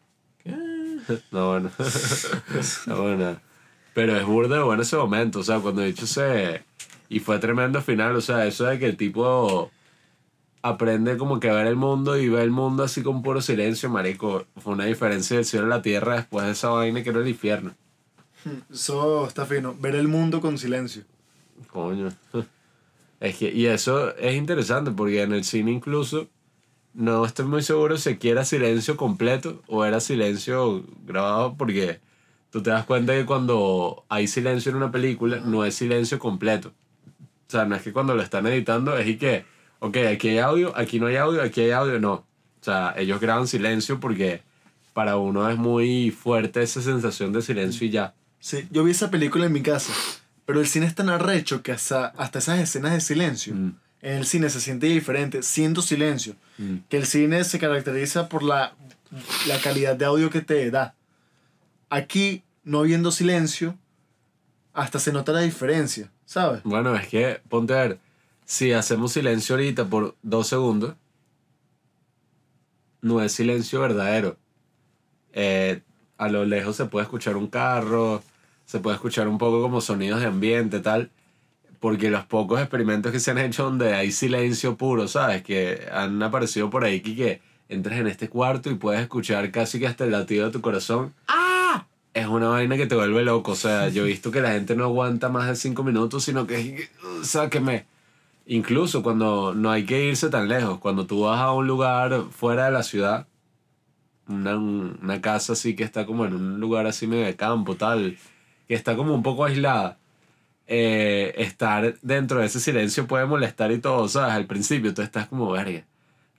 No, bueno. no, bueno. Pero es burda bueno ese momento, o sea, cuando de hecho se... Y fue tremendo final, o sea, eso de que el tipo aprende como que a ver el mundo y ve el mundo así con puro silencio, marico. Fue una diferencia del cielo a la tierra después de esa vaina que era el infierno. Eso está fino. Ver el mundo con silencio. Coño. Es que, y eso es interesante porque en el cine incluso no estoy muy seguro si aquí era silencio completo o era silencio grabado porque tú te das cuenta que cuando hay silencio en una película no es silencio completo. O sea, no es que cuando lo están editando es y que, ok, aquí hay audio, aquí no hay audio, aquí hay audio, no. O sea, ellos graban silencio porque para uno es muy fuerte esa sensación de silencio y ya. Sí, yo vi esa película en mi casa, pero el cine es tan arrecho que hasta, hasta esas escenas de silencio, Mm. en el cine se siente diferente, siendo silencio, Mm. que el cine se caracteriza por la, la calidad de audio que te da. Aquí, no viendo silencio, hasta se nota la diferencia, ¿sabes? Bueno, es que, ponte a ver, si hacemos silencio ahorita por dos segundos, no es silencio verdadero. Eh, a lo lejos se puede escuchar un carro, se puede escuchar un poco como sonidos de ambiente, tal. Porque los pocos experimentos que se han hecho donde hay silencio puro, ¿sabes? Que han aparecido por ahí que, que entras en este cuarto y puedes escuchar casi que hasta el latido de tu corazón. ¡Ah! Es una vaina que te vuelve loco. O sea, yo he visto que la gente no aguanta más de cinco minutos, sino que, sáqueme. Incluso cuando no hay que irse tan lejos, cuando tú vas a un lugar fuera de la ciudad, una, una casa así que está como en un lugar así medio de campo, tal, que está como un poco aislada, eh, estar dentro de ese silencio puede molestar y todo, ¿sabes? Al principio tú estás como, verga,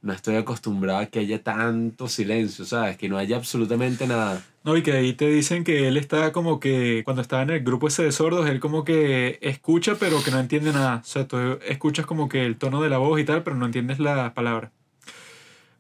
no estoy acostumbrado a que haya tanto silencio, ¿sabes? Que no haya absolutamente nada. No, y que ahí te dicen que él está como que, cuando estaba en el grupo ese de sordos, él como que escucha pero que no entiende nada. O sea, tú escuchas como que el tono de la voz y tal, pero no entiendes la palabra.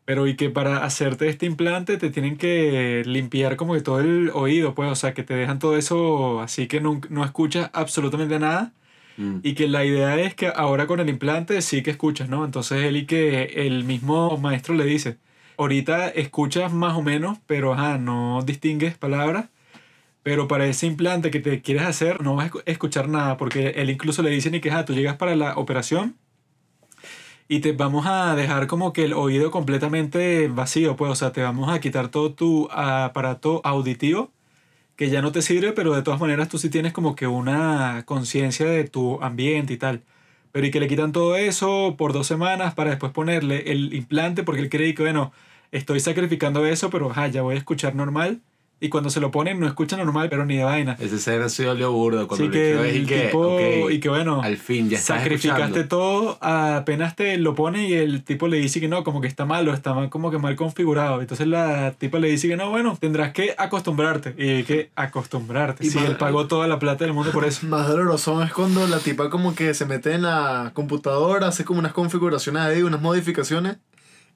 Pero y que para hacerte este implante te tienen que limpiar como que todo el oído, pues, o sea, que te dejan todo eso así que no, no escuchas absolutamente nada. Mm. Y que la idea es que ahora con el implante sí que escuchas, ¿no? Entonces él y que el mismo maestro le dice, ahorita escuchas más o menos, pero ajá, no distingues palabras. Pero para ese implante que te quieres hacer, no vas a escu- escuchar nada, porque él incluso le dice ni que, ajá, tú llegas para la operación y te vamos a dejar como que el oído completamente vacío, pues, o sea, te vamos a quitar todo tu aparato auditivo que ya no te sirve, pero de todas maneras tú sí tienes como que una conciencia de tu ambiente y tal. Pero y que le quitan todo eso por dos semanas para después ponerle el implante porque él cree que, bueno, estoy sacrificando eso, pero ajá, ya voy a escuchar normal. Y cuando se lo ponen no escucha normal, pero ni de vaina. Ese escena sí dolió burdo cuando Así lo que y el que, tipo, ok, y que bueno, al fin ya estás sacrificaste escuchando. todo, apenas te lo pone y el tipo le dice que no, como que está malo, está mal, como que mal configurado. Entonces la tipa le dice que no, bueno, tendrás que acostumbrarte. Y hay que acostumbrarte. Y sí, más- él pagó toda la plata del mundo por eso. Más doloroso es cuando la tipa como que se mete en la computadora, hace como unas configuraciones ahí, unas modificaciones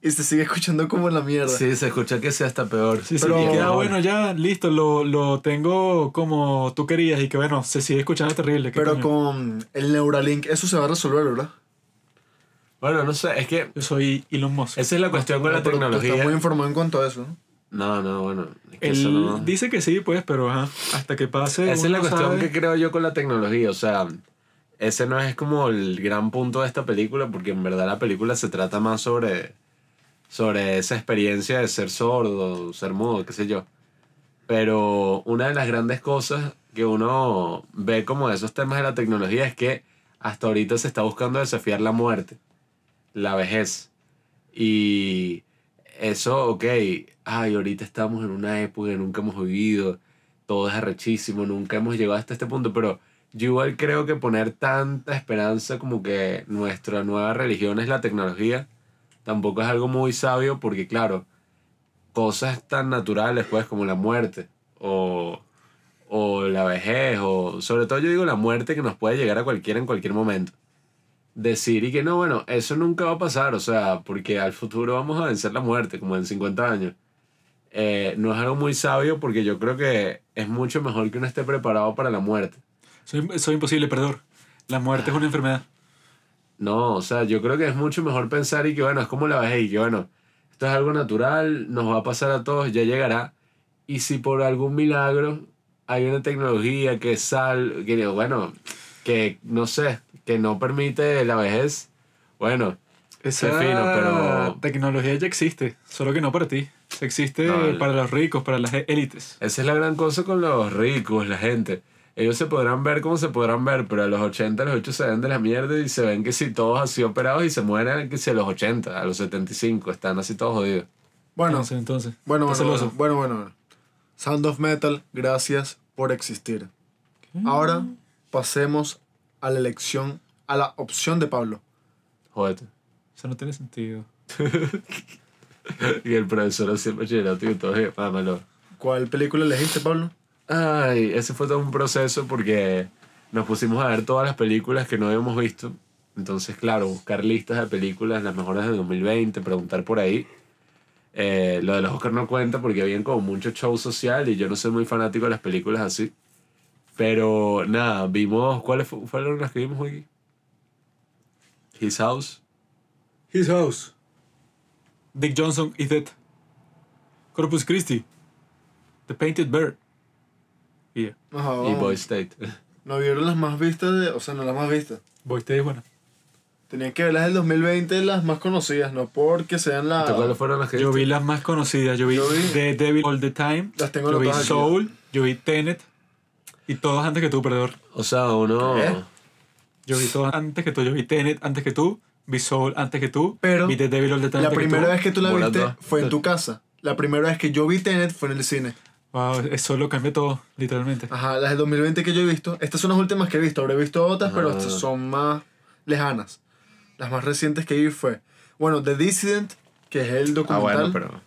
y se sigue escuchando como la mierda. Sí, se escucha que sea hasta peor. Sí, sí, Pero- y queda bueno ya, listo, lo, lo tengo como tú querías y que bueno, se sigue escuchando terrible. ¿qué Pero coño? con el Neuralink eso se va a resolver, ¿verdad? Bueno, no sé, es que Yo soy Elon Musk. esa es la cuestión con la Pero tecnología. Estás muy informado en cuanto a eso, ¿no? No, no, bueno. es que Él eso no- dice que sí, pues, pero ajá, hasta que pase. Esa es la cuestión sabe. que creo yo con la tecnología. O sea, ese no es como el gran punto de esta película, porque en verdad la película se trata más sobre, sobre esa experiencia de ser sordo, ser mudo, qué sé yo. Pero una de las grandes cosas que uno ve como de esos temas de la tecnología es que hasta ahorita se está buscando desafiar la muerte, la vejez. Y eso, ok, ay, ahorita estamos en una época que nunca hemos vivido, todo es arrechísimo, nunca hemos llegado hasta este punto, pero yo igual creo que poner tanta esperanza como que nuestra nueva religión es la tecnología, tampoco es algo muy sabio porque claro, cosas tan naturales pues como la muerte o, o la vejez o sobre todo yo digo la muerte que nos puede llegar a cualquiera en cualquier momento. Decir y que no, bueno, eso nunca va a pasar, o sea, porque al futuro vamos a vencer la muerte, como en 50 años. Eh, no es algo muy sabio porque yo creo que es mucho mejor que uno esté preparado para la muerte. Soy, soy imposible, perdedor. La muerte es una enfermedad. No, o sea, yo creo que es mucho mejor pensar y que bueno, es como la vejez y que bueno, esto es algo natural, nos va a pasar a todos, ya llegará. Y si por algún milagro hay una tecnología que sal, que bueno, que no sé, que no permite la vejez, bueno, Esa Qué fino, pero- tecnología ya existe, solo que no para ti. Existe No, el- para los ricos, para las élites. esa es la gran cosa con los ricos, la gente. Ellos se podrán ver como se podrán ver, pero a los 80 los 8 se ven de la mierda y se ven que si todos así operados y se mueren que si a los 80, a los 75, están así todos jodidos. Bueno, Entonces, entonces. bueno, bueno, bueno, bueno, bueno. Sound of Metal, gracias por existir. Ahora pasemos a la elección, a la opción de Pablo. Jódete. Eso no tiene sentido. Y el profesor así bachillerato y todo, mámalo. ¿Cuál película elegiste, Pablo? Ay, ese fue todo un proceso porque nos pusimos a ver todas las películas que no habíamos visto. Entonces, claro, buscar listas de películas, las mejores de 2020, preguntar por ahí. Eh, lo de los Oscar no cuenta porque habían como mucho show social y yo no soy muy fanático de las películas así. Pero nada, vimos. ¿Cuáles fu- fueron las que vimos hoy? His House. His House. Dick Johnson is dead. Corpus Christi. The Painted Bird. Y. Ajá, Y. Boy State. No vieron las más vistas de. O sea, no las más vistas. Boy State es buena. Tenían que ver las del 2020, las más conocidas, no porque sean las. ¿Cuáles fueron las que Yo viste? vi las más conocidas. Yo vi, Yo vi- The Devil All the Time. Las tengo yo vi aquí. Soul. Yo vi Tenet. Y todos antes que tú, perdedor. O sea, uno... ¿Qué? Yo vi todos antes que tú. Yo vi Tenet antes que tú. Vi Soul antes que tú. Pero Vi The Devil All the Time La antes primera que vez que tú la Volando. viste fue en tu casa. La primera vez que yo vi Tenet fue en el cine. Wow, eso lo cambia todo, literalmente. Ajá, las del 2020 que yo he visto. Estas son las últimas que he visto. Habré visto otras, pero Ah. estas son más lejanas. Las más recientes que vi fue. Bueno, The Dissident, que es el Ah, documental. bueno, pero...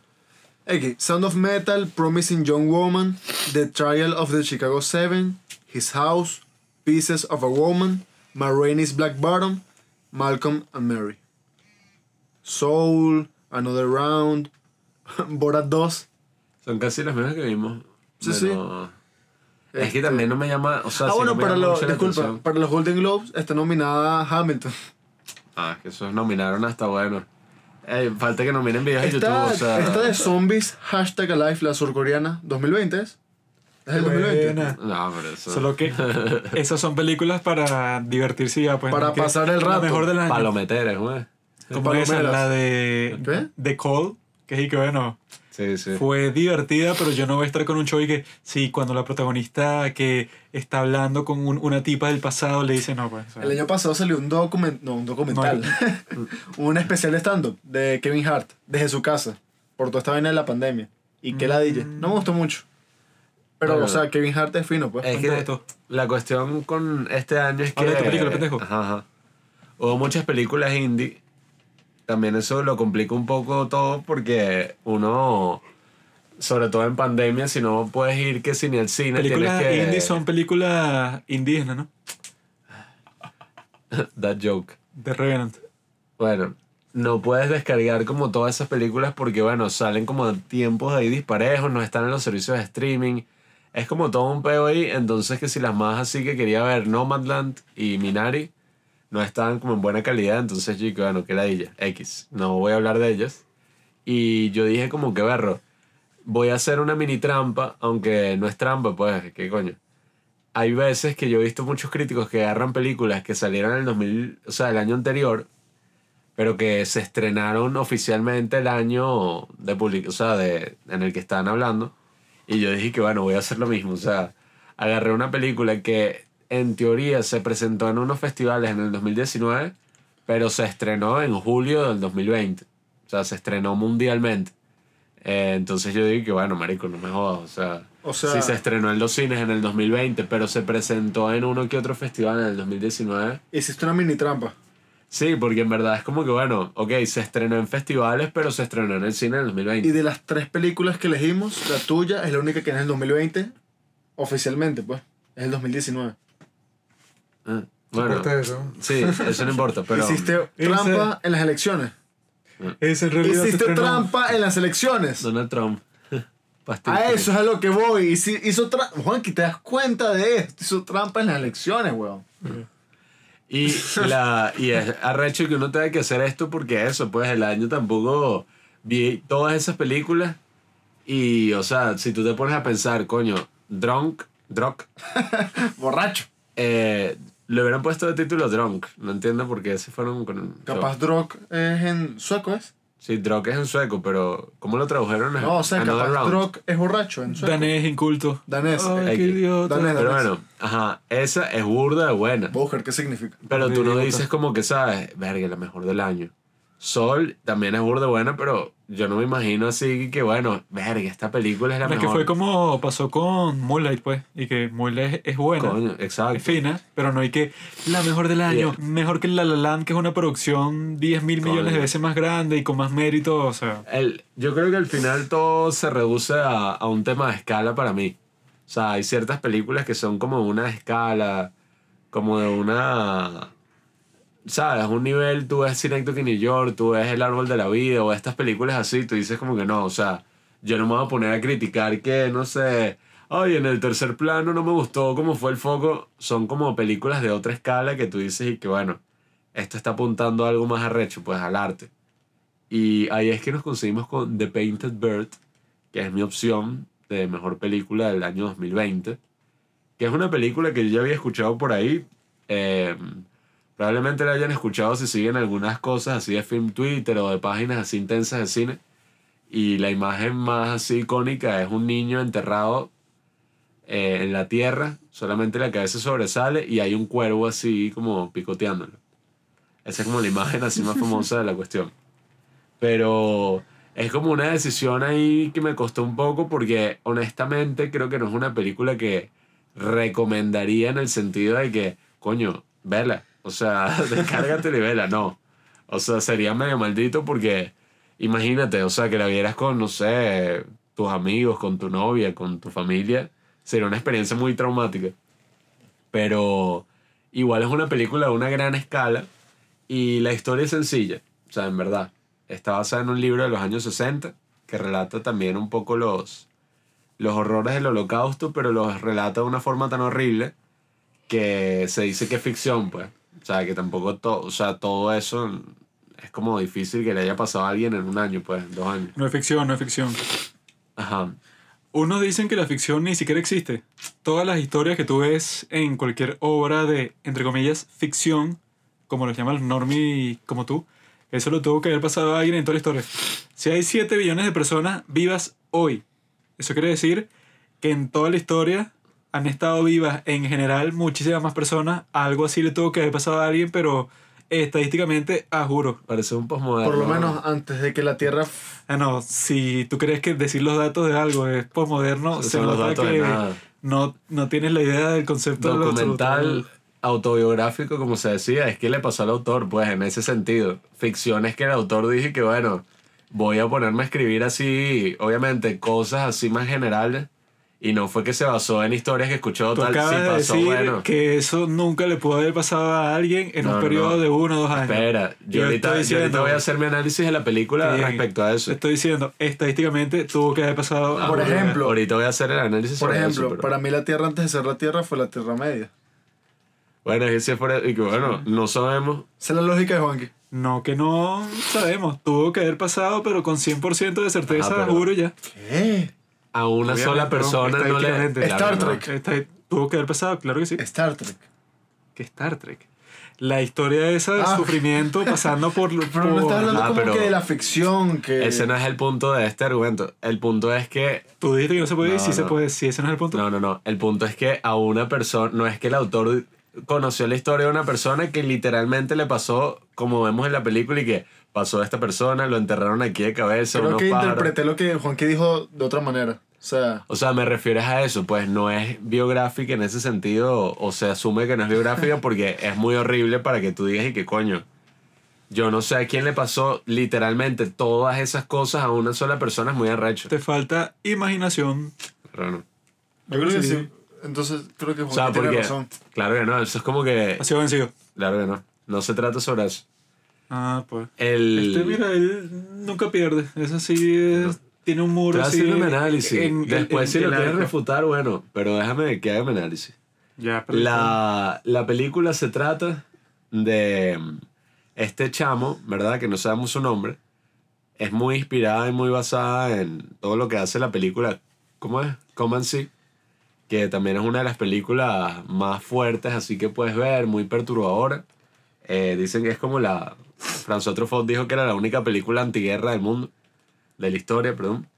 Ok, Sound of Metal, Promising Young Woman, The Trial of the Chicago Seven, His House, Pieces of a Woman, Ma Rainey's Black Bottom, Malcolm and Mary. Soul, Another Round, Borat 2. Son casi las mismas que vimos. Sí, sí. pero- Es que Este- también no me llama... O sea, ah, sí bueno, no para, lo- disculpa, para los Golden Globes está nominada Hamilton. Ah, que esos nominaron hasta bueno. Eh, falta que nominen videos de Esta, YouTube, o sea... esta de Zombies, hashtag Alive, la surcoreana, 2020 es. Es el 2020. Buena. No, pero eso... Solo que esas son películas para divertirse y ya, pues. Para pasar el La rato. mejor del año. Palometeres, güey. Como esa, palomeras. la de ¿Qué? The Call, que es y que bueno, Sí, sí. fue divertida, pero yo no voy a estar con un show y que sí, cuando la protagonista que está hablando con un- una tipa del pasado le dice no, pues. El año pasado salió un document, no, un documental, un especial de stand-up de Kevin Hart, desde su casa, por toda esta vaina de la pandemia. Y que la DJ. No me gustó mucho. Pero, o sea, Kevin Hart es fino, pues. Es que todo. la cuestión con este año es que... Habla de tu película, pendejo. Ajá, ajá. Hubo muchas películas indie. También eso lo complica un poco todo porque uno, sobre todo en pandemia, si no puedes ir que si ni al cine, películas tienes que... indie son películas indígenas, ¿no? That joke. The Revenant. Bueno, no puedes descargar como todas esas películas porque, bueno, salen como tiempos ahí disparejos, no están en los servicios de streaming. Es como todo un peo ahí. Entonces, que si las más así que quería ver, Nomadland y Minari, no estaban como en buena calidad. Entonces, yo dije, bueno, que la ella, X. No voy a hablar de ellas. Y yo dije, como que berro, voy a hacer una mini trampa, aunque no es trampa, pues, ¿qué coño? Hay veces que yo he visto muchos críticos que agarran películas que salieron en el 2000, o sea, el año anterior, pero que se estrenaron oficialmente el año de public o sea, de, en el que estaban hablando. Y yo dije que bueno, voy a hacer lo mismo. O sea, agarré una película que en teoría se presentó en unos festivales en el 2019, pero se estrenó en julio del 2020. O sea, se estrenó mundialmente. Eh, entonces yo dije que bueno, marico, no me jodas. O sea, O sea- sí se estrenó en los cines en el 2020, pero se presentó en uno que otro festival en el 2019. Hiciste una mini trampa. Sí, porque en verdad es como que, bueno, ok, se estrenó en festivales, pero se estrenó en el cine en el 2020. Y de las tres películas que elegimos, la tuya es la única que es el 2020, oficialmente, pues. Es el 2019. Ah, bueno, sí, eso no importa, pero... Hiciste trampa en las elecciones. Es en realidad Hiciste trampa en las elecciones. Donald Trump. A eso es a lo que voy. Hizo, hizo. Juanqui, ¿te das cuenta de esto? Hizo trampa en las elecciones, weón. Y, la, y es arrecho que uno tenga que hacer esto porque eso, pues el año tampoco vi todas esas películas y, o sea, si tú te pones a pensar, coño, Drunk, Drunk, Borracho. eh, le hubieran puesto de título Drunk, no entiendo por qué se fueron con... Capaz Drog es en sueco, ¿es? Sí, Drunk es en sueco, pero ¿cómo lo tradujeron? No, o sea, Another capaz. Drog es borracho en sueco. Danés inculto. Danés. Ay, qué idiota. Danés. Pero bueno, ajá, esa es burda de buena. Buscar qué significa. Pero tú no Idiota. dices como que, ¿sabes? Verga, la mejor del año. Sol también es burda buena, pero yo no me imagino así que, bueno, verga, esta película es la La mejor. que fue como pasó con Moonlight, pues. Y que Moonlight es, es buena. Coño, exacto. Es fina, pero no hay que. La mejor del año. Mejor que La La Land, que es una producción 10 mil Coño. millones de veces más grande y con más mérito. O sea. El, yo creo que al final todo se reduce a, a un tema de escala para mí. O sea, hay ciertas películas que son como de una escala, como de una... ¿Sabes? Un nivel, tú ves Synecdoche en New York, tú ves El Árbol de la Vida o estas películas así, tú dices como que no, o sea, yo no me voy a poner a criticar que, no sé, ay, en el tercer plano no me gustó cómo fue el foco. Son como películas de otra escala que tú dices y que bueno, esto está apuntando a algo más arrecho, pues al arte. Y ahí es que nos conseguimos con The Painted Bird, que es mi opción de mejor película del año 2020, que es una película que yo ya había escuchado por ahí. eh, probablemente la hayan escuchado si siguen algunas cosas así de Film Twitter o de páginas así intensas de cine. Y la imagen más así icónica es un niño enterrado eh, en la tierra, solamente la cabeza sobresale y hay un cuervo así como picoteándolo. Esa es como la imagen así más famosa de la cuestión. Pero es como una decisión ahí que me costó un poco porque honestamente creo que no es una película que recomendaría en el sentido de que, coño, vela. O sea, descárgatela y vela. No. O sea, sería medio maldito porque imagínate, o sea, que la vieras con, no sé, tus amigos, con tu novia, con tu familia. Sería una experiencia muy traumática. Pero igual es una película de una gran escala y la historia es sencilla. O sea, en verdad. Está basada en un libro de los años 60 que relata también un poco los, los horrores del holocausto, pero los relata de una forma tan horrible que se dice que es ficción, pues. O sea, que tampoco todo, o sea, todo eso es como difícil que le haya pasado a alguien en un año, pues, en dos años. No es ficción, no es ficción. Ajá. Unos dicen que la ficción ni siquiera existe. Todas las historias que tú ves en cualquier obra de, entre comillas, ficción, como los llaman los normies como tú, eso lo tuvo que haber pasado a alguien en toda la historia. Si hay 7 billones de personas vivas hoy, eso quiere decir que en toda la historia han estado vivas en general muchísimas más personas. Algo así le tuvo que haber pasado a alguien, pero estadísticamente, a juro. Parece un posmoderno. Por lo menos antes de que la Tierra... Ah, no, si tú crees que decir los datos de algo es posmoderno, Esos se son los nota que nada. no, no tienes la idea del concepto de lo documental autobiográfico, como se decía, es que le pasó al autor, pues en ese sentido. Ficción es que el autor dije que, bueno, voy a ponerme a escribir así, obviamente, cosas así más generales. Y no fue que se basó en historias que escuchó Tú tal, sí acabas de pasó, decir bueno. que eso nunca le pudo haber pasado a alguien en No, un periodo no. de uno o dos años. Espera, yo Yo ahorita, estoy yo ahorita diciendo- voy a hacer mi análisis de la película Bien. respecto a eso. Estoy diciendo, estadísticamente tuvo que haber pasado. Ah, Por ejemplo- Ahorita voy a hacer el análisis Por ejemplo, eso, pero- para mí la Tierra antes de ser la Tierra fue la Tierra Media. Bueno, es que si fuera- y que bueno, no sabemos. Esa es la lógica de Juanqui. No, que no sabemos. Tuvo que haber pasado, pero con 100% de certeza, Ajá, pero- juro ya. ¿Qué? A una Obviamente, sola ¿no? persona no le... Estadísticamente. Claro Star que no. Trek. Esta- tuvo que haber pasado, claro que sí. Star Trek. que Star Trek. La historia esa de Ah. sufrimiento pasando por... Pero no por- estás hablando Ah, como pero- que de la ficción, que... Ese no es el punto de este argumento. El punto es que Tú dijiste que no se puede, No, y sí se no. puede, sí, ese no es el punto. No, no, no. El punto es que a una persona, no es que el autor conoció la historia de una persona que literalmente le pasó, como vemos en la película, y que pasó a esta persona, lo enterraron aquí de cabeza, Creo que pájaros. interpreté lo que Juanqui dijo de otra manera. O sea, O sea, me refieres a eso, pues no es biográfica en ese sentido, o se asume que no es biográfica porque es muy horrible para que tú digas y que coño. Yo no sé a quién le pasó literalmente todas esas cosas a una sola persona, es muy arrecho. Te falta imaginación. Pero no. yo creo que Sí. sí. Entonces, creo que O Juanqui sea, tiene porque. razón. Claro que no, eso es como que. Ha sido vencido. Claro que no. No se trata sobre eso. Ah, pues. El. Este, mira, él nunca pierde. Eso sí es- tiene un muro Estoy así. mi análisis. en- en- Después, en si lo el quieres refutar, bueno, pero déjame que haga mi análisis. Ya, La, la película se trata de mm, este chamo, ¿verdad? Que no sabemos su nombre. Es muy inspirada y muy basada en todo lo que hace la película. ¿Cómo es? Come See. Que también es una de las películas más fuertes, así que puedes ver, muy perturbadora. Eh, dicen que es como la. François Truffaut dijo que era la única película antiguerra del mundo. De la historia, perdón.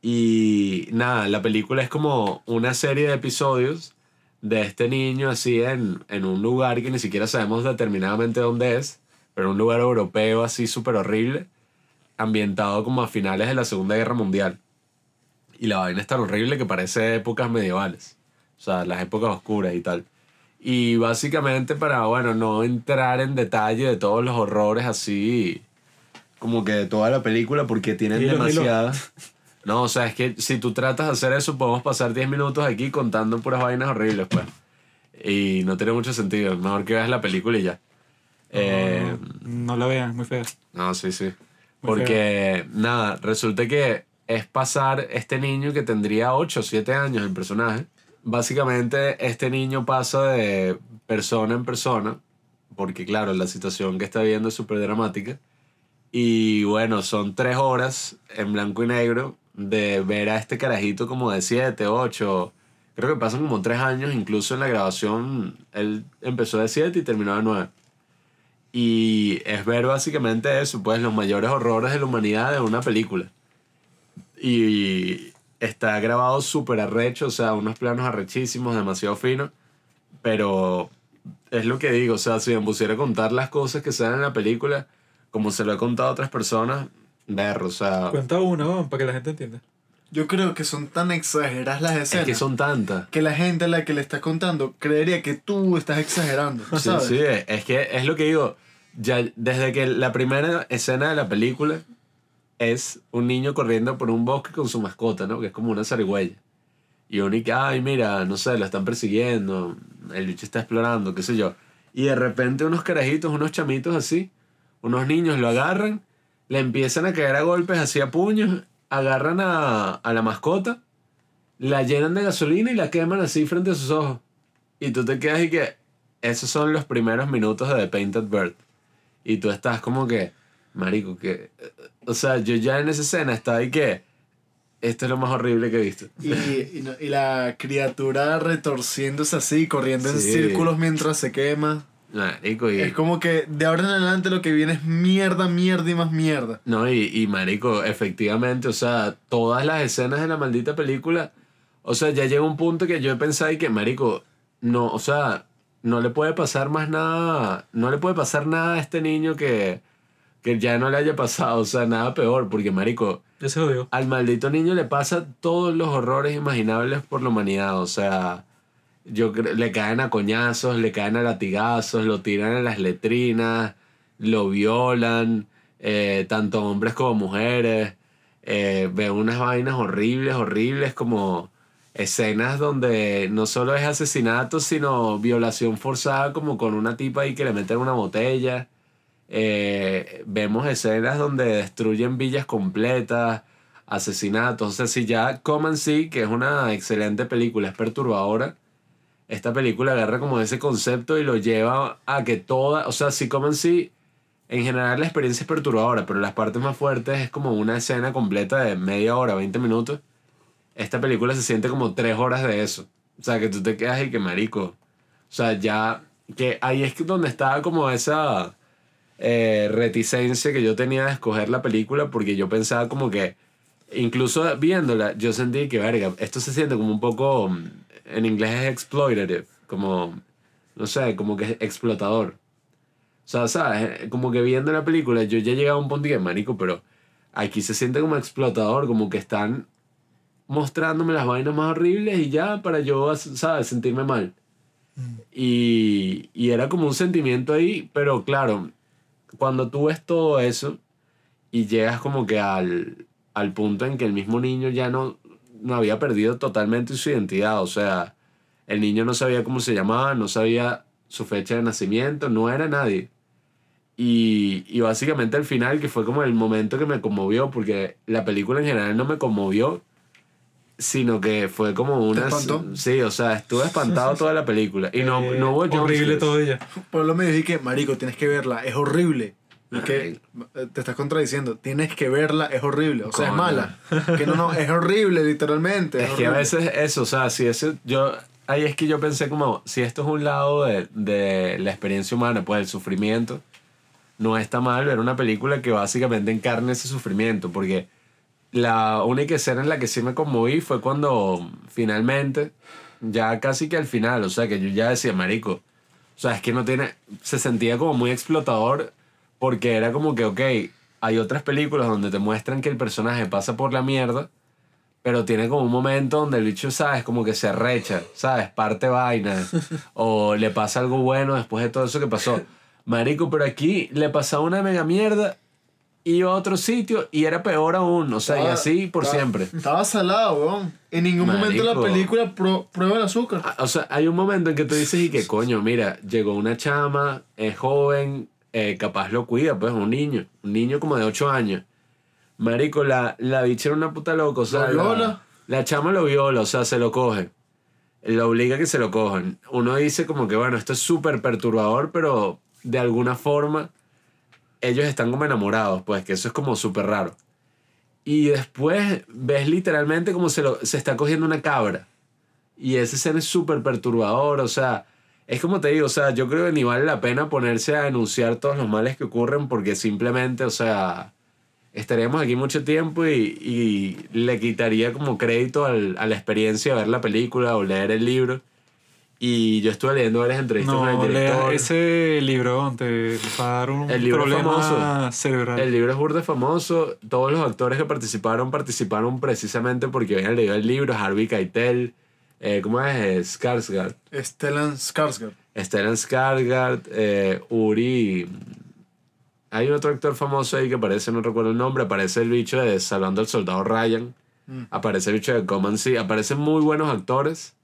Y nada, la película es como una serie de episodios de este niño así en, en un lugar que ni siquiera sabemos determinadamente dónde es, pero un lugar europeo así súper horrible, ambientado como a finales de la Segunda Guerra Mundial. Y la vaina es tan horrible que parece épocas medievales, o sea, las épocas oscuras y tal. Y básicamente para, bueno, no entrar en detalle de todos los horrores así, como que de toda la película, porque tienen Dilo, demasiadas. No, o sea, es que si tú tratas de hacer eso, podemos pasar 10 minutos aquí contando puras vainas horribles, pues. Y no tiene mucho sentido. Mejor que veas la película y ya. Eh, No la vean, muy fea. no, sí, sí. Muy Porque, nada, resulta que es pasar este niño que tendría 8 o 7 años, el personaje. Básicamente, este niño pasa de persona en persona, porque claro, la situación que está viendo es súper dramática. Y bueno, son tres horas en blanco y negro de ver a este carajito como de 7, 8, creo que pasan como tres años, incluso en la grabación él empezó de 7 y terminó de 9. Y es ver básicamente eso, pues los mayores horrores de la humanidad en una película. Y está grabado súper arrecho, o sea, unos planos arrechísimos, demasiado finos. Pero es lo que digo, o sea, si me pusiera a contar las cosas que salen en la película, como se lo he contado a otras personas, ver, o sea... Cuenta una, vamos, para que la gente entienda. Yo creo que son tan exageradas las escenas. Es que son tantas. que la gente a la que le estás contando creería que tú estás exagerando. Sí, ¿sabes? sí, es que es lo que digo. Ya, desde que la primera escena de la película es un niño corriendo por un bosque con su mascota, ¿no? Que es como una zarigüeya. Y uno y ay, mira, no sé, lo están persiguiendo, el bicho está explorando, qué sé yo. Y de repente unos carajitos, unos chamitos así, unos niños lo agarran, le empiezan a caer a golpes así a puños, agarran a, a la mascota, la llenan de gasolina y la queman así frente a sus ojos. Y tú te quedas y que esos son los primeros minutos de The Painted Bird. Y tú estás como que, marico, que... O sea, yo ya en esa escena estaba ahí que... Esto es lo más horrible que he visto. Y, y, no- y la criatura retorciéndose así, corriendo en Sí. círculos mientras se quema. Marico, y... Es como que de ahora en adelante lo que viene es mierda, mierda y más mierda. No, y, y marico, efectivamente, o sea, todas las escenas de la maldita película, o sea, ya llega un punto que yo he pensado y que, marico, no, o sea, no le puede pasar más nada, no le puede pasar nada a este niño que, que ya no le haya pasado, o sea, nada peor, porque, marico, Ya se jodió. al maldito niño le pasa todos los horrores imaginables por la humanidad, o sea, yo le caen a coñazos, le caen a latigazos, lo tiran en las letrinas, lo violan, eh, tanto hombres como mujeres, eh, veo unas vainas horribles, horribles como escenas donde no solo es asesinato, sino violación forzada como con una tipa ahí que le meten una botella. Eh, vemos escenas donde destruyen villas completas, asesinatos. O sea, si ya Coman sí, que es una excelente película, es perturbadora, esta película agarra como ese concepto y lo lleva a que toda, o sea, si Coman sí, en general la experiencia es perturbadora, pero las partes más fuertes es como una escena completa de media hora, 20 minutos. Esta película se siente como tres horas de eso. O sea, que tú te quedas y que marico. O sea, ya, que ahí es donde estaba como esa eh, reticencia que yo tenía de escoger la película porque yo pensaba como que, incluso viéndola, yo sentí que, verga, esto se siente como un poco, mm, en inglés es exploitative, como, no sé, como que es explotador. O sea, ¿sabes? Como que viendo la película, yo ya llegaba a un punto que, marico, pero aquí se siente como explotador, como que están mostrándome las vainas más horribles y ya para yo, ¿sabes? Sentirme mal. Y, y era como un sentimiento ahí, pero claro, cuando tú ves todo eso y llegas como que al, al punto en que el mismo niño ya no, no había perdido totalmente su identidad, o sea, el niño no sabía cómo se llamaba, no sabía su fecha de nacimiento, no era nadie. Y, y básicamente al final, que fue como el momento que me conmovió, porque la película en general no me conmovió, sino que fue como una... espantó? Sí, o sea, estuve espantado toda la película. Y no, Eh, no hubo Horrible todo ella. Pablo me dijo que, marico, tienes que verla, es horrible. Y que eh, te estás contradiciendo, tienes que verla, es horrible. O sea, es mala. Que no, no, es horrible, literalmente. Es que a horrible. veces eso, o sea, si ese, yo, ahí es que yo pensé como, si esto es un lado de, de la experiencia humana, pues el sufrimiento, no está mal ver una película que básicamente encarne ese sufrimiento, porque la única escena en la que sí me conmoví fue cuando finalmente, ya casi que al final, o sea, que yo ya decía, marico, o sea, es que no tiene, se sentía como muy explotador, porque era como que, ok, hay otras películas donde te muestran que el personaje pasa por la mierda, pero tiene como un momento donde el bicho, ¿sabes? Como que se arrecha, ¿sabes? Parte vaina. o le pasa algo bueno después de todo eso que pasó. Marico, pero aquí le pasaba una mega mierda, iba a otro sitio y era peor aún. O sea, y Estaba- así por estaba- siempre. Estaba salado, weón. En ningún momento la Marico. película pro- prueba el azúcar. Ah, O sea, hay un momento en que tú dices y que coño, mira, llegó una chama, es joven, eh, capaz lo cuida, pues un niño, un niño como de 8 años. Marico, la, la bicha era una puta loca, o sea, ¿Lo la, viola? la chama lo viola, o sea, se lo coge. Lo obliga a que se lo cojan. Uno dice como que, bueno, esto es súper perturbador, pero de alguna forma ellos están como enamorados, pues que eso es como súper raro. Y después ves literalmente como se, lo, se está cogiendo una cabra. Y esa escena es súper perturbador, o sea, es como te digo, o sea, yo creo que ni vale la pena ponerse a denunciar todos los males que ocurren porque simplemente, o sea, estaríamos aquí mucho tiempo y, y le quitaría como crédito al, a la experiencia de ver la película o leer el libro. Y yo estuve leyendo varias entrevistas con No, el lea director. ese libro te va a dar un El libro problema famoso. cerebral. El libro es burda famoso. Todos los actores que participaron participaron precisamente porque habían leído el libro. Harvey Keitel, eh, ¿cómo es? Skarsgård. Stellan Skarsgård. Stellan Skarsgård, eh, Uri. Hay otro actor famoso ahí que aparece, no recuerdo el nombre. Aparece el bicho de Salvando al Soldado Ryan. Mm. Aparece el bicho de Comancy. Aparecen muy buenos actores.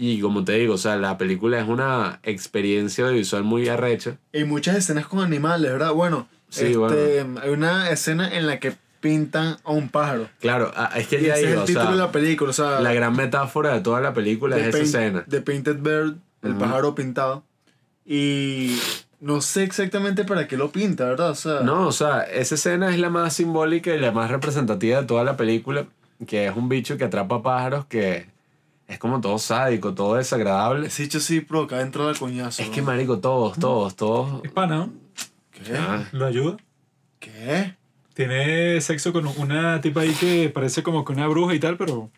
Y como te digo, o sea, la película es una experiencia audiovisual muy arrecha. Y muchas escenas con animales, ¿verdad? Bueno, Sí, este, hay una escena en la que pintan a un pájaro. Claro, es que ya ese es digo, el o título sea, de la película, o sea, la gran metáfora de toda la película es esa escena. The Painted Bird, el Ujú. pájaro pintado. Y no sé exactamente para qué lo pinta, ¿verdad? O sea, No, o sea, esa escena es la más simbólica y la más representativa de toda la película, que es un bicho que atrapa pájaros que es como todo sádico, todo desagradable. ese hecho sí provoca entrar al coñazo. Es ¿no? que, marico, todos, todos, todos... Es pana, ¿no? ¿Qué? Ah, Lo ayuda. ¿Qué? Tiene sexo con una tipa ahí que parece como que una bruja y tal, pero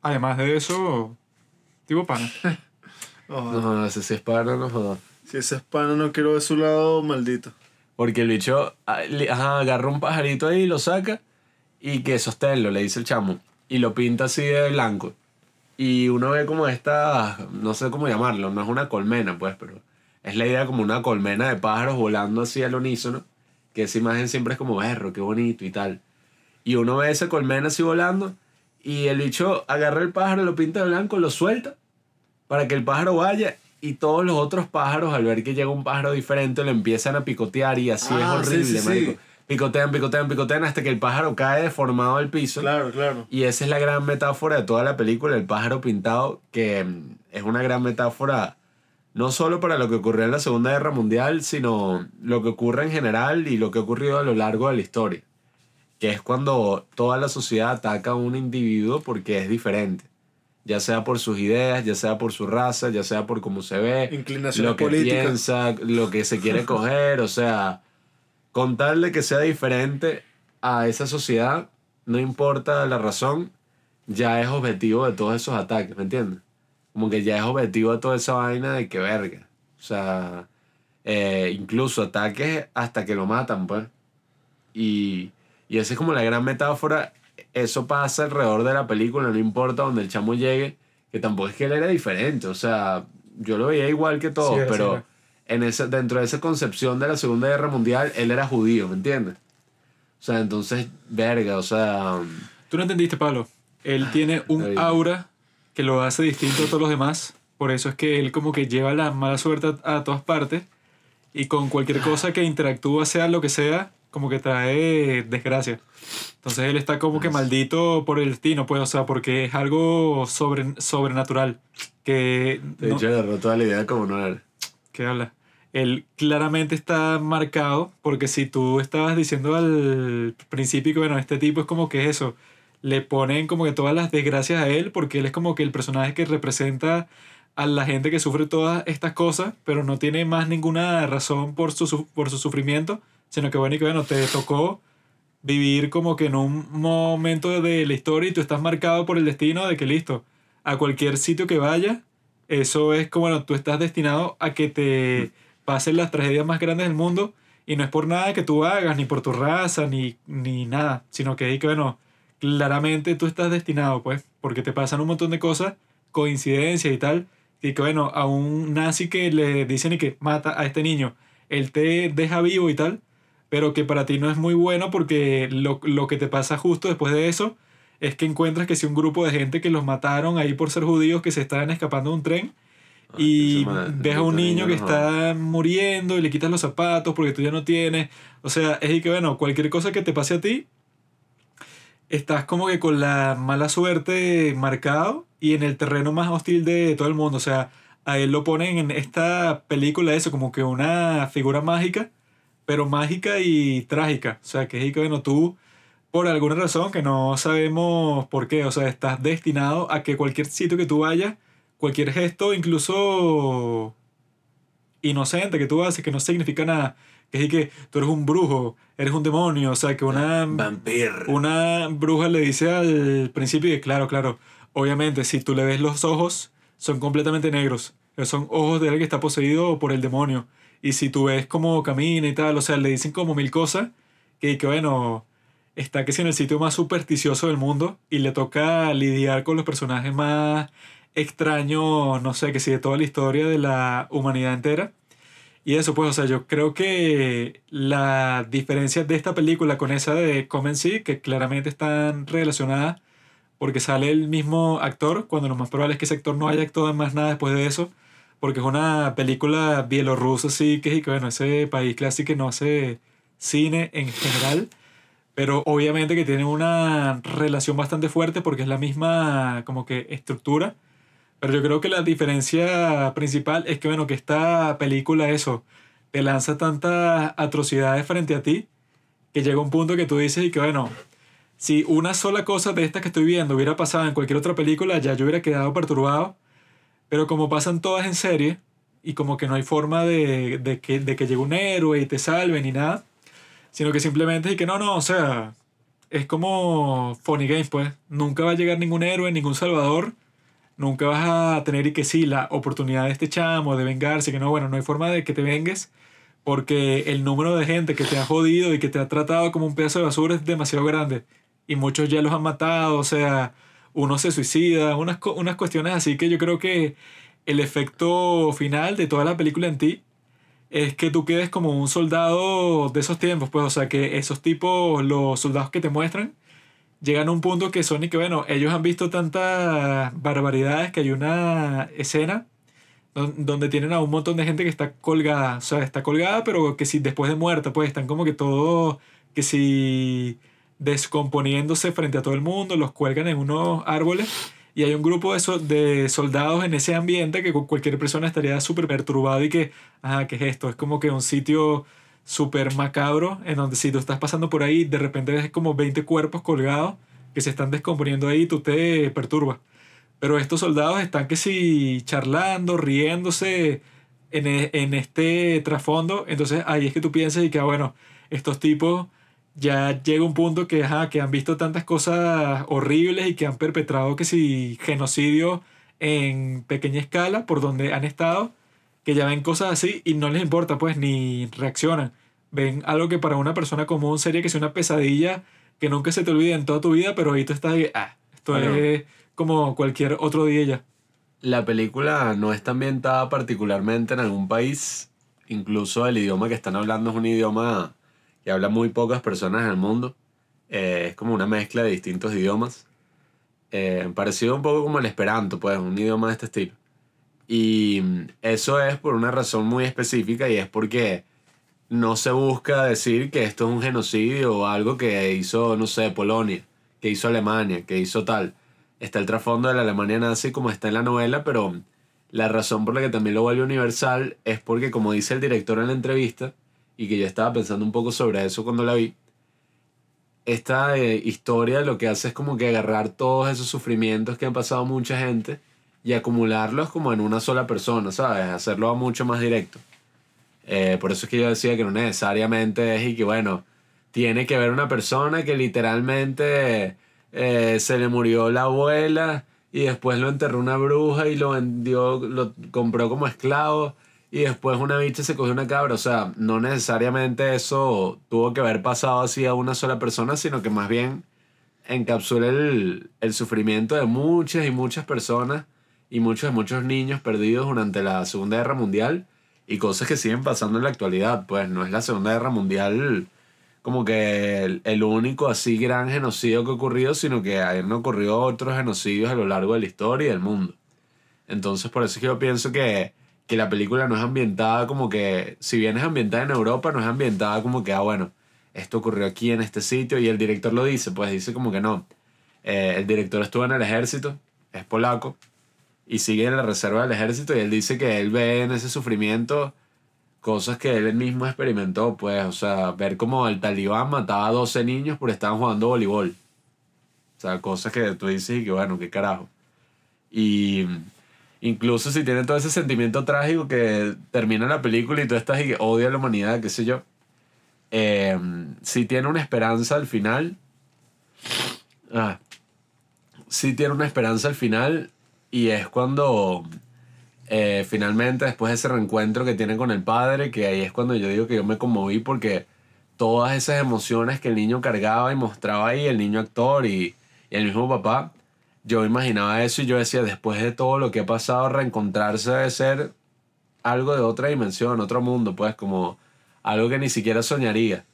además de eso, tipo pana. Ojalá. no, ese sí es para, no jodas. Si ese es pana, no quiero ver su lado maldito. Porque el bicho ah, ajá, agarra un pajarito ahí, lo saca y que sosténlo, le dice el chamo. Y lo pinta así de blanco. Y uno ve como esta, no sé cómo llamarlo, no es una colmena, pues, pero es la idea como una colmena de pájaros volando así al unísono. Que esa imagen siempre es como berro, qué bonito y tal. Y uno ve esa colmena así volando y el bicho agarra el pájaro, lo pinta de blanco, lo suelta para que el pájaro vaya y todos los otros pájaros al ver que llega un pájaro diferente lo empiezan a picotear y así Ah, es sí, horrible, sí, sí. marico. Picotean, picotean, picotean hasta que el pájaro cae deformado al piso. Claro, claro. Y esa es la gran metáfora de toda la película, el pájaro pintado, que mm, es una gran metáfora no solo para lo que ocurrió en la Segunda Guerra Mundial, sino lo que ocurre en general y lo que ha ocurrido a lo largo de la historia. Que es cuando toda la sociedad ataca a un individuo porque es diferente. Ya sea por sus ideas, ya sea por su raza, ya sea por cómo se ve, lo que políticas. piensa, lo que se quiere coger, o sea, con tal de que sea diferente a esa sociedad, no importa la razón, ya es objetivo de todos esos ataques, ¿me entiendes? Como que ya es objetivo de toda esa vaina de que verga. O sea, eh, incluso ataques hasta que lo matan, pues. Y, y esa es como la gran metáfora. Eso pasa alrededor de la película, no importa donde el chamo llegue, que tampoco es que él era diferente. O sea, yo lo veía igual que todos, Sí, era, sí pero. En ese, dentro de esa concepción de la Segunda Guerra Mundial, él era judío, ¿me entiendes? O sea, entonces, verga, o sea... Tú no entendiste, Pablo. Él tiene un aura que lo hace distinto a todos los demás. Por eso es que él como que lleva la mala suerte a, a todas partes. Y con cualquier cosa que interactúa, sea lo que sea, como que trae desgracia. Entonces él está como que maldito por el destino, pues, o sea, porque es algo sobre, sobrenatural. Que De no- hecho, agarró toda la idea como no era. ¿Qué habla? Él claramente está marcado porque si tú estabas diciendo al principio que, bueno, este tipo es como que eso, le ponen como que todas las desgracias a él porque él es como que el personaje que representa a la gente que sufre todas estas cosas, pero no tiene más ninguna razón por su, por su sufrimiento, sino que bueno, y que bueno, te tocó vivir como que en un momento de la historia y tú estás marcado por el destino de que listo, a cualquier sitio que vayas, eso es como, bueno, tú estás destinado a que te pasen las tragedias más grandes del mundo y no es por nada que tú hagas, ni por tu raza, ni, ni nada, sino que, que, bueno, claramente tú estás destinado, pues, porque te pasan un montón de cosas, coincidencias y tal, y que, bueno, a un nazi que le dicen y que mata a este niño, él te deja vivo y tal, pero que para ti no es muy bueno porque lo, lo que te pasa justo después de eso es que encuentras que si un grupo de gente que los mataron ahí por ser judíos que se estaban escapando de un tren y ves a un niño que está muriendo y le quitas los zapatos porque tú ya no tienes. O sea, es y que bueno, cualquier cosa que te pase a ti, estás como que con la mala suerte marcado y en el terreno más hostil de todo el mundo. O sea, a él lo ponen en esta película, eso, como que una figura mágica, pero mágica y trágica. O sea, que es que, bueno, tú, por alguna razón que no sabemos por qué, o sea, estás destinado a que cualquier sitio que tú vayas, cualquier gesto, incluso inocente que tú haces, que no significa nada, que es que tú eres un brujo, eres un demonio, o sea, que una, Vampir. una bruja le dice al principio, y claro, claro, obviamente, si tú le ves los ojos, son completamente negros, son ojos de alguien que está poseído por el demonio, y si tú ves cómo camina y tal, o sea, le dicen como mil cosas, que, que bueno, está que si en el sitio más supersticioso del mundo, y le toca lidiar con los personajes más extraños, no sé, que si de toda la historia de la humanidad entera. Y eso, pues, o sea, yo creo que la diferencia de esta película con esa de Come See, que claramente están relacionadas, porque sale el mismo actor, cuando lo más probable es que ese actor no haya actuado en más nada después de eso, porque es una película bielorrusa, que, que, bueno, ese país clásico que no hace cine en general, pero obviamente que tiene una relación bastante fuerte porque es la misma, como que, estructura pero yo creo que la diferencia principal es que, bueno, que esta película, eso, te lanza tantas atrocidades frente a ti que llega un punto que tú dices y que, bueno, si una sola cosa de estas que estoy viendo hubiera pasado en cualquier otra película, ya yo hubiera quedado perturbado. Pero como pasan todas en serie y como que no hay forma de, de que, de que llegue un héroe y te salve ni nada, sino que simplemente es que no, no, o sea, es como Funny Games, pues. Nunca va a llegar ningún héroe, ningún salvador nunca vas a tener y que sí la oportunidad de este chamo de vengarse, que no, bueno, no hay forma de que te vengues porque el número de gente que te ha jodido y que te ha tratado como un pedazo de basura es demasiado grande. Y muchos ya los han matado, o sea, uno se suicida, unas, unas cuestiones así que yo creo que el efecto final de toda la película en ti es que tú quedes como un soldado de esos tiempos, pues, o sea, que esos tipos, los soldados que te muestran, llegan a un punto que son y que, bueno, ellos han visto tantas barbaridades que hay una escena donde tienen a un montón de gente que está colgada, o sea, está colgada, pero que si después de muerta, pues están como que todo, que si descomponiéndose frente a todo el mundo, los cuelgan en unos árboles y hay un grupo de, de soldados en ese ambiente que cualquier persona estaría súper perturbado y que, ah, ¿qué es esto? Es como que un sitio súper macabro, en donde si tú estás pasando por ahí, de repente ves como 20 cuerpos colgados que se están descomponiendo ahí tú te perturbas. Pero estos soldados están que si charlando, riéndose en, e, en este trasfondo, entonces ahí es que tú piensas y que, ah, bueno, estos tipos ya llega un punto que, ajá, que han visto tantas cosas horribles y que han perpetrado que si genocidio en pequeña escala por donde han estado que ya ven cosas así y no les importa, pues, ni reaccionan. Ven algo que para una persona común sería que sea una pesadilla que nunca se te olvide en toda tu vida, pero ahorita estás ahí, ah, esto es como cualquier otro día ya. La película no está ambientada particularmente en algún país, incluso el idioma que están hablando es un idioma que habla muy pocas personas en el mundo. Eh, es como una mezcla de distintos idiomas. Eh, parecido un poco como el esperanto, pues, un idioma de este estilo. Y eso es por una razón muy específica y es porque no se busca decir que esto es un genocidio o algo que hizo, no sé, Polonia, que hizo Alemania, que hizo tal. Está el trasfondo de la Alemania nazi como está en la novela, pero la razón por la que también lo vuelve universal es porque, como dice el director en la entrevista, y que yo estaba pensando un poco sobre eso cuando la vi, esta eh, historia lo que hace es como que agarrar todos esos sufrimientos que han pasado mucha gente y acumularlos como en una sola persona, ¿sabes? Hacerlo mucho más directo. Eh, por eso es que yo decía que no necesariamente es y que, bueno, tiene que ver una persona que literalmente eh, se le murió la abuela y después lo enterró una bruja y lo vendió, lo compró como esclavo y después una bicha se cogió una cabra. O sea, no necesariamente eso tuvo que haber pasado así a una sola persona, sino que más bien encapsula el, el sufrimiento de muchas y muchas personas y muchos, muchos niños perdidos durante la Segunda Guerra Mundial y cosas que siguen pasando en la actualidad. Pues no es la Segunda Guerra Mundial como que el, único así gran genocidio que ha ocurrido, sino que han ocurrido otros genocidios a lo largo de la historia y del mundo. Entonces por eso es que yo pienso que, que la película no es ambientada como que, si bien es ambientada en Europa, no es ambientada como que, ah, bueno, esto ocurrió aquí en este sitio y el director lo dice, pues dice como que no. Eh, el director estuvo en el ejército, es polaco, y sigue en la reserva del ejército y él dice que él ve en ese sufrimiento cosas que él mismo experimentó, pues, o sea, ver como el talibán mataba a 12 niños por estar jugando voleibol. O sea, cosas que tú dices y que bueno, qué carajo. Y incluso si tiene todo ese sentimiento trágico que termina la película y tú estás y que odia a la humanidad, qué sé yo. Eh, si tiene una esperanza al final. Ah, sí tiene una esperanza al final y es cuando eh, finalmente después de ese reencuentro que tiene con el padre, que ahí es cuando yo digo que yo me conmoví porque todas esas emociones que el niño cargaba y mostraba ahí, el niño actor y, el mismo papá, yo imaginaba eso y yo decía, después de todo lo que ha pasado, reencontrarse debe ser algo de otra dimensión, otro mundo, pues como algo que ni siquiera soñaría.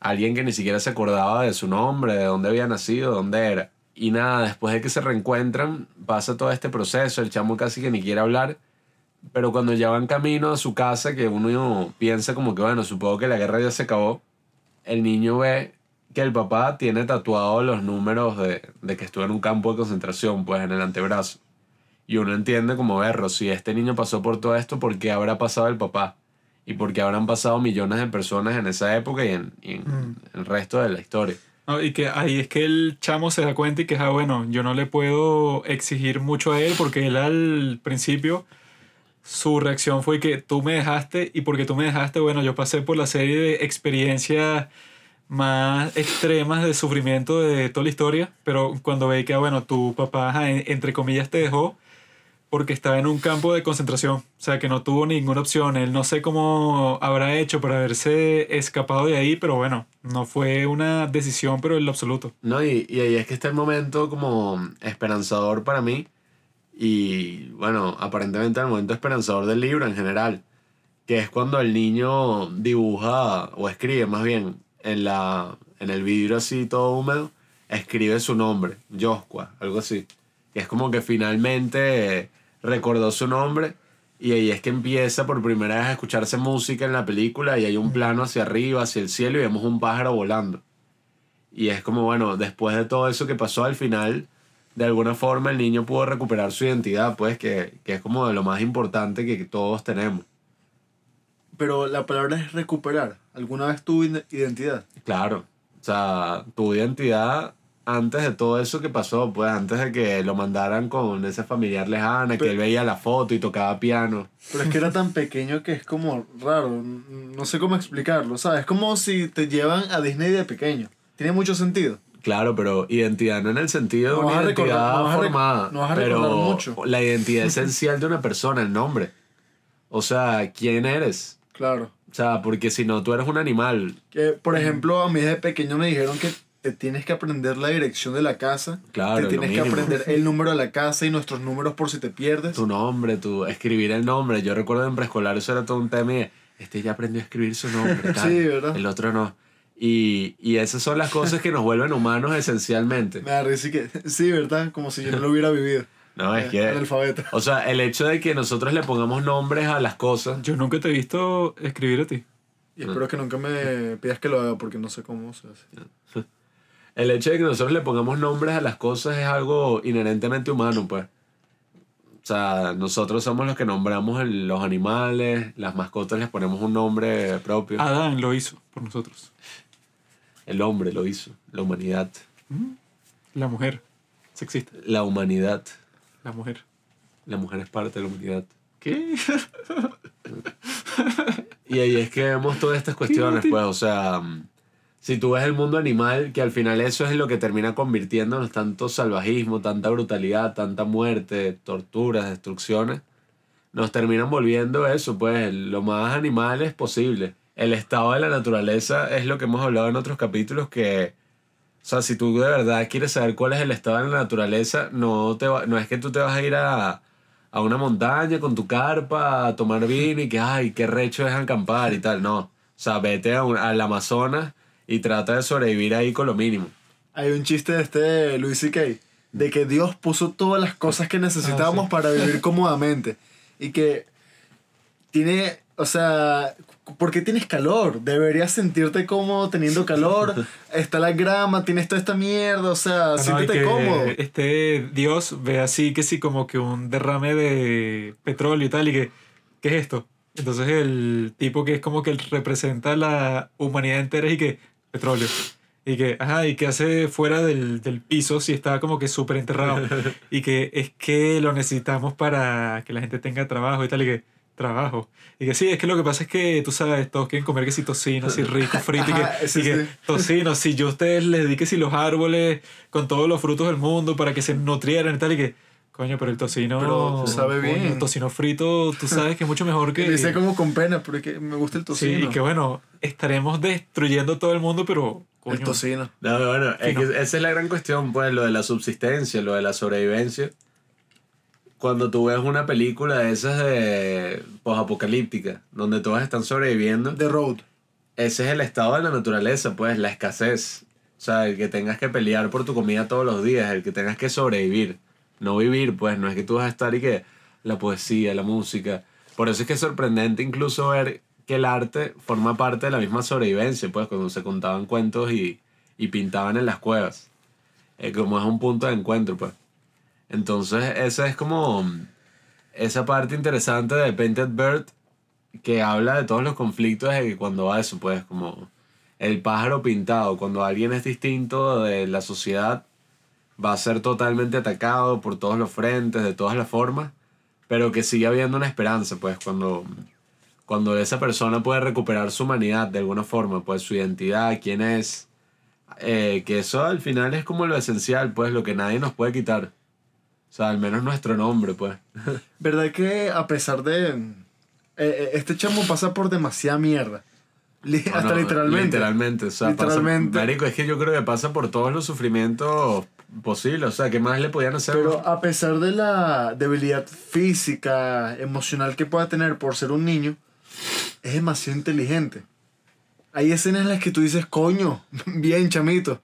Alguien que ni siquiera se acordaba de su nombre, de dónde había nacido, dónde era. Y nada, después de que se reencuentran, pasa todo este proceso, el chamo casi que ni quiere hablar, pero cuando ya van camino a su casa, que uno piensa como que, bueno, supongo que la guerra ya se acabó, el niño ve que el papá tiene tatuados los números de, de que estuvo en un campo de concentración, pues en el antebrazo. Y uno entiende como verlo, si este niño pasó por todo esto, ¿por qué habrá pasado el papá? Y por qué habrán pasado millones de personas en esa época y en, y en Mm. el resto de la historia. No, y que ahí es que el chamo se da cuenta y que, ah, bueno, yo no le puedo exigir mucho a él porque él al principio su reacción fue que tú me dejaste y porque tú me dejaste, bueno, yo pasé por la serie de experiencias más extremas de sufrimiento de toda la historia, pero cuando ve que, ah, bueno, tu papá, entre comillas, te dejó porque estaba en un campo de concentración, o sea, que no tuvo ninguna opción, él no sé cómo habrá hecho para haberse escapado de ahí, pero bueno, no fue una decisión, pero en lo absoluto. No, y, y ahí es que está el momento como esperanzador para mí. Y bueno, aparentemente el momento esperanzador del libro en general. Que es cuando el niño dibuja, o escribe más bien, en, la, en el vidrio así todo húmedo, escribe su nombre, Joshua, algo así. Que es como que finalmente recordó su nombre. Y ahí es que empieza por primera vez a escucharse música en la película y hay un plano hacia arriba, hacia el cielo y vemos un pájaro volando. Y es como, bueno, después de todo eso que pasó al final, de alguna forma el niño pudo recuperar su identidad, pues que, que es como de lo más importante que todos tenemos. Pero la palabra es recuperar. ¿Alguna vez ide- identidad? Claro, o sea, tu identidad antes de todo eso que pasó, pues antes de que lo mandaran con ese familiar lejana, que él veía la foto y tocaba piano. Pero es que era tan pequeño que es como raro. No sé cómo explicarlo, ¿sabes? Es como si te llevan a Disney de pequeño. Tiene mucho sentido. Claro, pero identidad no en el sentido de No una vas a recordar- identidad no formada, no pero mucho. la identidad esencial de una persona, el nombre. O sea, ¿quién eres? Claro. O sea, porque si no, tú eres un animal. Que, por ejemplo, a mí de pequeño me dijeron que te tienes que aprender la dirección de la casa. Claro, te tienes que aprender el número de la casa y nuestros números por si te pierdes. Tu nombre, tu escribir el nombre. Yo recuerdo en preescolar eso era todo un tema y este ya aprendió a escribir su nombre. tal. Sí, ¿verdad? El otro no. Y, y esas son las cosas que nos vuelven humanos esencialmente. Me risa que sí, ¿verdad? Como si yo no lo hubiera vivido. No, es que... Analfabeto. O sea, el hecho de que nosotros le pongamos nombres a las cosas... Yo nunca te he visto escribir a ti. Y espero que nunca me pidas que lo haga porque no sé cómo se hace. El hecho de que nosotros le pongamos nombres a las cosas es algo inherentemente humano, pues. O sea, nosotros somos los que nombramos los animales, las mascotas les ponemos un nombre propio. Adán lo hizo por nosotros. El hombre lo hizo, la humanidad. La mujer. Sexista. La humanidad. La mujer. La mujer es parte de la humanidad. ¿Qué? Y ahí es que vemos todas estas cuestiones, pues, o sea, mm, si tú ves el mundo animal, que al final eso es lo que termina convirtiéndonos tanto salvajismo, tanta brutalidad, tanta muerte, torturas, destrucciones, nos terminan volviendo eso, pues, lo más animales posible. El estado de la naturaleza es lo que hemos hablado en otros capítulos que, o sea, si tú de verdad quieres saber cuál es el estado de la naturaleza, no, te va- no es que tú te vas a ir a, a una montaña con tu carpa a tomar vino y que, ay, qué recho es acampar y tal. No. O sea, vete al Amazonas y trata de sobrevivir ahí con lo mínimo. Hay un chiste de este Luis C.K. de que Dios puso todas las cosas que necesitábamos Ah, sí. para vivir cómodamente. Y que tiene O sea, ¿por qué tienes calor? Deberías sentirte cómodo teniendo calor. Está la grama, tienes toda esta mierda. O sea, Ah, no, siéntete que cómodo. Este Dios ve así que sí como que un derrame de petróleo y tal y que ¿qué es esto? Entonces el tipo que es como que él representa la humanidad entera y que petróleo. Y que, ajá, y que hace fuera del, del piso si está como que súper enterrado. y que es que lo necesitamos para que la gente tenga trabajo y tal. Y que, trabajo. Y que sí, es que lo que pasa es que tú sabes, todos quieren comer que si tocino, así rico, frito. Y que, Ajá, sí, y que sí. tocino, si yo a ustedes les dedique si los árboles con todos los frutos del mundo para que se nutrieran y tal. Y que, coño, pero el tocino. Pero sabe coño, bien. El tocino frito, tú sabes que es mucho mejor que. Dice como con pena, porque me gusta el Sí, tocino. y que bueno, estaremos destruyendo todo el mundo, pero. Coño, el tocino. No, bueno, es que esa es la gran cuestión, pues, lo de la subsistencia, lo de la sobrevivencia. Cuando tú ves una película de esas de posapocalíptica, donde todas están sobreviviendo, The Road. ese es el estado de la naturaleza, pues, la escasez. O sea, el que tengas que pelear por tu comida todos los días, el que tengas que sobrevivir, no vivir, pues, no es que tú vas a estar y que la poesía, la música. Por eso es que es sorprendente incluso ver que el arte forma parte de la misma sobrevivencia, pues, cuando se contaban cuentos y, y pintaban en las cuevas. Eh, como es un punto de encuentro, pues. Entonces, esa es como mm, esa parte interesante de Painted Bird que habla de todos los conflictos de que cuando va eso, pues, como el pájaro pintado, cuando alguien es distinto de la sociedad, va a ser totalmente atacado por todos los frentes, de todas las formas, pero que sigue habiendo una esperanza, pues, cuando, cuando esa persona puede recuperar su humanidad de alguna forma, pues, su identidad, quién es, eh, que eso al final es como lo esencial, pues, lo que nadie nos puede quitar. O sea, al menos nuestro nombre, pues. ¿Verdad que a pesar de... eh, eh, este chamo pasa por demasiada mierda? Hasta Bueno, literalmente. Literalmente, o sea, Literalmente. Pasa, marico, es que yo creo que pasa por todos los sufrimientos posibles. O sea, ¿qué más le podían hacer? Pero a pesar de la debilidad física, emocional que pueda tener por ser un niño, es demasiado inteligente. Hay escenas en las que tú dices, coño, bien chamito.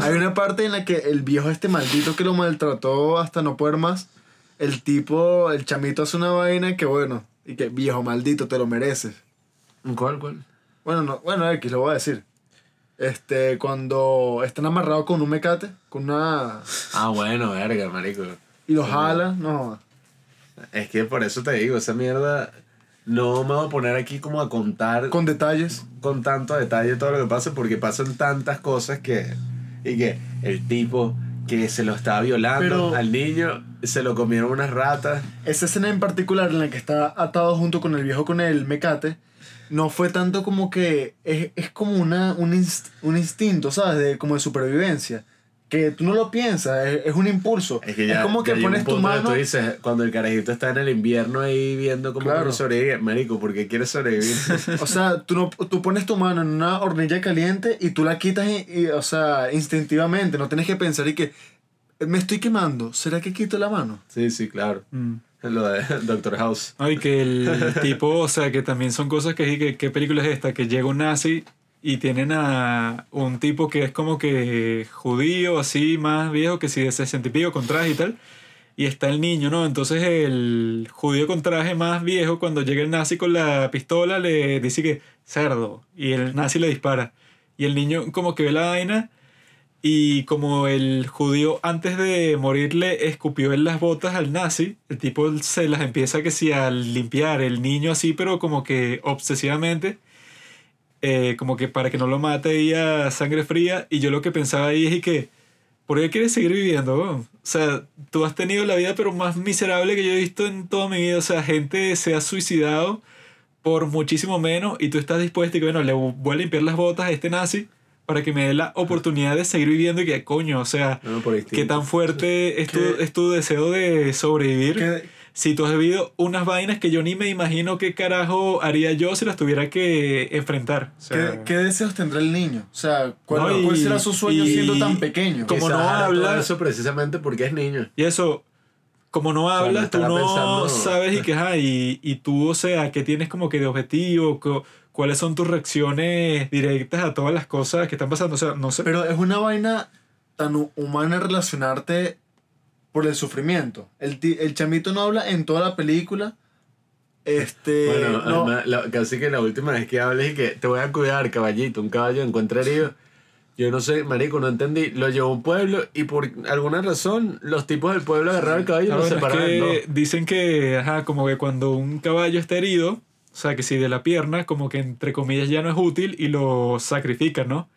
Hay una parte en la que el viejo este maldito que lo maltrató hasta no poder más, el tipo, el chamito hace una vaina que bueno, y que viejo maldito, te lo mereces. ¿Cuál, cuál? Bueno, no, bueno, X, lo voy a decir. Este, cuando están amarrados con un mecate, con una... Ah, bueno, verga, marico. y lo jala, no. Es que por eso te digo, esa mierda no me voy a poner aquí como a contar con, Con detalles. tanto detalle todo lo que pasa porque pasan tantas cosas que... Y que el tipo que se lo estaba violando Pero- al niño, se lo comieron unas ratas. Esa escena en particular en la que está atado junto con el viejo con el mecate, no fue tanto como que es, es como una, un, inst- un instinto, ¿sabes? De, como de supervivencia. Que tú no lo piensas, es, es un impulso. Es que ya, como que pones tu mano. Tú dices, cuando el carajito está en el invierno ahí viendo cómo Claro. sobrevivir, marico, ¿por qué quiere sobrevivir? O sea, tú, no, tú pones tu mano en una hornilla caliente y tú la quitas, y, y, o sea, instintivamente. No tienes que pensar y que me estoy quemando. ¿Será que quito la mano? sí, sí, claro. Mm. Lo de Doctor House. Ay, que el tipo, o sea, que también son cosas que, que ¿qué película es esta? Que llega un nazi y tienen a un tipo que es como que judío, así, más viejo, que si de 60 y pico con traje y tal. Y está el niño, ¿no? Entonces el judío con traje más viejo, cuando llega el nazi con la pistola, le dice que cerdo. Y el nazi le dispara. Y el niño como que ve la vaina y como el judío antes de morir le escupió en las botas al nazi, el tipo se las empieza que sí a limpiar, el niño así, pero como que obsesivamente, eh, como que para que no lo mate y a sangre fría. Y yo lo que pensaba ahí es que, ¿por qué quieres seguir viviendo? weón? O sea, tú has tenido la vida pero más miserable que yo he visto en toda mi vida. O sea, gente se ha suicidado por muchísimo menos y tú estás dispuesto y que, bueno, le voy a limpiar las botas a este nazi para que me dé la oportunidad de seguir viviendo y que, coño, o sea, No, qué tan fuerte es tu, es tu deseo de sobrevivir. ¿Qué- Si tú has vivido unas vainas que yo ni me imagino qué carajo haría yo si las tuviera que enfrentar. O sea, ¿Qué, qué deseos tendrá el niño? O sea, ¿cuál, No, y- cuál será su sueño y- siendo tan pequeño? como no hará todo habla- eso precisamente porque es niño. Y eso, como no sea, no hablas, tú estará no pensando- sabes y que, ajá, y, y tú, o sea, ¿qué tienes como que de objetivo? Co- ¿Cuáles son tus reacciones directas a todas las cosas que están pasando? O sea, no sé. Pero es una vaina tan hu- humana relacionarte por el sufrimiento. El, ti- el chamito no habla en toda la película Este. Bueno, no, además, la- casi que la última vez que hables y que te voy a cuidar, caballito, un caballo encuentra herido. Yo no sé, marico, no entendí. Lo llevó a un pueblo y por alguna razón los tipos del pueblo agarraron el caballo y Ah, lo es separaron. en que dos. dicen que, ajá, como que cuando un caballo está herido, o sea, que si de la pierna, como que entre comillas ya no es útil y lo sacrifican, ¿no?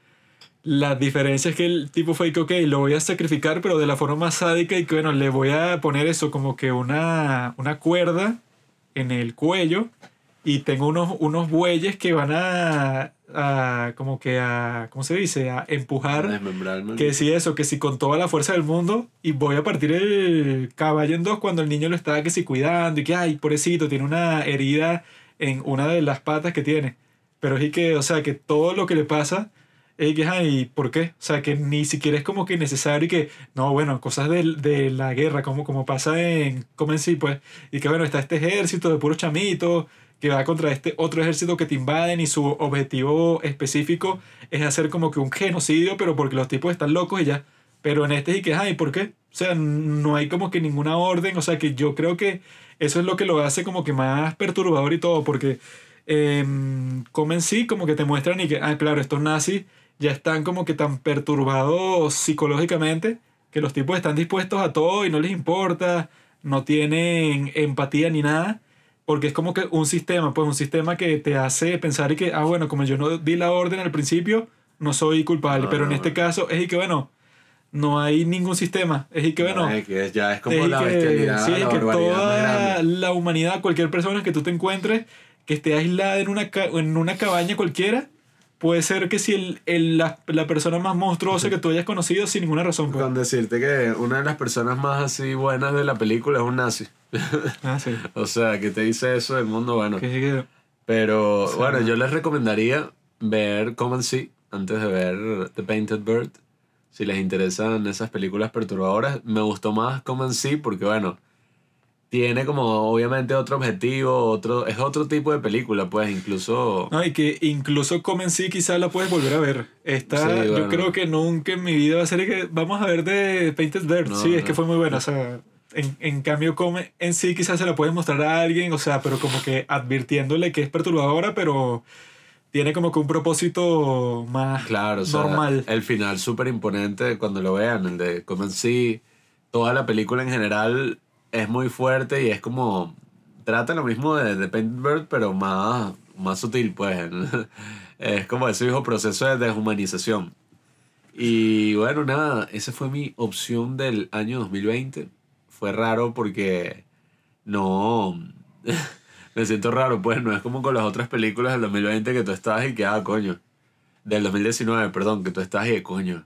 La diferencia es que el tipo fue que, ok, lo voy a sacrificar, pero de la forma más sádica y que, bueno, le voy a poner eso como que una, una cuerda en el cuello y tengo unos, unos bueyes que van a, a, como que a, ¿cómo se dice? A empujar que si eso, que si con toda la fuerza del mundo y voy a partir el caballo en dos cuando el niño lo estaba que si cuidando y que, ay, pobrecito, tiene una herida en una de las patas que tiene. Pero es que, o sea, que todo lo que le pasa es que, ay, ¿por qué? O sea, que ni siquiera es como que necesario y que, no, bueno, cosas de, de la guerra, como, como pasa en Comen sí, pues, y que, bueno, está este ejército de puros chamitos que va contra este otro ejército que te invaden y su objetivo específico es hacer como que un genocidio, pero porque los tipos están locos y ya. Pero en este y que, ay, ¿por qué? O sea, no hay como que ninguna orden, o sea, que yo creo que eso es lo que lo hace como que más perturbador y todo, porque em, comen sí como que te muestran y que, ah, claro, estos nazis ya están como que tan perturbados psicológicamente que los tipos están dispuestos a todo y no les importa, no tienen empatía ni nada, porque es como que un sistema, pues un sistema que te hace pensar y que, ah, bueno, como yo no di la orden al principio, no soy culpable, pero en este caso es y que, bueno, no hay ningún sistema, es y que, bueno, Ay, que ya es como es la que- bestialidad, sí, la es que toda la humanidad, cualquier persona que tú te encuentres, que esté aislada en una, en una cabaña cualquiera, puede ser que si el, el- la, la persona más monstruosa que tú hayas conocido sin ninguna razón. pues. Con decirte que una de las personas más así buenas de la película es un nazi. Ah, sí. O sea, que te dice eso del mundo bueno. Que- que- Pero Sí. bueno, yo les recomendaría ver Common Sea antes de ver The Painted Bird. Si les interesan esas películas perturbadoras. Me gustó más Common Sea porque bueno, tiene como obviamente otro objetivo, otro, es otro tipo de película, pues incluso... No, y que incluso Comen sí quizás la puedes volver a ver. Esta, Sí, yo creo que nunca en mi vida va a ser que vamos a ver de Painted Bird. No, sí, es que fue muy buena. O sea, en, en cambio, Come en sí quizás se la puedes mostrar a alguien, o sea, pero como que advirtiéndole que es perturbadora, pero tiene como que un propósito más Claro, o sea, normal. el final súper imponente cuando lo vean, el de Common Sea, toda la película en general es muy fuerte y es como, trata lo mismo de, de Painted Bird, pero más, más sutil, pues. es como ese mismo proceso de deshumanización. Y bueno, nada, esa fue mi opción del año 2020. Fue raro porque no... Me siento raro, pues no es como con las otras películas del 2020 que tú estabas y que, ah, coño. Del 2019, perdón, que tú estás y de coño.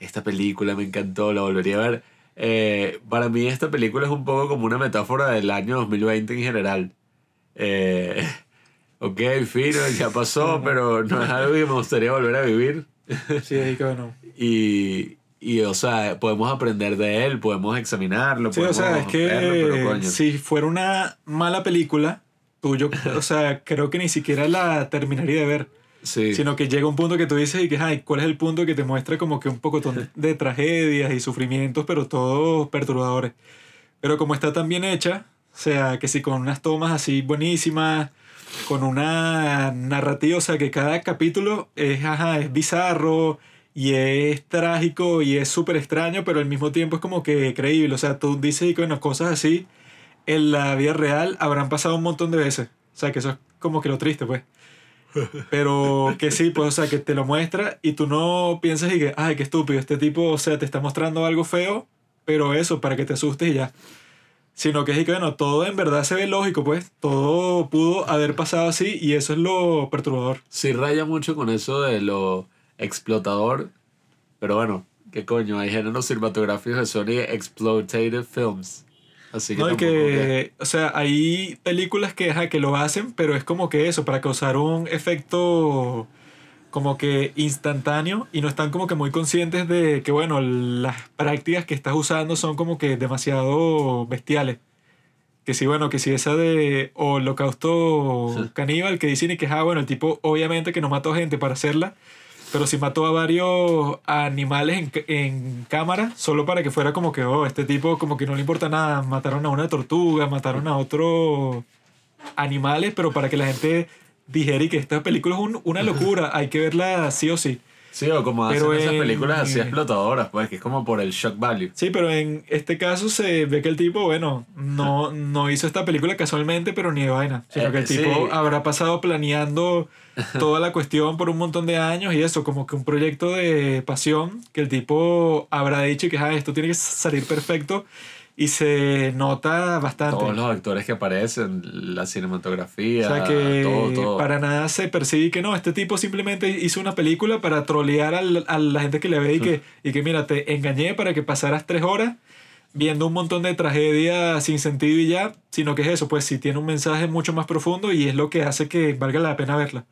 Esta película me encantó, la volvería a ver. Eh, para mí esta película es un poco como una metáfora del año 2020 en general. Eh, ok, fino, ya pasó, pero no es algo que me gustaría volver a vivir. Sí, ahí que bueno. Y, y, o sea, podemos aprender de él, podemos examinarlo, Sí, o podemos sea, es que verlo, pero coño. si fuera una mala película, tú yo, o sea, creo que ni siquiera la terminaría de ver. Sí. Sino que llega un punto que tú dices y que, ay, ¿cuál es el punto que te muestra como que un poco de tragedias y sufrimientos, pero todos perturbadores? Pero como está tan bien hecha, o sea, que si con unas tomas así buenísimas, con una narrativa, o sea, que cada capítulo es, ajá, es bizarro y es trágico y es súper extraño, pero al mismo tiempo es como que creíble. O sea, tú dices y bueno, cosas así en la vida real habrán pasado un montón de veces. O sea, que eso es como que lo triste, pues. Pero que sí, pues, o sea, que te lo muestra y tú no piensas y que, ay, qué estúpido, este tipo, o sea, te está mostrando algo feo, pero eso, para que te asustes y ya. Sino que es que, bueno, todo en verdad se ve lógico, pues. Todo pudo haber pasado así y eso es lo perturbador. Sí raya mucho con eso de lo explotador. Pero bueno, qué coño, hay géneros cinematográficos de Sony Exploitative Films. Así que No, tampoco que, o sea, hay películas que, ajá, que lo hacen, pero es como que eso, para causar un efecto como que instantáneo y no están como que muy conscientes de que, bueno, las prácticas que estás usando son como que demasiado bestiales. Que sí, bueno, que si esa de holocausto caníbal que dicen y que, ah, bueno, el tipo obviamente que no mató gente para hacerla, pero sí mató a varios animales en, en cámara solo para que fuera como que, oh, este tipo como que no le importa nada. Mataron a una tortuga, mataron a otro animales, pero para que la gente dijera y que esta película es un- una locura, hay que verla sí o sí. Sí, o como hacen Pero esas en- películas así explotadoras, pues, que es como por el shock value. Sí, pero en este caso se ve que el tipo, bueno, no, no hizo esta película casualmente, pero ni de vaina. Sino Eh, que el sí. tipo habrá pasado planeando toda la cuestión por un montón de años y eso, como que un proyecto de pasión que el tipo habrá dicho que "Ah, esto tiene que salir perfecto y se nota bastante. Todos los actores que aparecen, la cinematografía, O sea que todo, todo. para nada se percibe que no, este tipo simplemente hizo una película para trolear al- a la gente que le ve y que, y que mira, te engañé para que pasaras tres horas viendo un montón de tragedias sin sentido y ya, sino que es eso, pues sí tiene un mensaje mucho más profundo y es lo que hace que valga la pena verla.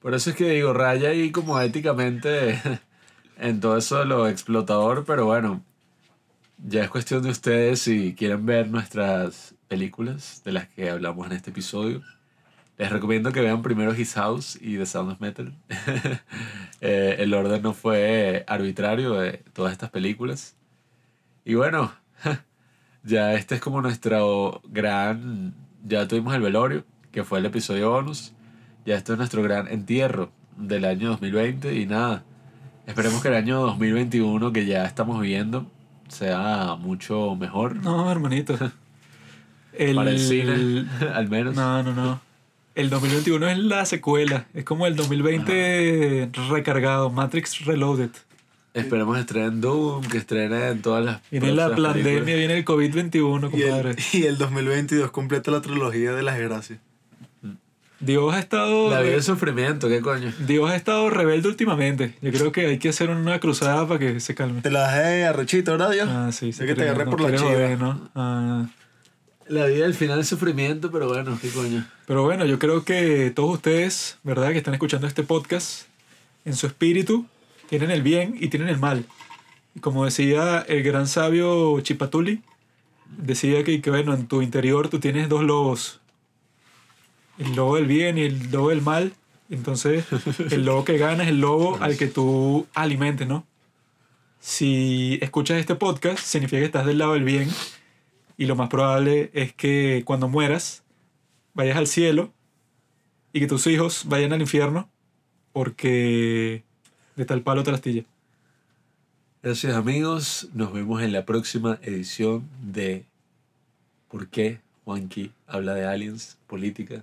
Por eso es que digo, raya ahí como éticamente en todo eso de lo explotador, pero bueno, ya es cuestión de ustedes si quieren ver nuestras películas de las que hablamos en este episodio. Les recomiendo que vean primero His House y The Sound of Metal. Eh, el orden no fue arbitrario de todas estas películas. Y bueno, ya este es como nuestro gran... Ya tuvimos el velorio, que fue el episodio bonus. Ya esto es nuestro gran entierro del año 2020 y nada. Esperemos que el año 2021 que ya estamos viviendo sea mucho mejor No, hermanito. El, para el cine, al menos. No, no, no. El 2021 es la secuela. Es como el 2020 recargado, Matrix Reloaded. Esperemos que estrenen Doom, que estrenen todas las. Viene la pandemia, viene el COVID-21, Y compadre. el, y el 2022 completa la trilogía de las gracias. Dios ha estado. La vida es sufrimiento, ¿qué coño? Dios ha estado rebelde últimamente. Yo creo que hay que hacer una cruzada para que se calme. Te la dejé arrechito, ¿verdad, Dios? Ah, sí, Sé que te agarré no por la chiva. joder, ¿no? Ah, La vida al final es sufrimiento, pero bueno, ¿qué coño? pero bueno, yo creo que todos ustedes, ¿verdad? Que están escuchando este podcast, en su espíritu, tienen el bien y tienen el mal. Y como decía el gran sabio Chipatuli, decía que, que bueno, en tu interior tú tienes dos lobos. El lobo del bien y el lobo del mal. Entonces, el lobo que gana es el lobo al que tú alimentes, ¿no? Si escuchas este podcast, significa que estás del lado del bien. Y lo más probable es que cuando mueras, vayas al cielo y que tus hijos vayan al infierno porque de tal palo tal astilla. Gracias amigos, nos vemos en la próxima edición de ¿Por qué Juanqui habla de aliens, política?